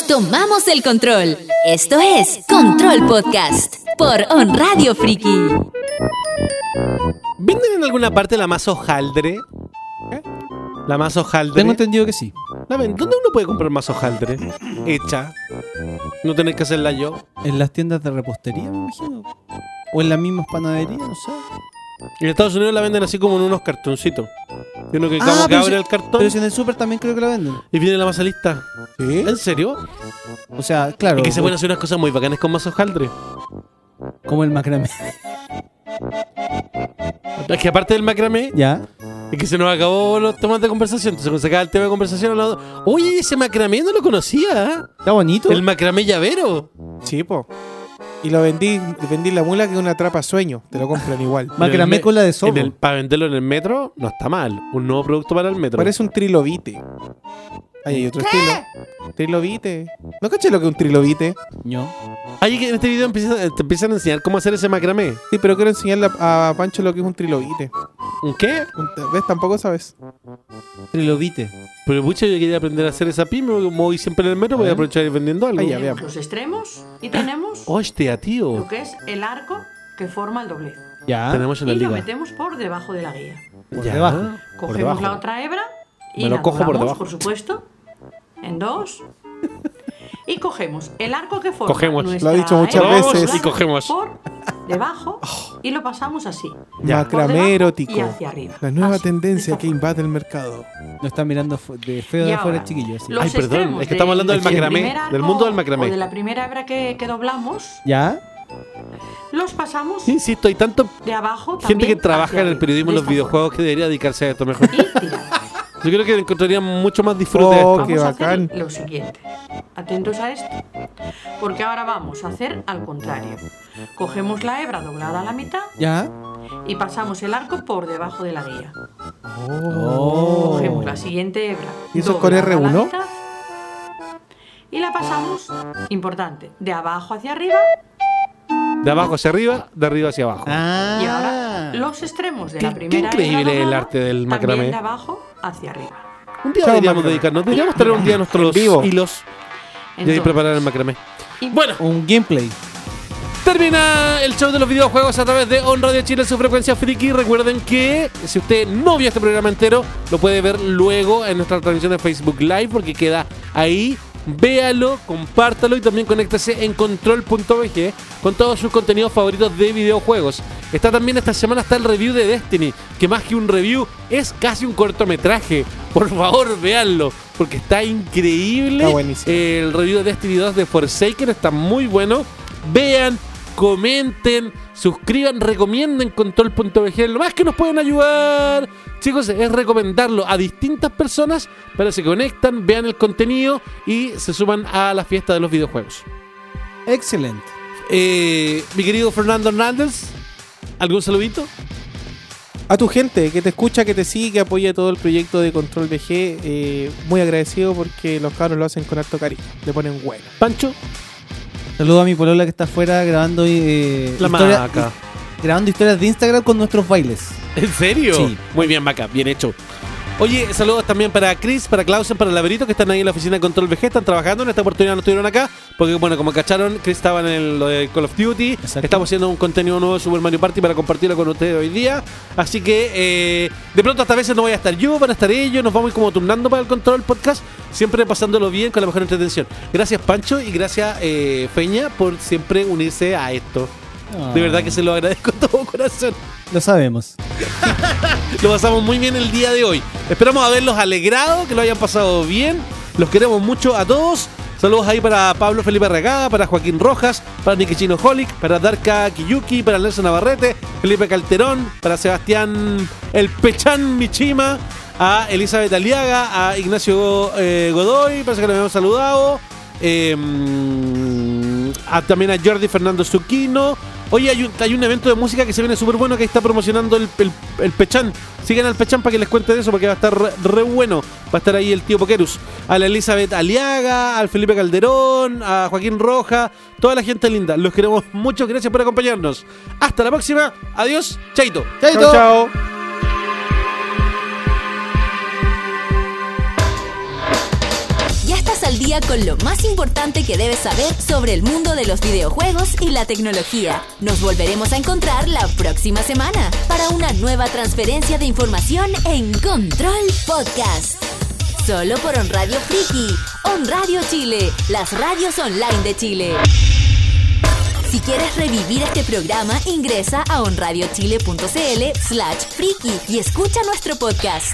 Tomamos el control. Esto es Control Podcast por On Radio Friki. ¿Venden en alguna parte la masa hojaldre? La masa hojaldre. Tengo entendido que sí. La ven- ¿Dónde uno puede comprar masa hojaldre? Hecha. No tenés que hacerla yo. En las tiendas de repostería, me imagino. O en las mismas panaderías, no sé. En Estados Unidos la venden así como en unos cartoncitos. Y uno que, Ah, como que pero abre si- el cartón Pero si en el súper también creo que la venden. y viene la masa lista. ¿Sí? ¿En serio? O sea, claro. Es que se pueden hacer unas cosas muy bacanas con masa hojaldre. Como el macramé. Es que aparte del macramé, ya. es que se nos acabó los temas de conversación. Entonces, cuando se acaba el tema de conversación, hablando, oye, ese macramé no lo conocía. ¿eh? Está bonito. El macramé llavero. Sí, po. Y lo vendí, vendí la mula que es una trapa sueño. Te lo compran igual. Macramé con la de zorro. En el- para venderlo en el metro, no está mal. Un nuevo producto para el metro. Parece un trilobite. Ahí hay otro estilo. Trilobite. ¿No caché lo que es un trilobite? No. Ahí que en este video empiezan, te empiezan a enseñar cómo hacer ese macramé. Sí, pero quiero enseñarle a, a Pancho lo que es un trilobite. ¿Un qué? Un- ¿Ves? Tampoco sabes. Trilobite. Pero pucha, yo quería aprender a hacer esa pyme, me moví siempre en el metro, voy a aprovechar ir vendiendo algo. Ahí ya, Tenemos veamos. los extremos y tenemos Hostia, tío. lo que es el arco que forma el doblez. Ya. Tenemos en la Y lo liga. metemos por debajo de la guía. Por Ya. debajo. Por Cogemos debajo. la otra hebra y Me lo la cojo por debajo. por supuesto, en dos. Y cogemos el arco que forma Cogemos. nuestra Lo ha dicho muchas hebra veces. Y cogemos. por debajo y lo pasamos así. Ya. Por debajo Macramé erótico. Y hacia arriba. La nueva Así, tendencia de que invade el mercado. No están mirando de feo Y de afuera, ahora, chiquillos. los Ay, perdón, extremos es que estamos hablando del macramé, primer arco del mundo del macramé. O de la primera hebra que, que doblamos, ¿Ya? los pasamos Insisto, hay tanto de abajo gente que trabaja hacia en el arriba, periodismo en de los esta videojuegos que debería dedicarse a esto mejor. forma. Y. Yo creo que encontraría mucho más disfrute Oh, de qué esto. Vamos a hacer lo siguiente. Atentos a esto. Porque ahora vamos a hacer al contrario. Cogemos la hebra doblada a la mitad ¿Ya? y pasamos el arco por debajo de la guía. Oh. Cogemos la siguiente hebra. ¿Y eso es con doblada a la R1? mitad, Y la pasamos, importante, de abajo hacia arriba De abajo hacia arriba, de arriba hacia abajo. Ah. y ahora los extremos de Qué- la qué primera increíble el arte del también macramé. de abajo hacia arriba. Un día Chao, deberíamos macramé. dedicarnos, deberíamos tener un día nuestros vivo. hilos y ahí Entonces, preparar el macramé. y- Bueno, Un gameplay. Termina el show de los videojuegos a través de On Radio Chile en su frecuencia friki. Recuerden que si usted no vio este programa entero, lo puede ver luego en nuestra transmisión de Facebook Live porque queda ahí. Véalo, compártalo y también conéctese en control.bg con todos sus contenidos favoritos de videojuegos. Está también esta semana está el review de Destiny, que más que un review es casi un cortometraje. Por favor, véanlo, porque está increíble. Está buenísimo. El review de Destiny 2 de Forsaken está muy bueno. Vean, comenten, suscriban, recomienden control.bg. Lo más que nos pueden ayudar, chicos, es recomendarlo a distintas personas para que se conectan, vean el contenido y se suman a la fiesta de los videojuegos. Excelente. Eh, mi querido Fernando Hernández, ¿algún saludito? A tu gente que te escucha, que te sigue, que apoya todo el proyecto de Control VG, eh, muy agradecido porque los cabros lo hacen con harto cariño. Le ponen bueno. Pancho, Saludo a mi polola que está afuera grabando eh, la historia- maca. grabando historias de Instagram con nuestros bailes. ¿En serio? Sí. Muy bien, Maca, bien hecho. Oye, saludos también para Chris, para Clausen, para Laberito, que están ahí en la oficina de Control VG, están trabajando. En esta oportunidad no estuvieron acá, porque, bueno, como cacharon, Chris estaba en el, lo de Call of Duty. Exacto. Estamos haciendo un contenido nuevo de Super Mario Party para compartirlo con ustedes hoy día. Así que, eh, de pronto, hasta veces no voy a estar yo, van a estar ellos, nos vamos a ir como turnando para el Control Podcast, siempre pasándolo bien con la mejor entretención. Gracias, Pancho, y gracias, eh, Feña, por siempre unirse a esto. De verdad que se lo agradezco de todo corazón. Lo sabemos. Lo pasamos muy bien el día de hoy. Esperamos haberlos alegrado, que lo hayan pasado bien. Los queremos mucho a todos. Saludos ahí para Pablo Felipe Regada, para Joaquín Rojas, para Nikichino Holic, para Darka Kiyuki, para Nelson Navarrete, Felipe Calterón, para Sebastián El Pechán Michima, a Elizabeth Aliaga, a Ignacio eh, Godoy, parece que lo habíamos saludado. eh, a- también a Jordi Fernando Zucchino. Oye, hay un, evento de música que se viene súper bueno que está promocionando el, el, el Pechán. Sigan al Pechán para que les cuente de eso, porque va a estar re, bueno. Va a estar ahí el tío Pokerus. A la Elizabeth Aliaga, al Felipe Calderón, a Joaquín Roja, toda la gente linda. Los queremos mucho. Gracias por acompañarnos. Hasta la próxima. Adiós. Chaito. ¡Chaito! Chao. Día con lo más importante que debes saber sobre el mundo de los videojuegos y la tecnología. Nos volveremos a encontrar la próxima semana para una nueva transferencia de información en Control Podcast. Solo por On Radio Friki, On Radio Chile, las radios online de Chile. Si quieres revivir este programa, ingresa a onradiochile.cl slash friki y escucha nuestro podcast.